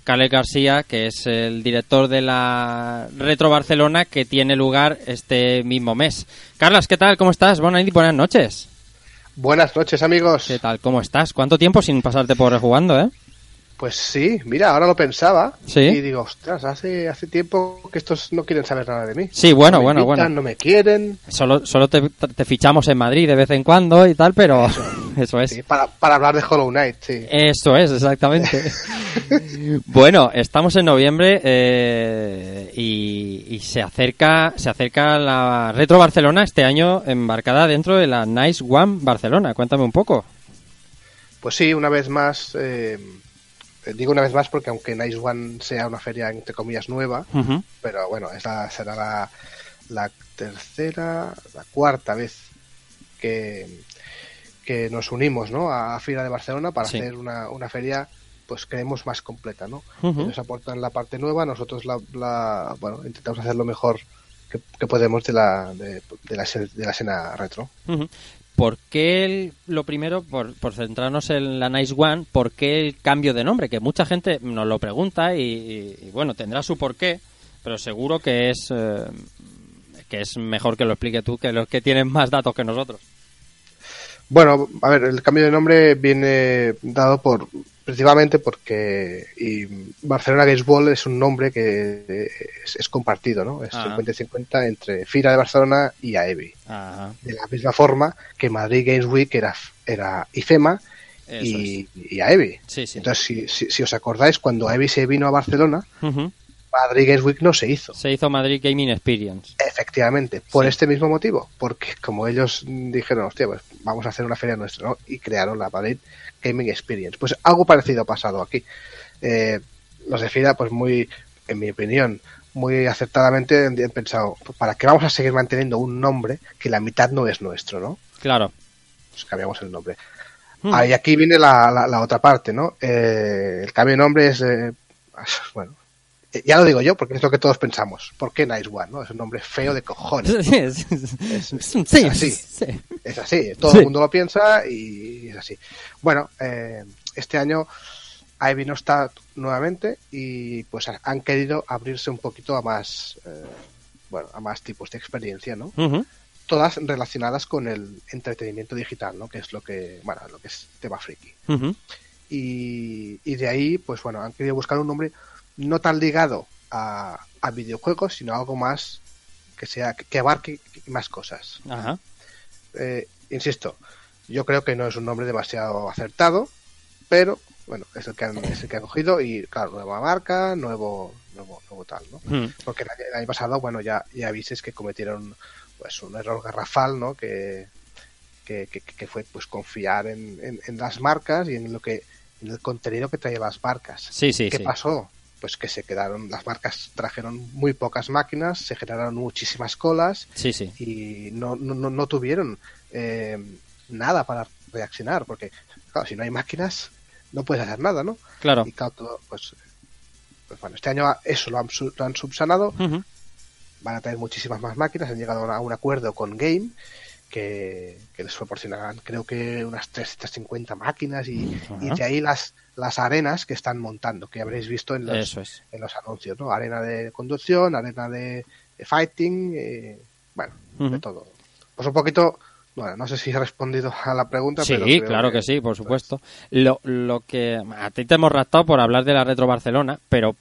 Carles García, que es el director de la Retro Barcelona, que tiene lugar este mismo mes. Carlas, ¿qué tal? ¿Cómo estás? Buenas y buenas noches. Buenas noches, amigos. ¿Qué tal? ¿Cómo estás? ¿Cuánto tiempo sin pasarte por jugando, eh? Pues sí, mira, ahora lo pensaba. Sí. Y digo, ostras, hace, hace tiempo que estos no quieren saber nada de mí. Sí, bueno, No bueno, invitan, bueno. No me quieren. Solo, solo te, te fichamos en Madrid de vez en cuando y tal, pero eso es. Sí, para, para hablar de Hollow Knight, sí. Eso es, exactamente. bueno, estamos en noviembre eh, y, y se acerca se acerca la Retro Barcelona este año embarcada dentro de la Nice One Barcelona. Cuéntame un poco. Pues sí, una vez más, eh, digo una vez más porque aunque Nice One sea una feria entre comillas nueva, pero bueno, esta será la, la tercera, la cuarta vez que, que nos unimos ¿no? a Fira de Barcelona para Sí. hacer una, una feria pues creemos más completa, ¿no? Ujú. Ellos aportan la parte nueva, nosotros la, la- bueno, intentamos hacer lo mejor que, que podemos de la, de, de la, de la escena retro. ¿Por qué el- lo primero, por, centrarnos en la Nice One, por qué el cambio de nombre? Que mucha gente nos lo pregunta y, bueno, tendrá su porqué, pero seguro que es eh, que es mejor que lo explique tú, que los que tienen más datos que nosotros. Bueno, a ver, el cambio de nombre viene dado por principalmente porque y Barcelona Games Ball es un nombre que es, es compartido, ¿no? Es Ah. 50-50 entre Fira de Barcelona y AEBI. Ajá. De la misma forma que Madrid Games Week era, era IFEMA y, y AEBI. Sí, sí. Entonces, si, si, si os acordáis, cuando AEBI se vino a Barcelona. Madrid Games Week no se hizo. Se hizo Madrid Gaming Experience. Efectivamente, por este mismo motivo, porque como ellos dijeron, hostia, pues vamos a hacer una feria nuestra, ¿no? Y crearon la Madrid Gaming Experience. Pues algo parecido ha pasado aquí. Eh, los de FIRA, pues muy, en mi opinión, muy acertadamente han pensado, pues, ¿para qué vamos a seguir manteniendo un nombre que la mitad no es nuestro, no? Claro. Pues cambiamos el nombre. Hmm. Ah, y aquí viene la, la, la otra parte, ¿no? Eh, el cambio de nombre es, eh, bueno, ya lo digo yo porque es lo que todos pensamos. ¿Por qué Nice One? ¿no? Es un nombre feo de cojones. Sí, es- Es, es- sí, es así. sí. Es así. Todo Sí. el mundo lo piensa y es así. Bueno, eh, este año Ivy no está nuevamente y pues ha- han querido abrirse un poquito a más, eh, bueno, a más tipos de experiencia, ¿no? Todas relacionadas con el entretenimiento digital, ¿no? Que es lo que, bueno, lo que es tema friki. Y, y de ahí, pues bueno, han querido buscar un nombre no tan ligado a, a videojuegos, sino algo más que sea que abarque más cosas. Ajá. Eh, insisto, yo creo que no es un nombre demasiado acertado, pero bueno, es el que han, es el que han cogido y claro, nueva marca, nuevo, nuevo, nuevo tal, ¿no? Mm. Porque el año, el año pasado, bueno, ya, ya visteis que cometieron pues un error garrafal, ¿no? Que, que, que, que fue pues confiar en, en, en las marcas y en lo que en el contenido que traían las marcas. Sí, sí, ¿Qué sí. pasó? Pues que se quedaron, las marcas trajeron muy pocas máquinas, se generaron muchísimas colas Sí, sí. y no, no, no, no tuvieron eh, nada para reaccionar, porque claro, si no hay máquinas no puedes hacer nada, ¿no? Claro. Y claro, todo, pues, pues bueno, este año eso lo han, lo han subsanado, van a traer muchísimas más máquinas, han llegado a un acuerdo con Game que, que les proporcionarán creo que unas 350 máquinas y, y de ahí las, las arenas que están montando, que habréis visto en los, es. en los anuncios, ¿no? Arena de conducción, arena de, de fighting, eh, bueno, de todo. Pues un poquito, bueno, no sé si he respondido a la pregunta, Sí, pero claro que sí, por supuesto. Lo, lo que a ti te hemos raptado por hablar de la Retro Barcelona, pero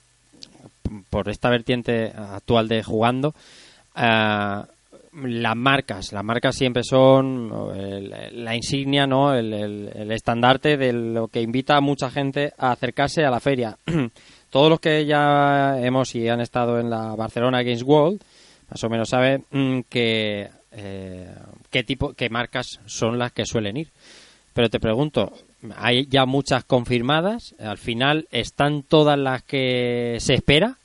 por esta vertiente actual de jugando, ah, las marcas, las marcas siempre son la insignia, ¿no? El estandarte de lo que invita a mucha gente a acercarse a la feria. Todos los que ya hemos y han estado en la Barcelona Games World, más o menos saben mm, que eh, qué tipo, qué marcas son las que suelen ir. Pero te pregunto, hay ya muchas confirmadas. Al final, ¿están todas las que se espera?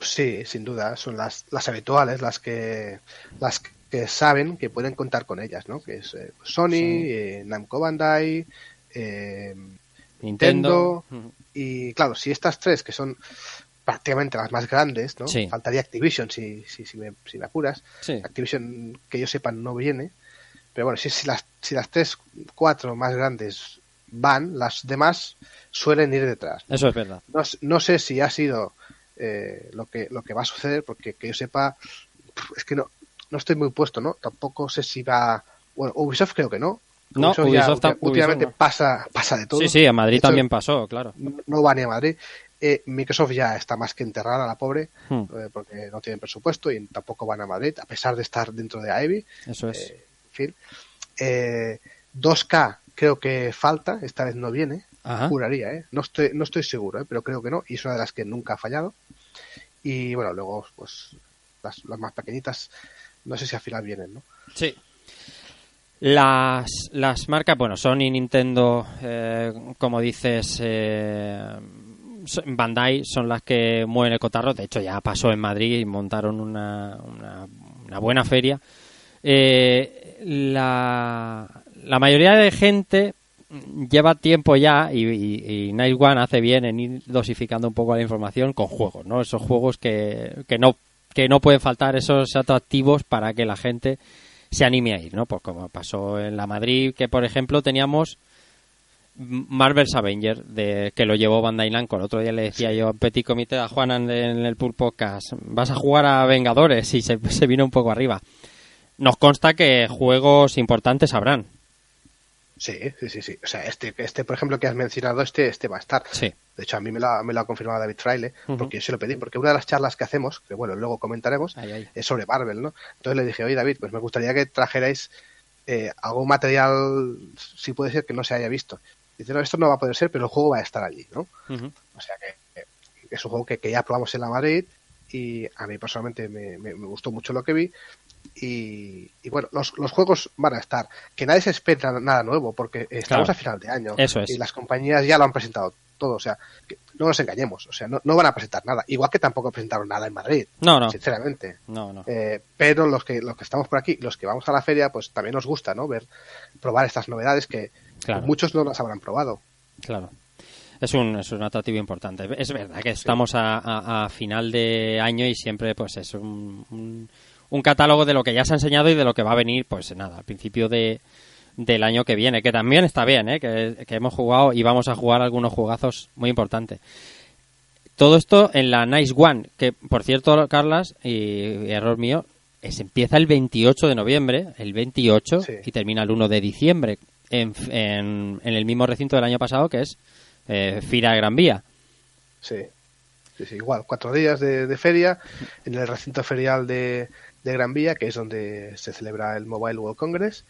Sí, sin duda, son las, las habituales, las que las que saben que pueden contar con ellas, ¿no? Que es eh, Sony, Sí. eh, Namco Bandai, eh, Nintendo. Nintendo, y claro, si estas tres que son prácticamente las más grandes, ¿no? Sí. Faltaría Activision si, si, si, me, si me apuras. Sí. Activision, que yo sepa, no viene. Pero bueno, si, si, las, si las tres, cuatro más grandes van, las demás suelen ir detrás. ¿no? Eso es verdad. No, no sé si ha sido eh, lo, que, lo que va a suceder, porque que yo sepa, es que no, no estoy muy puesto, ¿no? Tampoco sé si va. Bueno, Ubisoft creo que no. No, Ubisoft ulti- últimamente Ubisoft no. pasa, pasa de todo. Sí, sí, a Madrid hecho, también pasó, claro. No va ni a Madrid. Eh, Microsoft ya está más que enterrada, la pobre, Hmm. eh, porque no tienen presupuesto y tampoco van a Madrid, a pesar de estar dentro de Ivy. Eso es. Eh, en fin. Eh, 2K creo que falta, esta vez no viene. Ajá. Juraría, ¿eh? No estoy, no estoy seguro, ¿eh? pero creo que no. Y es una de las que nunca ha fallado. Y bueno, luego, pues, las, las más pequeñitas, no sé si al final vienen, ¿no? Sí. Las, las marcas, bueno, Sony, Nintendo, eh, como dices, eh, Bandai son las que mueven el cotarro. De hecho, ya pasó en Madrid y montaron una, una, una buena feria. Eh, la, la mayoría de gente lleva tiempo ya y, y, Night One hace bien en ir dosificando un poco la información con juegos, ¿no? Esos juegos que, que no que no pueden faltar esos atractivos para que la gente se anime a ir, ¿no? Pues como pasó en la Madrid, que por ejemplo teníamos Marvel's Avenger, de, que lo llevó Bandai Namco. El otro día le decía yo en Petit Comité a Juan en, en el Pool Podcast, vas a jugar a Vengadores y se, se vino un poco arriba. Nos consta que juegos importantes habrán. Sí, sí, sí, sí. O sea, este, este, por ejemplo, que has mencionado, este, este va a estar. Sí. De hecho, a mí me lo, ha- me lo ha confirmado David Fraile, porque yo se lo pedí, porque una de las charlas que hacemos, que bueno, luego comentaremos, Ay, ay. es sobre Marvel, ¿no? Entonces le dije, oye David, pues me gustaría que trajerais eh, algún material, si puede ser, que no se haya visto. Dice, no, esto no va a poder ser, pero el juego va a estar allí, ¿no? O sea que, que es un juego que, que ya probamos en la Madrid y a mí personalmente me, me- me gustó mucho lo que vi. Y, y bueno, los, los juegos van a estar. Que nadie se espera nada nuevo porque estamos Claro. a final de año Eso es. y las compañías ya lo han presentado todo. O sea, que no nos engañemos. O sea, no, no van a presentar nada. Igual que tampoco presentaron nada en Madrid. No, no. Sinceramente. No, no. Eh, pero los que, los que estamos por aquí, los que vamos a la feria, pues también nos gusta, ¿no? Ver, probar estas novedades que Claro. muchos no las habrán probado. Claro. Es un, es un atractivo importante. Es verdad que estamos a, a- a final de año y siempre pues es un, un, un catálogo de lo que ya se ha enseñado y de lo que va a venir, pues nada, al principio de, del año que viene, que también está bien, ¿eh? que, que hemos jugado y vamos a jugar algunos jugazos muy importantes. Todo esto en la Nice One, que por cierto, Carlas, y, error mío, es, empieza el 28 de noviembre, el 28, y termina el 1 de diciembre, en, en, en el mismo recinto del año pasado, que es eh, Fira de Gran Vía. Sí. Sí, sí, igual, cuatro días de, de feria en el recinto ferial de, de Gran Vía, que es donde se celebra el Mobile World Congress.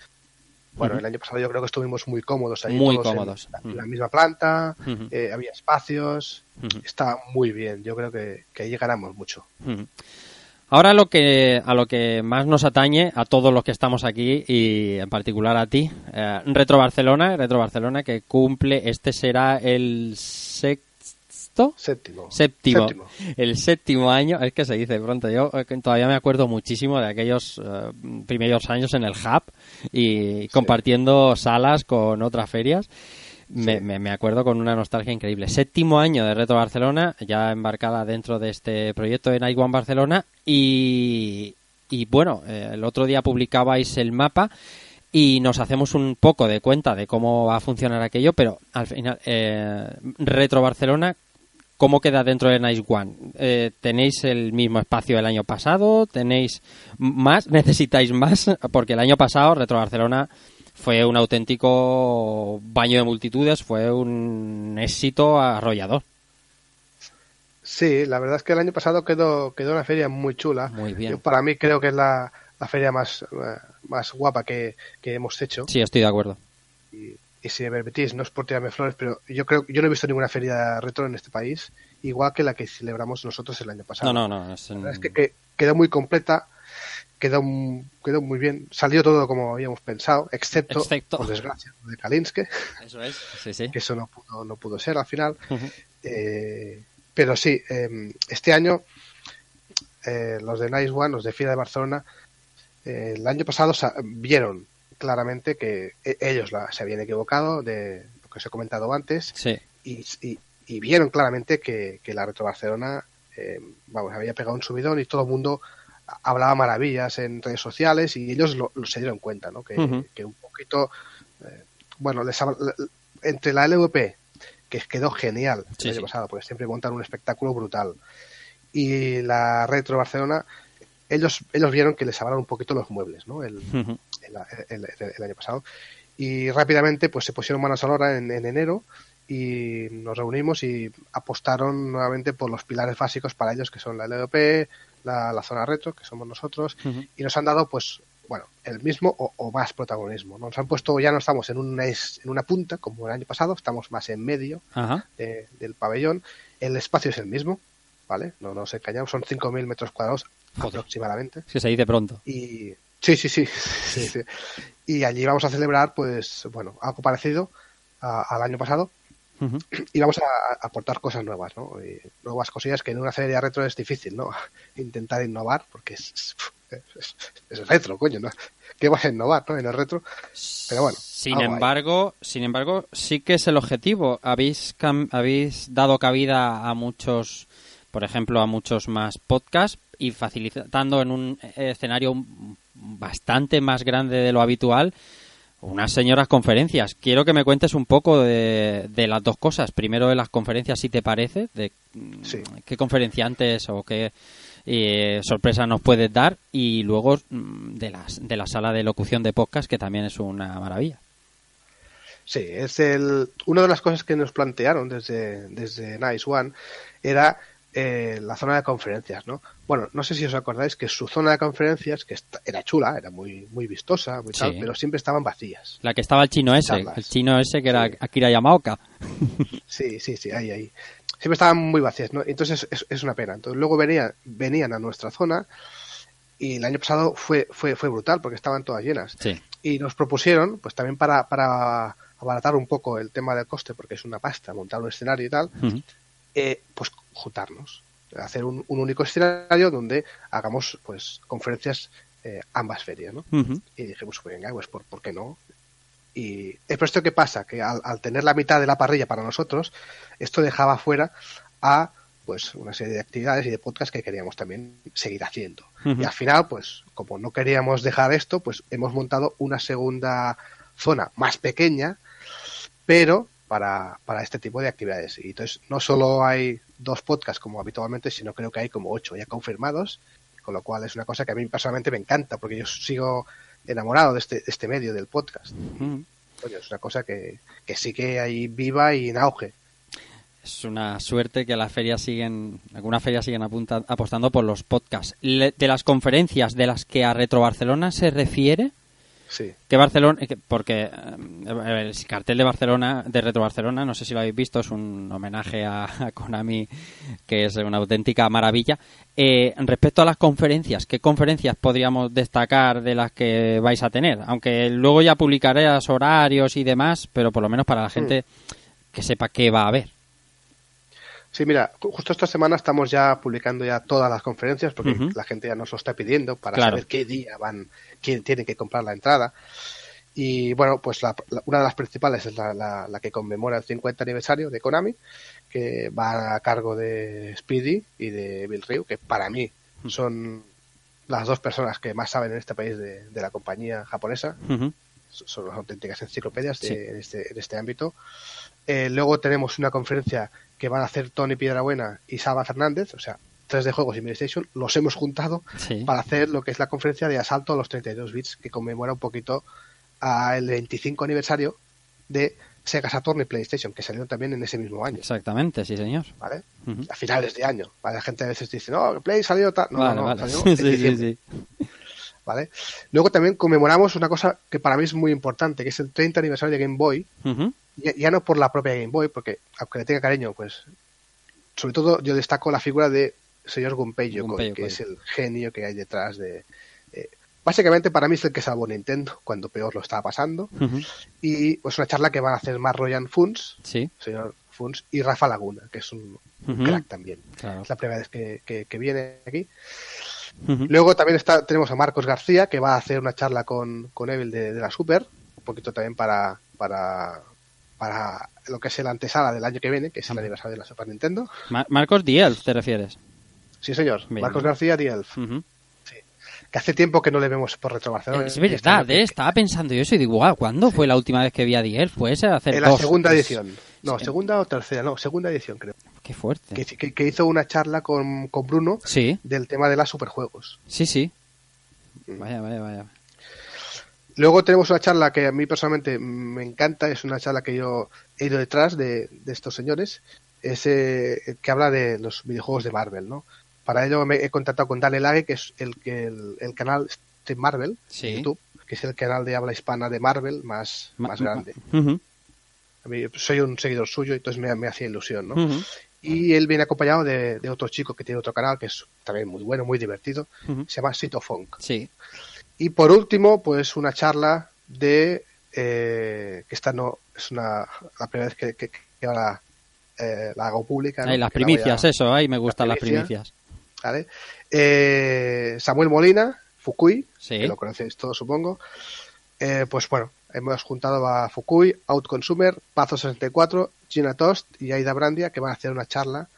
Bueno, el año pasado yo creo que estuvimos muy cómodos ahí. Muy todos en cómodos. la, Ujú. la misma planta, eh, había espacios, está muy bien. Yo creo que, que ahí ganamos mucho. Ahora lo que, a lo que más nos atañe a todos los que estamos aquí y en particular a ti, eh, Retro Barcelona, Retro Barcelona que cumple, este será el sexto, Séptimo. séptimo, Séptimo. el séptimo año, es que se dice pronto, yo eh, todavía me acuerdo muchísimo de aquellos eh, primeros años en el Hub y compartiendo salas con otras ferias. Me, me- me acuerdo con una nostalgia increíble. Séptimo año de Retro Barcelona, ya embarcada dentro de este proyecto de Night One Barcelona. Y, y bueno, eh, el otro día publicabais el mapa y nos hacemos un poco de cuenta de cómo va a funcionar aquello, pero al final, eh, Retro Barcelona, ¿cómo queda dentro de Nice One? Eh, ¿Tenéis el mismo espacio del año pasado? ¿Tenéis más? ¿Necesitáis más? Porque el año pasado Retro Barcelona fue un auténtico baño de multitudes, fue un éxito arrollador. Sí, la verdad es que el año pasado quedó, quedó una feria muy chula. Muy bien. Yo, para mí creo que es la, la feria más, eh, más guapa que, que hemos hecho. Sí, estoy de acuerdo. Y si me permitís, no es por tirarme flores, pero yo creo yo no he visto ninguna feria retro en este país igual que la que celebramos nosotros el año pasado. No, no, no. Es, La verdad es que, que quedó muy completa, quedó, quedó muy bien, salió todo como habíamos pensado, excepto, Excepto. por desgracia, lo de Kalinske, Eso es. Sí, sí. que eso no pudo, no pudo ser al final. Eh, pero sí, eh, este año eh, los de Nice One, los de FIA de Barcelona, eh, el año pasado sa- vieron claramente que e- ellos la- se habían equivocado de lo que os he comentado antes Sí. y, y- y vieron claramente que, que la Retro Barcelona eh, vamos, había pegado un subidón y todo el mundo hablaba maravillas en redes sociales y ellos lo, lo se dieron cuenta, ¿no? Que, un poquito, eh, bueno, les entre la LVP, que quedó genial el año sí. pasado, porque siempre montan un espectáculo brutal, y la Retro Barcelona, ellos, ellos vieron que les hablaron un poquito los muebles, ¿no? El, el, el- el- el año pasado. Y rápidamente pues se pusieron manos a la obra en, en enero y nos reunimos y apostaron nuevamente por los pilares básicos para ellos que son la LVP, la, la zona retro, que somos nosotros, y nos han dado pues bueno, el mismo o, o más protagonismo. Nos han puesto, ya no estamos en una, es- en una punta como el año pasado, estamos más en medio de- del pabellón. El espacio es el mismo, ¿vale? No nos engañamos, son 5.000 metros cuadrados aproximadamente. Es que se dice pronto. Y sí, sí, sí, sí, sí. Y allí vamos a celebrar, pues, bueno, algo parecido a- al año pasado. Y vamos a, aportar cosas nuevas, ¿no? Y nuevas cosillas que en una feria retro es difícil, ¿no? Intentar innovar, porque es, es, es- es retro, coño, ¿no? ¿Qué vas a innovar, no? En el retro. Pero bueno. Sin embargo, sin embargo, sí que es el objetivo. Habéis cam- habéis dado cabida a muchos, por ejemplo, a muchos más podcasts y facilitando en un escenario bastante más grande de lo habitual unas señoras conferencias. Quiero que me cuentes un poco de, de las dos cosas. Primero de las conferencias, si te parece, de qué conferenciantes o qué eh, sorpresa nos puedes dar y luego mm, de, las, de la sala de locución de podcast, que también es una maravilla. Sí, es el, una de las cosas que nos plantearon desde, desde Nice One era eh, la zona de conferencias, ¿no? Bueno, no sé si os acordáis que su zona de conferencias, que era chula, era muy, muy vistosa, muy tal, pero siempre estaban vacías. La que estaba el chino ese, Charlas. el chino ese que era Akira Yamaoka. Sí, sí, sí, ahí, ahí. Siempre estaban muy vacías, ¿no? Entonces es, es una pena. Entonces luego venía, venían a nuestra zona y el año pasado fue, fue, fue brutal porque estaban todas llenas. Sí. Y nos propusieron, pues también para, para abaratar un poco el tema del coste, porque es una pasta montar un escenario y tal. Eh, pues juntarnos, hacer un, un único escenario donde hagamos pues conferencias eh, ambas ferias, ¿no? Y dijimos, pues venga, pues ¿por, por qué no? Y es por esto que pasa, que al, al tener la mitad de la parrilla para nosotros, esto dejaba fuera a pues una serie de actividades y de podcasts que queríamos también seguir haciendo. Y al final, pues como no queríamos dejar esto, pues hemos montado una segunda zona más pequeña, pero para, para este tipo de actividades. Y entonces no solo hay dos podcasts como habitualmente, sino creo que hay como ocho ya confirmados, con lo cual es una cosa que a mí personalmente me encanta, porque yo sigo enamorado de este, de este medio del podcast. Es una cosa que, que sigue ahí viva y en auge. Es una suerte que las ferias siguen, algunas ferias siguen apunta- apostando por los podcasts. Le- de las conferencias de las que a Retro Barcelona se refiere, Sí. Que Barcelona, que- porque eh, el cartel de Barcelona, de Retro Barcelona, no sé si lo habéis visto, es un homenaje a, a Konami, que es una auténtica maravilla. Eh, respecto a las conferencias, ¿qué conferencias podríamos destacar de las que vais a tener? Aunque luego ya publicaré los horarios y demás, pero por lo menos para la gente que sepa qué va a haber. Sí, mira, ju- justo esta semana estamos ya publicando ya todas las conferencias porque la gente ya nos lo está pidiendo para Claro. saber qué día van, quién tiene que comprar la entrada. Y bueno, pues la- la- una de las principales es la, la- que conmemora el 50 aniversario de Konami, que va a cargo de Speedy y de Bill Ryu, que para mí son las dos personas que más saben en este país de, de la compañía japonesa son las auténticas enciclopedias de- en, este, en este ámbito. Eh, luego tenemos una conferencia que van a hacer Tony Piedrabuena y Saba Fernández, o sea, 3D Juegos y PlayStation, los hemos juntado Sí. para hacer lo que es la conferencia de asalto a los 32 bits, que conmemora un poquito a el 25 aniversario de Sega Saturn y PlayStation, que salieron también en ese mismo año, Exactamente, sí, señor. ¿vale? A finales de año. ¿vale? La gente a veces dice, no, Play salió tal. No, Vale, no, vale. salió Sí, sí, sí. ¿vale? Luego también conmemoramos una cosa que para mí es muy importante, que es el 30 aniversario de Game Boy, Ujú. Ya, ya no por la propia Game Boy, porque aunque le tenga cariño, pues sobre todo yo destaco la figura de señor Gunpei Yokoi, Gunpei que es el genio que hay detrás de... eh, básicamente para mí es el que salvó Nintendo cuando peor lo estaba pasando y pues una charla que van a hacer más Royan Funs, Sí. señor Funs, y Rafa Laguna, que es un, crack también. Claro. Es la primera vez que, que- que viene aquí. Luego también está, tenemos a Marcos García, que va a hacer una charla con, con Evil de, de la Super, un poquito también para, para, para lo que es el antesala del año que viene, que es el aniversario de la Super Nintendo. Mar- Marcos Dielf, ¿te refieres? Sí, señor. Bien. Marcos García Dielf. Ujú. Que hace tiempo que no le vemos por Retro Barcelona. Es este verdad, eh, estaba pensando yo eso y digo, guau, ¿cuándo fue la última vez que vi a Dielf? Puede ser hacer En la dos, segunda tres. edición. No, segunda o tercera, no, segunda edición creo. Qué fuerte. Que, que- que hizo una charla con, con Bruno Sí, del tema de las superjuegos. sí, sí. Mm. Vaya, vaya, vaya. Luego tenemos una charla que a mí personalmente me encanta, es una charla que yo he ido detrás de, de estos señores, es eh, que habla de los videojuegos de Marvel, ¿no? Para ello me he contactado con Dale Lage, que es el, que el, el canal Stream Marvel Sí. de YouTube, que es el canal de habla hispana de Marvel más, Ma- más grande. A mí, soy un seguidor suyo, entonces me, me hacía ilusión, ¿no? Y él viene acompañado de, de otro chico que tiene otro canal, que es también muy bueno, muy divertido, se llama Sito Funk. Sí. Y por último, pues una charla de eh, que esta no es una la primera vez que, que, que ahora eh, la hago pública. ¿no? Las la a- primicias, eso, ahí me gustan las primicia. primicias. ¿vale? Eh, Samuel Molina, Fukui, Sí. que lo conocéis todos supongo. Eh, pues bueno, hemos juntado a Fukui, Outconsumer, Pazo64, Gina Toast y Aida Brandia que van a hacer una charla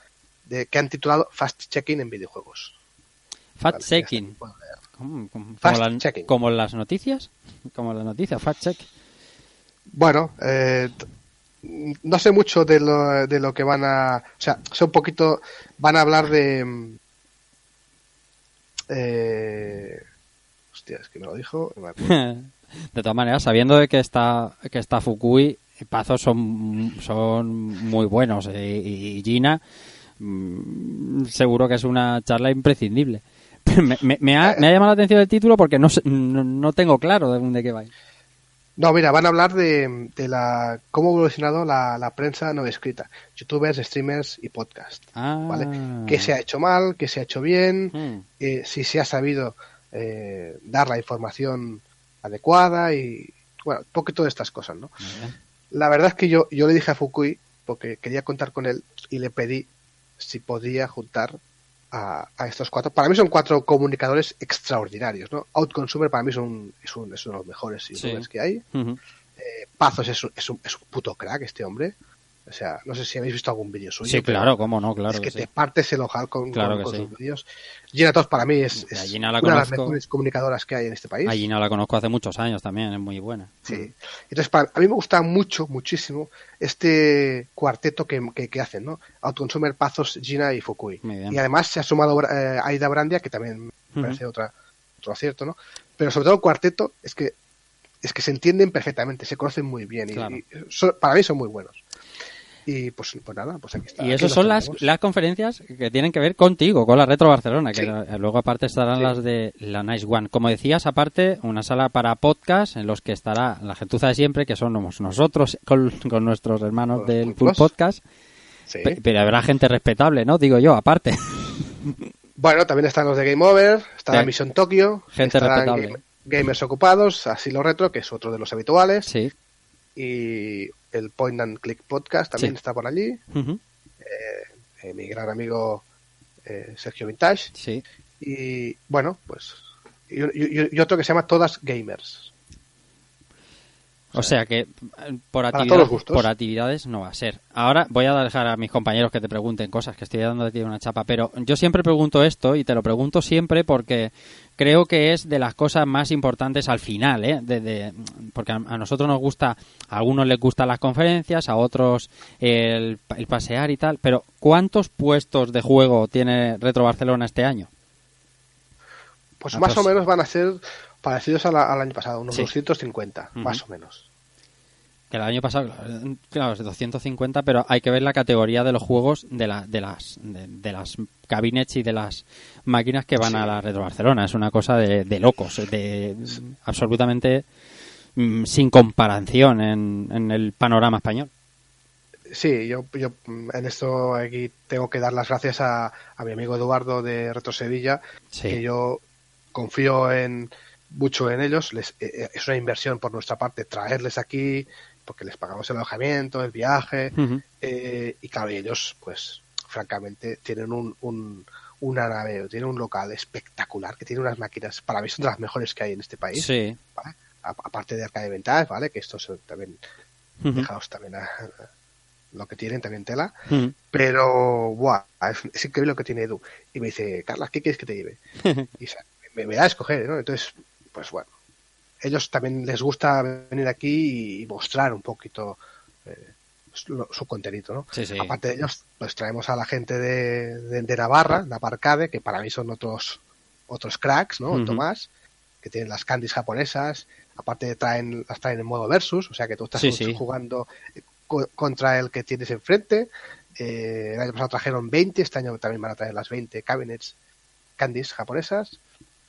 de que han titulado Fast Checking en videojuegos. Ya checking. Puedo leer. ¿Cómo, cómo- Fast como, la- checking. como las noticias? Como las noticias, fact check. Bueno, eh, no sé mucho de lo, de lo que van a... O sea, sé un poquito... Van a hablar de... mm, Eh, hostia, es que me lo dijo. me de todas maneras, sabiendo de que está, que está Fukui, Pazos son, son muy buenos. eh, y Gina, mm, seguro que es una charla imprescindible. Me, me- me ha, me ha llamado la atención el título porque no, no, no tengo claro de, de qué va. No, mira, van a hablar de, de la cómo ha evolucionado la, la prensa no escrita. Youtubers, streamers y podcast. Ah, ¿Vale? ¿Qué se ha hecho mal? ¿Qué se ha hecho bien? Mm. eh, si se ha sabido eh, dar la información adecuada y bueno, un poquito de estas cosas, ¿no? La verdad es que yo, yo le dije a Fukui, porque quería contar con él, y le pedí si podía juntar a, a estos cuatro. Para mí son cuatro comunicadores extraordinarios, ¿no? Outconsumer para mí son, es, un, es uno de los mejores youtubers Sí. que hay. Eh, Pazos es un, es, un, es un puto crack este hombre. O sea, no sé si habéis visto algún vídeo suyo. Sí, claro, cómo no, claro es que, que sí. te partes el ojal con, Claro con- que con sí. sus vídeos. Gina Tos para mí es, A es Gina la una de las mejores comunicadoras que hay en este país. A Gina la conozco hace muchos años también, es muy buena. Sí. Entonces, para, a mí me gusta mucho, muchísimo este cuarteto que, que, que hacen, ¿no? Outconsumer, Pazos, Gina y Fukui. Y además se ha sumado eh, Aida Brandia, que también me parece otra, otro acierto, ¿no? Pero sobre todo el cuarteto es que es que se entienden perfectamente, se conocen muy bien y, Claro. y son- para mí son muy buenos. Y pues, pues nada, pues aquí está. Y los son las, las conferencias que tienen que ver contigo, con la Retro Barcelona, que Sí. luego aparte estarán Sí. las de la Nice One. Como decías, aparte, una sala para podcast en los que estará la gentuza de siempre, que somos nosotros con, con nuestros hermanos del Full pulpos. Podcast. Sí. Pe- Pero habrá gente respetable, ¿no? Digo yo, aparte. Bueno, también están los de Game Over, está la Mission Tokyo, Gente respetable. Game- Gamers Ocupados, Asilo Retro, que es otro de los habituales, Sí. y el Point and Click Podcast también Sí. está por allí, Ujú. eh, mi gran amigo eh, Sergio Vintage, Sí. y bueno, pues, y, y- y otro que se llama Todas Gamers. O sea que eh, por, actividad- por actividades no va a ser. Ahora voy a dejar a mis compañeros que te pregunten cosas, que estoy dando de ti una chapa, pero yo siempre pregunto esto y te lo pregunto siempre porque creo que es de las cosas más importantes al final, ¿eh? De- de- porque a, a nosotros nos gusta, a algunos les gustan las conferencias, a otros el, el pasear y tal, pero ¿cuántos puestos de juego tiene Retro Barcelona este año? Pues más o menos van a ser parecidos a la- al año pasado, unos Sí. 250, Ujú. más o menos. Que el año pasado, claro, es de 250, pero hay que ver la categoría de los juegos de, la, de las de, de las cabinets y de las máquinas que van a la Retro Barcelona. Es una cosa de, de locos, de absolutamente mm, sin comparación en, en el panorama español. Sí, yo, yo mm, en esto aquí tengo que dar las gracias a, a mi amigo Eduardo de Retro Sevilla, Sí. que yo confío en mucho en ellos. Les, eh, eh, es una inversión por nuestra parte traerles aquí, porque les pagamos el alojamiento, el viaje, eh, y claro, ellos, pues, francamente, tienen un, un, una nave, tienen un local espectacular, que tiene unas máquinas, para mí son de las mejores que hay en este país. Sí. ¿vale? Aparte de Arcade Vintage, ¿vale? Que estos también, Ujú. dejaos también a- a- lo que tienen, también tela. Pero, buah, es, es increíble lo que tiene Edu. Y me dice, Carla, ¿qué quieres que te lleve? Y o sea, me, me da a escoger, ¿no? Entonces, pues bueno, ellos también les gusta venir aquí y mostrar un poquito eh, su contenido, ¿no? Sí, sí. Aparte de ellos, pues traemos a la gente de, de, de Navarra, Navarcade, que para mí son otros otros cracks, ¿no? Tomás, que tienen las candies japonesas, aparte traen, las traen en modo versus, o sea que tú estás sí. jugando co- contra el que tienes enfrente. Eh, el año pasado trajeron 20, este año también van a traer las 20 cabinets candies japonesas.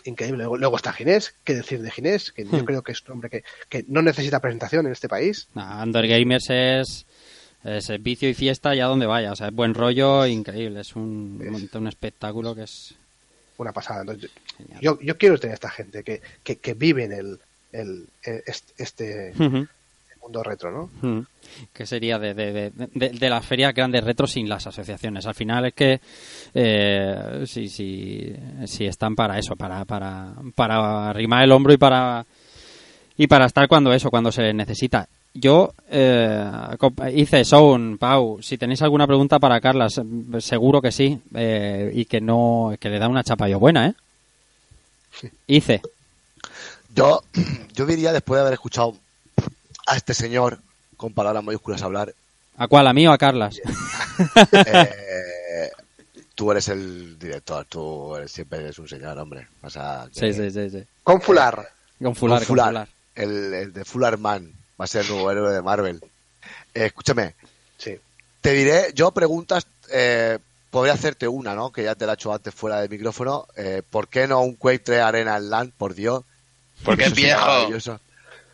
Increíble. Luego, luego está Ginés, qué decir de Ginés, que yo Hmm. creo que es un hombre que, que no necesita presentación en este país. Nah, Under Gamers es, es vicio y fiesta ya donde vaya. O sea, es buen rollo, increíble. Es un, un espectáculo que es... Una pasada. Entonces, yo, yo quiero tener a esta gente que, que, que vive en el, el, el- este. Mundo retro, ¿no? Mm. que sería de, de, de, de, de las ferias grandes retro sin las asociaciones. Al final es que eh, sí, sí, sí están para eso, para, para, para arrimar el hombro y para y para estar cuando eso, cuando se necesita. Yo eh, hice Sound, Pau, si tenéis alguna pregunta para Carlas, eh, seguro que sí, eh, y que no, que le da una chapa yo buena, ¿eh? Hice. Yo, yo diría, después de haber escuchado a este señor con palabras mayúsculas hablar, ¿A cuál? ¿A mí o a Carlas? eh, tú eres el director, tú eres- siempre eres un señor, hombre. O sea, que- Sí, sí, sí, sí. Con Fular. Con Fular, con con Fular. El, el de Fuller Man va a ser el nuevo héroe de Marvel. Eh, escúchame, Sí. te diré, yo preguntas, eh, podría hacerte una, ¿no? Que ya te la he hecho antes fuera del micrófono. Eh, ¿Por qué no un Quake 3 Arena en LAN, por Dios? Porque Eso es viejo.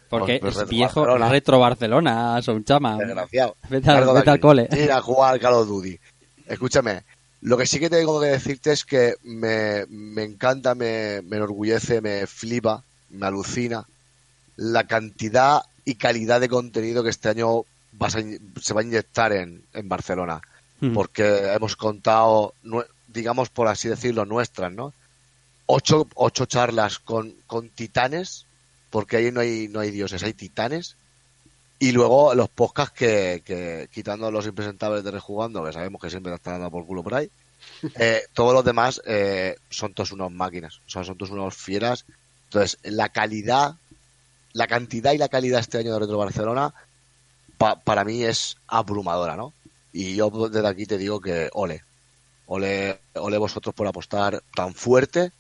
Porque Pues es viejo Barcelona. retro Barcelona, son chama. Desgraciado. Vete, al- vete al cole. Ir a jugar Call of Duty. Escúchame, lo que sí que tengo que decirte es que me, me encanta, me, me enorgullece, me flipa, me alucina la cantidad y calidad de contenido que este año vas a in- se va a inyectar en, en Barcelona. Mm. Porque hemos contado, digamos por así decirlo, nuestras, ¿no? Ocho, ocho charlas con, con titanes, porque ahí no hay, no hay dioses, hay titanes. Y luego los podcasts que, que quitando los impresentables de Rejugando, que sabemos que siempre te están dando por culo por ahí, eh, todos los demás eh, son todos unos máquinas, o sea, son todos unos fieras. Entonces, la calidad, la cantidad y la calidad este año de Retro Barcelona, pa- para mí es abrumadora, ¿no? Y yo desde aquí te digo que ole, ole, ole vosotros por apostar tan fuerte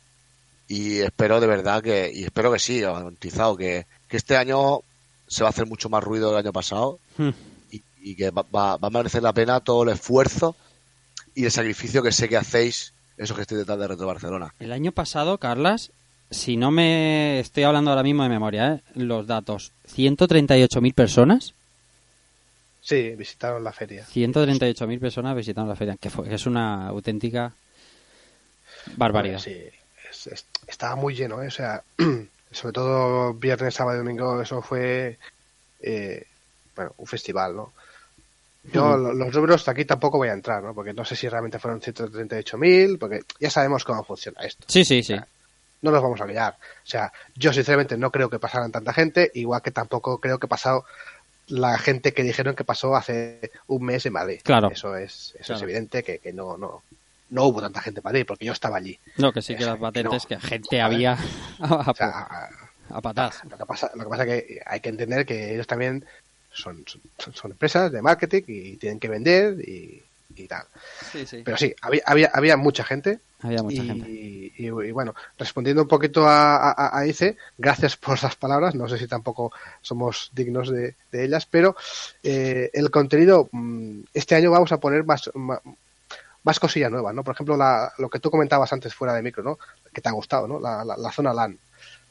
y espero de verdad que, y espero que sí, garantizado, que, que este año se va a hacer mucho más ruido del año pasado Hmm. y, y que va, va- va a merecer la pena todo el esfuerzo y el sacrificio que sé que hacéis esos que estoy detrás de Retro Barcelona. El año pasado, Carlas, si no me estoy hablando ahora mismo de memoria, ¿eh? los datos, 138.000 personas. Sí, visitaron la feria. 138.000 personas visitaron la feria, que, fue, que es una auténtica barbaridad. Sí, es- es- estaba muy lleno, ¿eh? o sea, sobre todo viernes, sábado y domingo, eso fue, eh, bueno, un festival, ¿no? Yo los números aquí tampoco voy a entrar, ¿no? Porque no sé si realmente fueron 138.000, porque ya sabemos cómo funciona esto. Sí, sí, sí. No nos vamos a liar. O sea, yo sinceramente no creo que pasaran tanta gente, igual que tampoco creo que pasado la gente que dijeron que pasó hace un mes en Madrid. Claro. Eso es, eso Claro. es evidente que, que no, no, no hubo tanta gente en Madrid, porque yo estaba allí. No, que sí que las patentes, que gente había a, O sea, a- a patadas. Lo que pasa, lo que pasa es que hay que entender que ellos también son, son, son empresas de marketing y tienen que vender y, y tal. Sí, sí. Pero sí, había, había, había mucha gente. Había mucha y, gente. Y, y bueno, respondiendo un poquito a, a, a Ice, gracias por esas palabras. No sé si tampoco somos dignos de, de ellas, pero eh, el contenido, mm, este año vamos a poner más, más, más cosillas nuevas, ¿no? Por ejemplo, la, lo que tú comentabas antes fuera de micro, ¿no? Que te ha gustado, ¿no? La, la, la zona LAN.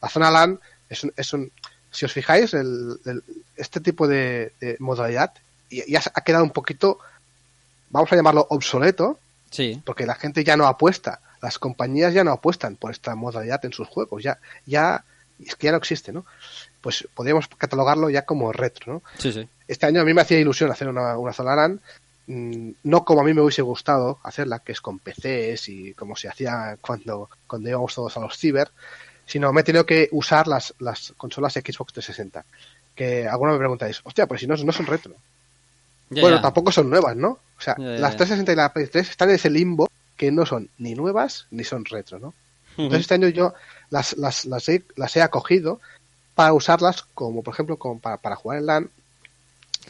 La zona LAN es un, es un si os fijáis, el, el- este tipo de, de modalidad ya, ha quedado un poquito, vamos a llamarlo obsoleto, Sí. porque la gente ya no apuesta, las compañías ya no apuestan por esta modalidad en sus juegos, ya, ya, es que ya no existe, ¿no? Pues podríamos catalogarlo ya como retro, ¿no? Sí, sí. Este año a mí me hacía ilusión hacer una, una zona LAN, no como a mí me hubiese gustado hacerla, que es con PCs y como se hacía cuando, cuando íbamos todos a los ciber, sino me he tenido que usar las, las consolas Xbox 360. Que algunos me preguntáis, hostia, pues si no, no son retro. Ya, bueno, ya. tampoco son nuevas, ¿no? O sea, Ya, las ya. 360 y la Play 3 están en ese limbo que no son ni nuevas ni son retro, ¿no? Entonces este año yo las, las, las, he, las he acogido para usarlas como, por ejemplo, como para, para jugar en LAN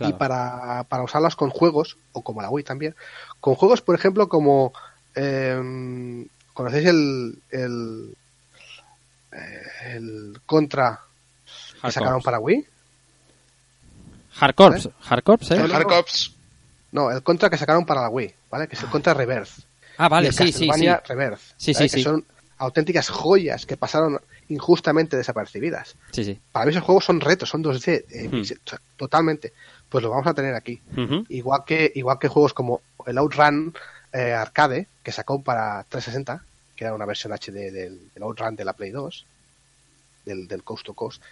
y para, para usarlas con juegos, o como la Wii también, con juegos, por ejemplo, como... em, ¿Conocéis el, el, eh, el Contra que Hard sacaron Corps. para Wii? Hardcorps, Hardcorps, ¿eh? No, no, el Contra que sacaron para la Wii, ¿vale? Que es el Contra Reverse. Ah, vale, Y el sí, sí, sí. Reverse. Sí, ¿vale? sí, que sí. son auténticas joyas que pasaron injustamente desapercibidas. Sí, sí. Para mí esos juegos son retos, son 2D, eh, Hmm. totalmente. Pues lo vamos a tener aquí. Igual que igual que juegos como el Outrun eh, Arcade, que sacó para 360, que era una versión HD del, del Outrun de la Play 2, del, del Coast to Coast,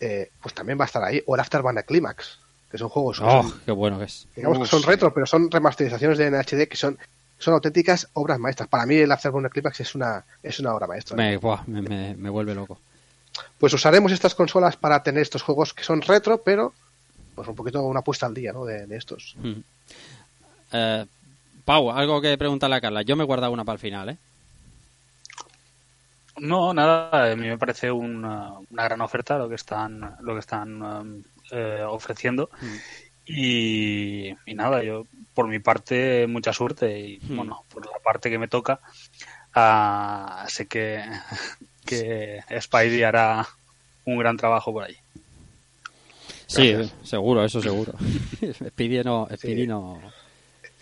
eh, pues también va a estar ahí. O el Afterburner Climax, que son juegos que Oh, son, qué bueno que es. digamos que son retro, pero son remasterizaciones de NHD que son son auténticas obras maestras. Para mí el Afterburner Climax es una es una obra maestra. Me, buah, me, me- me vuelve loco. Pues usaremos estas consolas para tener estos juegos que son retro, pero pues un poquito una puesta al día, ¿no? De, de estos. Ujú. Eh, Pau, algo que preguntarle a Carla. Yo me he guardado una para el final, ¿eh? No, nada, a mí me parece una, una gran oferta lo que están, lo que están um, eh, ofreciendo. Y, y nada, yo por mi parte mucha suerte y Hmm. bueno, por la parte que me toca, ah, sé que, que Spidey hará un gran trabajo por ahí. Sí, seguro, eso seguro. Speedy no, Speedy no.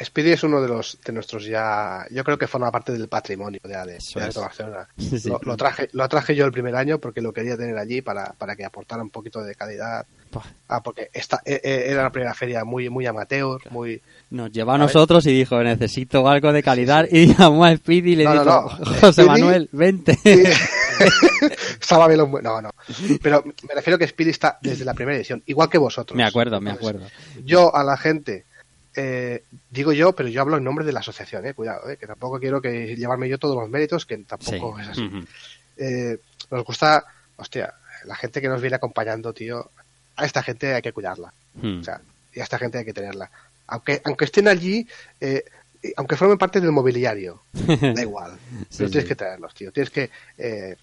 Speedy es uno de los de nuestros ya, yo creo que forma parte del patrimonio de, de, Eso de Barcelona. Sí, sí. Lo, lo traje, lo traje yo el primer año porque lo quería tener allí para, para que aportara un poquito de calidad. Ah, porque esta eh, eh, era la primera feria muy muy amateur, muy Nos llevó a nosotros y dijo, necesito algo de calidad. Y llamó a Speedy y le No, no, dijo, no. José Speedy- Manuel, vente. estaba bien los no, no. Pero me refiero que Speedy está desde la primera edición, igual que vosotros. me acuerdo, me Entonces, acuerdo. Yo a la gente, eh, digo yo, pero yo hablo en nombre de la asociación, eh, cuidado, eh, que tampoco quiero que llevarme yo todos los méritos, que tampoco Sí. es así. Eh, nos gusta, hostia, la gente que nos viene acompañando, tío, a esta gente hay que cuidarla. Hmm. O sea, y a esta gente hay que tenerla. Aunque, aunque estén allí, eh, eh, aunque formen parte del mobiliario, da igual. Sí, pero tienes sí. que traerlos, tío. Tienes que, eh,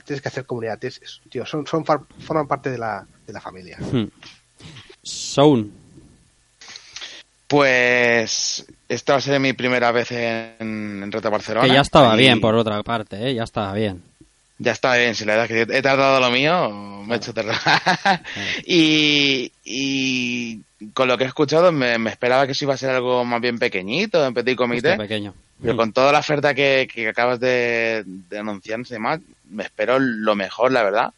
tienes que hacer comunidad. tienes- tío, son, son, far- forman parte de la, de la familia. Hmm. Sound. Pues esta va a ser mi primera vez en, en Reto Barcelona. Que ya estaba y bien, por otra parte, ¿eh? Ya estaba bien. Ya está bien, si la verdad es que he tardado lo mío, me he hecho tardar. y, y con lo que he escuchado me, me esperaba que sí iba a ser algo más bien pequeñito, en petit comité. Pequeño. Pero con toda la oferta que, que acabas de, de demás, me espero lo mejor, la verdad.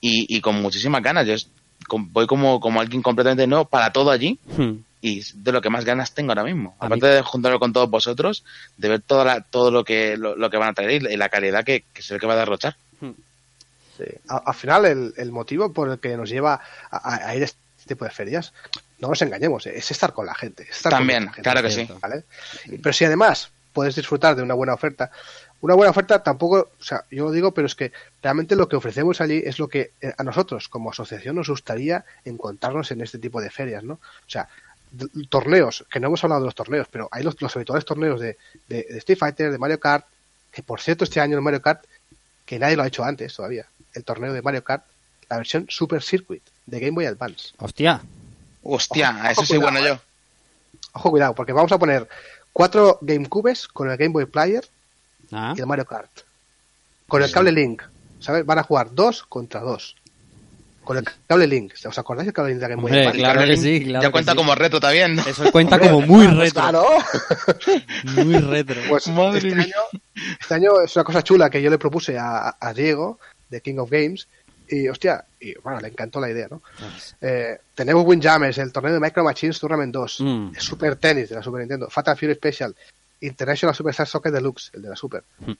Y, y con muchísimas ganas. Yo es- voy como, como alguien completamente nuevo para todo allí. Hmm. Y es de lo que más ganas tengo ahora mismo. A Aparte de juntarlo con todos vosotros, de ver toda la, todo lo que, lo, lo que van a traer y la- y la calidad que, que se ve que va a derrochar. Sí. A- Al final, el, el motivo por el que nos lleva a, ir a este tipo de ferias, no nos engañemos, es estar con la gente. es estar con También, mucha gente, claro que sí. ¿vale? Pero si además puedes disfrutar de una buena oferta, una buena oferta tampoco, o sea, yo lo digo, pero es que realmente lo que ofrecemos allí es lo que eh, a nosotros como asociación nos gustaría encontrarnos en este tipo de ferias, ¿no? O sea, torneos, que no hemos hablado de los torneos, pero hay los, los habituales torneos de, de, de Street Fighter, de Mario Kart, que por cierto este año en Mario Kart, que nadie lo ha hecho antes todavía, el torneo de Mario Kart, la versión Super Circuit de Game Boy Advance. Hostia. Hostia, Ojo, a eso soy cuidado, bueno yo. eh. Ojo, cuidado, porque vamos a poner cuatro GameCubes con el Game Boy Player Ah. y el Mario Kart. Con el cable Link, ¿sabes? Van a jugar dos contra dos. Con el cable Link. ¿Os acordáis del cable Link de Game Boy Hombre, Advance? claro que sí, claro ya que cuenta sí. como reto también. ¿no? Eso cuenta Hombre, como muy pues retro. Claro. Muy retro. Pues Madre este, año, este año es una cosa chula que yo le propuse a, a Diego, de King of Games, y hostia, y bueno, le encantó la idea, ¿no? Eh, tenemos Windjammers, el torneo de Micro Machines Tournament 2, Mm. Super Tennis de la Super Nintendo, Fatal Fury Special, International Superstar Soccer Deluxe, el de la Super, Mm.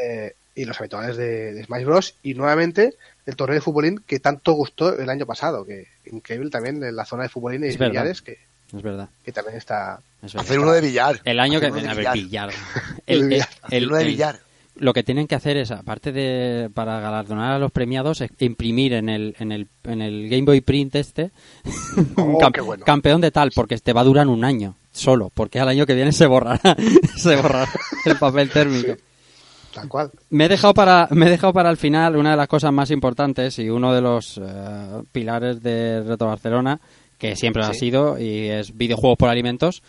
eh, y los habituales de, de Smash Bros. Y nuevamente el torneo de futbolín que tanto gustó el año pasado, que increíble también en la zona de futbolín y billares, que, Es verdad. que también está... es verdad. Hacer uno de billar. El año que Hacer uno de a ver, billar. billar. El El, el- Uno de billar. Lo que tienen que hacer es, aparte de para galardonar a los premiados, es imprimir en el, en el, en el Game Boy Print este Oh, bueno. campeón de tal, porque te va a durar un año solo, porque al año que viene se borrará, se borrará el papel térmico. Tal cual. Me he dejado para me he dejado para el final una de las cosas más importantes y uno de los eh, pilares de Reto Barcelona que siempre ha Sí. sido y es videojuegos por alimentos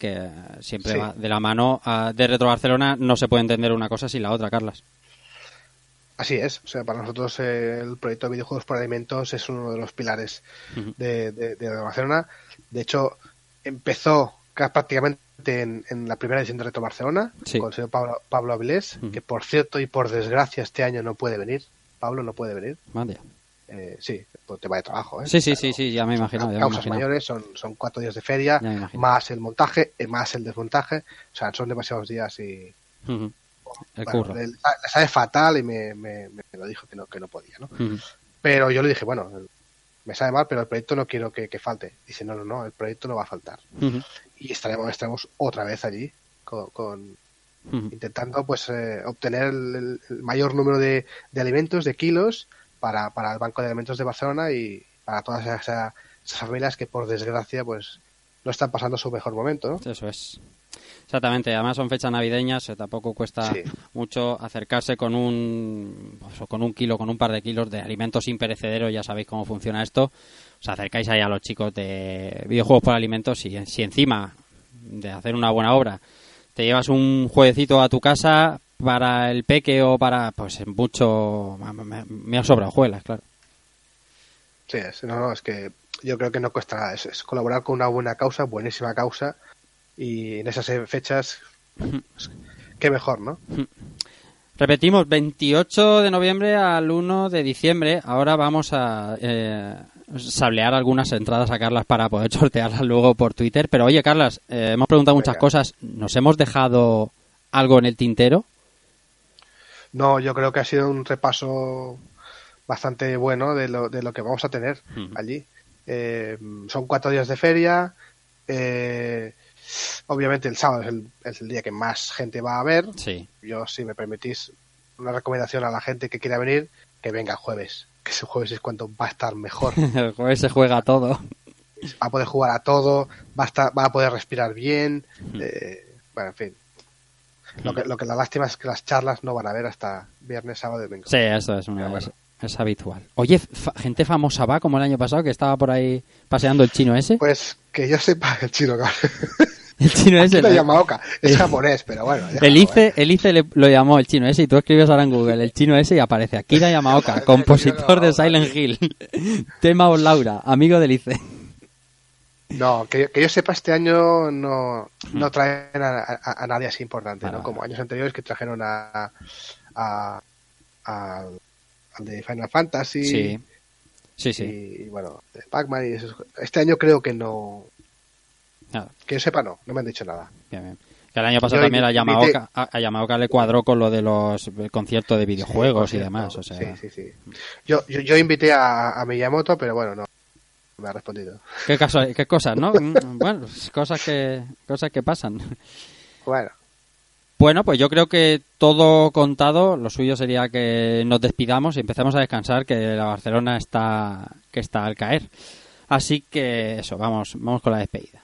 que siempre Sí. va de la mano a- de Retro Barcelona no se puede entender una cosa sin la otra, Carlas. Así es, o sea, para nosotros eh, el proyecto de videojuegos por alimentos es uno de los pilares de, de, de Barcelona. De hecho, empezó ca- prácticamente en, en la primera edición de Reto Barcelona Sí. con el señor Pablo, Pablo Avilés, que por cierto y por desgracia este año no puede venir. Pablo no puede venir. Vale. Eh, sí, por tema de trabajo. ¿eh? Sí, sí, Claro, sí, sí, ya me imagino, me causas imagino. mayores, son, son cuatro días de feria, más el montaje, eh, más el desmontaje. O sea, son demasiados días y, Ujú. El bueno, curro. le, le sabe fatal y me, me- me lo dijo que no, que no podía, ¿no? Pero yo le dije, bueno, me sabe mal, pero el proyecto no quiero que, que falte. Dice, no, no, no, el proyecto no va a faltar. Y estaremos, estaremos otra vez allí con, con- intentando pues eh, obtener el, el- el mayor número de, de alimentos, de kilos, para, para el Banco de Alimentos de Barcelona y para todas esas, esas familias que por desgracia pues no están pasando su mejor momento, ¿no? Eso es. Exactamente, además son fechas navideñas, eh, tampoco cuesta Sí. mucho acercarse con un pues, con un kilo, con un par de kilos de alimentos imperecederos, ya sabéis cómo funciona esto. Os acercáis ahí a los chicos de videojuegos por alimentos y si encima de hacer una buena obra te llevas un jueguecito a tu casa para el peque o para pues mucho me, ha sobrado juegas, claro. Sí, es, no, no, es que yo creo que no cuesta nada, es, es colaborar con una buena causa, buenísima causa, y en esas fechas, pues, qué mejor, ¿no? Repetimos, 28 de noviembre al 1 de diciembre. Ahora vamos a eh, sablear algunas entradas a Carlas para poder sortearlas luego por Twitter. Pero oye, Carlas, eh, hemos preguntado muchas Venga. cosas. ¿Nos hemos dejado algo en el tintero? No, yo creo que ha sido un repaso bastante bueno de lo, de lo que vamos a tener allí. Eh, son cuatro días de feria. eh, obviamente el sábado es el, es el día que más gente va a ver. Sí. Yo, si me permitís, una recomendación a la gente que quiera venir, que venga el jueves. Que ese jueves es cuando va a estar mejor. El jueves se juega todo. va a poder jugar a todo, va a, estar, va a poder respirar bien. eh, bueno, en fin. Lo que, lo que la lástima es que las charlas no van a ver hasta viernes, sábado y domingo. Sí, eso es, una, bueno. es, habitual. Oye, fa- gente famosa va como el año pasado que estaba por ahí paseando el chino ese. Pues que yo sepa el chino, cabrón. El chino ese. Aquí lo llama Oka. Es japonés, pero bueno. déjalo, El eh. ICE, el ICE le- lo llamó el chino ese y tú escribes ahora en Google el chino ese y aparece Akira Yamaoka, compositor de Silent Hill. Tema Laura, amigo del ICE. No, que, que yo sepa, este año no, no traen a, a- a nadie así importante, ¿no? Como años anteriores que trajeron a, a, al de Final Fantasy. Sí. Sí, sí. Y, bueno, de Pac-Man y esos- Este año creo que no. Nada. Que yo sepa, no, no me han dicho nada. Bien, bien. Que el año pasado Yo también a Yamaoka, a, a Yamaoka le cuadró con lo de los conciertos de videojuegos Sí, y demás. O sea, Sí, sí, sí. Yo, yo, yo invité a, a Miyamoto, pero bueno, no me ha respondido. ¿Qué, caso- qué cosas, ¿no? Mm, bueno, pues cosas que, cosas que pasan. Bueno, Bueno, pues yo creo que todo contado, lo suyo sería que nos despidamos y empecemos a descansar, que la Barcelona está, que está al caer. Así que eso, vamos, vamos con la despedida.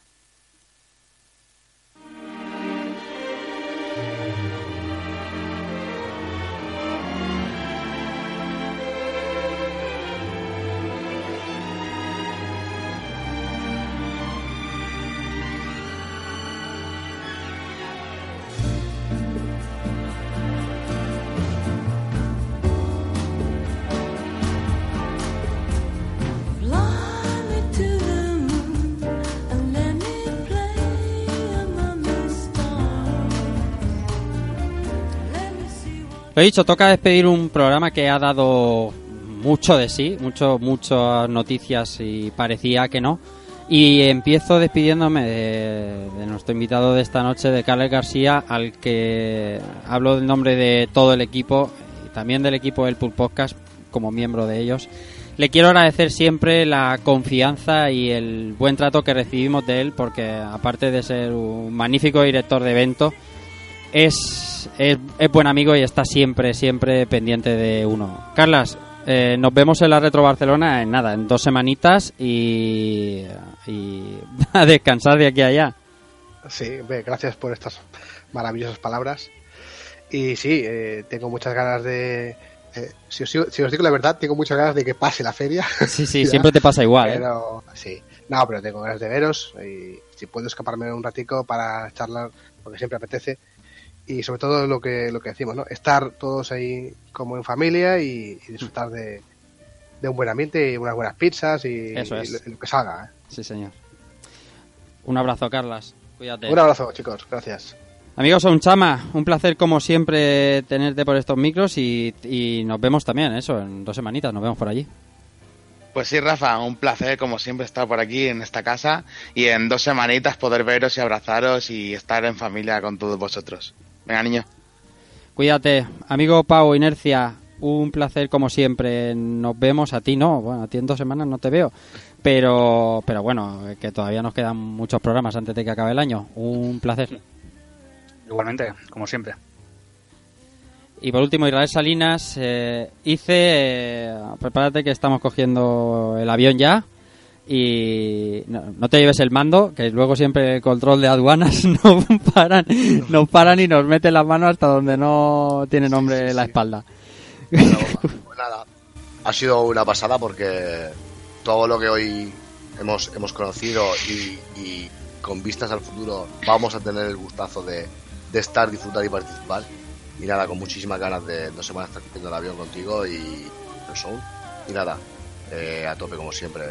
Lo dicho, toca despedir un programa que ha dado mucho de sí, mucho, muchas noticias y parecía que no. Y empiezo despidiéndome de, de nuestro invitado de esta noche, de Carles García, al que hablo en nombre de todo el equipo y también del equipo del Pool Podcast como miembro de ellos. Le quiero agradecer siempre la confianza y el buen trato que recibimos de él, porque aparte de ser un magnífico director de evento, es, es, es buen amigo y está siempre, siempre pendiente de uno. Carlas, eh, nos vemos en la Retro Barcelona en nada, en dos semanitas y, y a descansar de aquí a allá. sí, gracias por estas maravillosas palabras. Y sí, eh, tengo muchas ganas de. eh, si, os, digo- si os digo la verdad, tengo muchas ganas de que pase la feria. Sí, sí, siempre te pasa igual. ¿eh? Pero, sí. No, pero tengo ganas de veros y si puedo escaparme un ratico para charlar, porque siempre apetece. Y sobre todo lo que, lo que decimos, ¿no? Estar todos ahí como en familia y, y disfrutar de, de un buen ambiente y unas buenas pizzas y, Eso es. y lo, y lo que salga. ¿eh? Sí, señor. Un abrazo, Carlas. Cuídate. Un abrazo, chicos. Gracias. Amigos, un chama, un placer como siempre tenerte por estos micros y, y nos vemos también, eso, en dos semanitas, nos vemos por allí. Pues sí, Rafa, un placer como siempre estar por aquí en esta casa y en dos semanitas poder veros y abrazaros y estar en familia con todos vosotros. Venga, niño. Cuídate, amigo Pau, Inercia, un placer como siempre. Nos vemos a ti, no, bueno, a ti en dos semanas no te veo, pero, pero bueno, que todavía nos quedan muchos programas antes de que acabe el año. Un placer. Igualmente, como siempre. Y por último, Israel Salinas, eh, hice, eh, prepárate que estamos cogiendo el avión ya. Y no, no te lleves el mando, que luego siempre el control de aduanas no paran, nos paran y nos meten las manos hasta donde no tiene nombre la espalda. Pues nada, ha sido una pasada porque todo lo que hoy hemos, hemos conocido y, y con vistas al futuro vamos a tener el gustazo de, de estar, disfrutar y participar. Y nada, con muchísimas ganas de dos semanas estar el avión contigo y. Y nada, eh, a tope como siempre,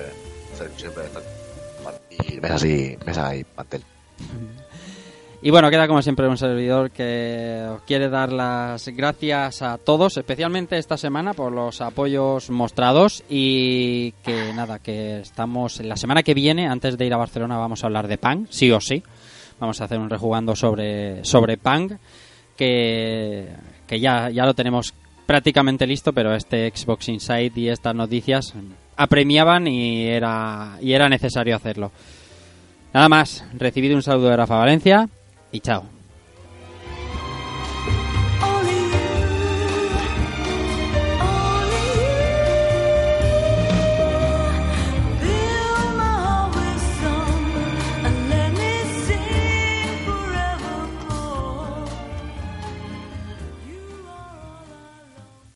y bueno, queda como siempre un servidor que os quiere dar las gracias a todos, especialmente esta semana por los apoyos mostrados y que nada, que estamos la semana que viene, antes de ir a Barcelona, vamos a hablar de Pang, sí o sí. Vamos a hacer un rejugando sobre, sobre Pang, que, que ya, ya lo tenemos prácticamente listo, pero este Xbox Insight y estas noticias apremiaban y era, y era necesario hacerlo. Nada más, recibido un saludo de Rafa Valencia y chao.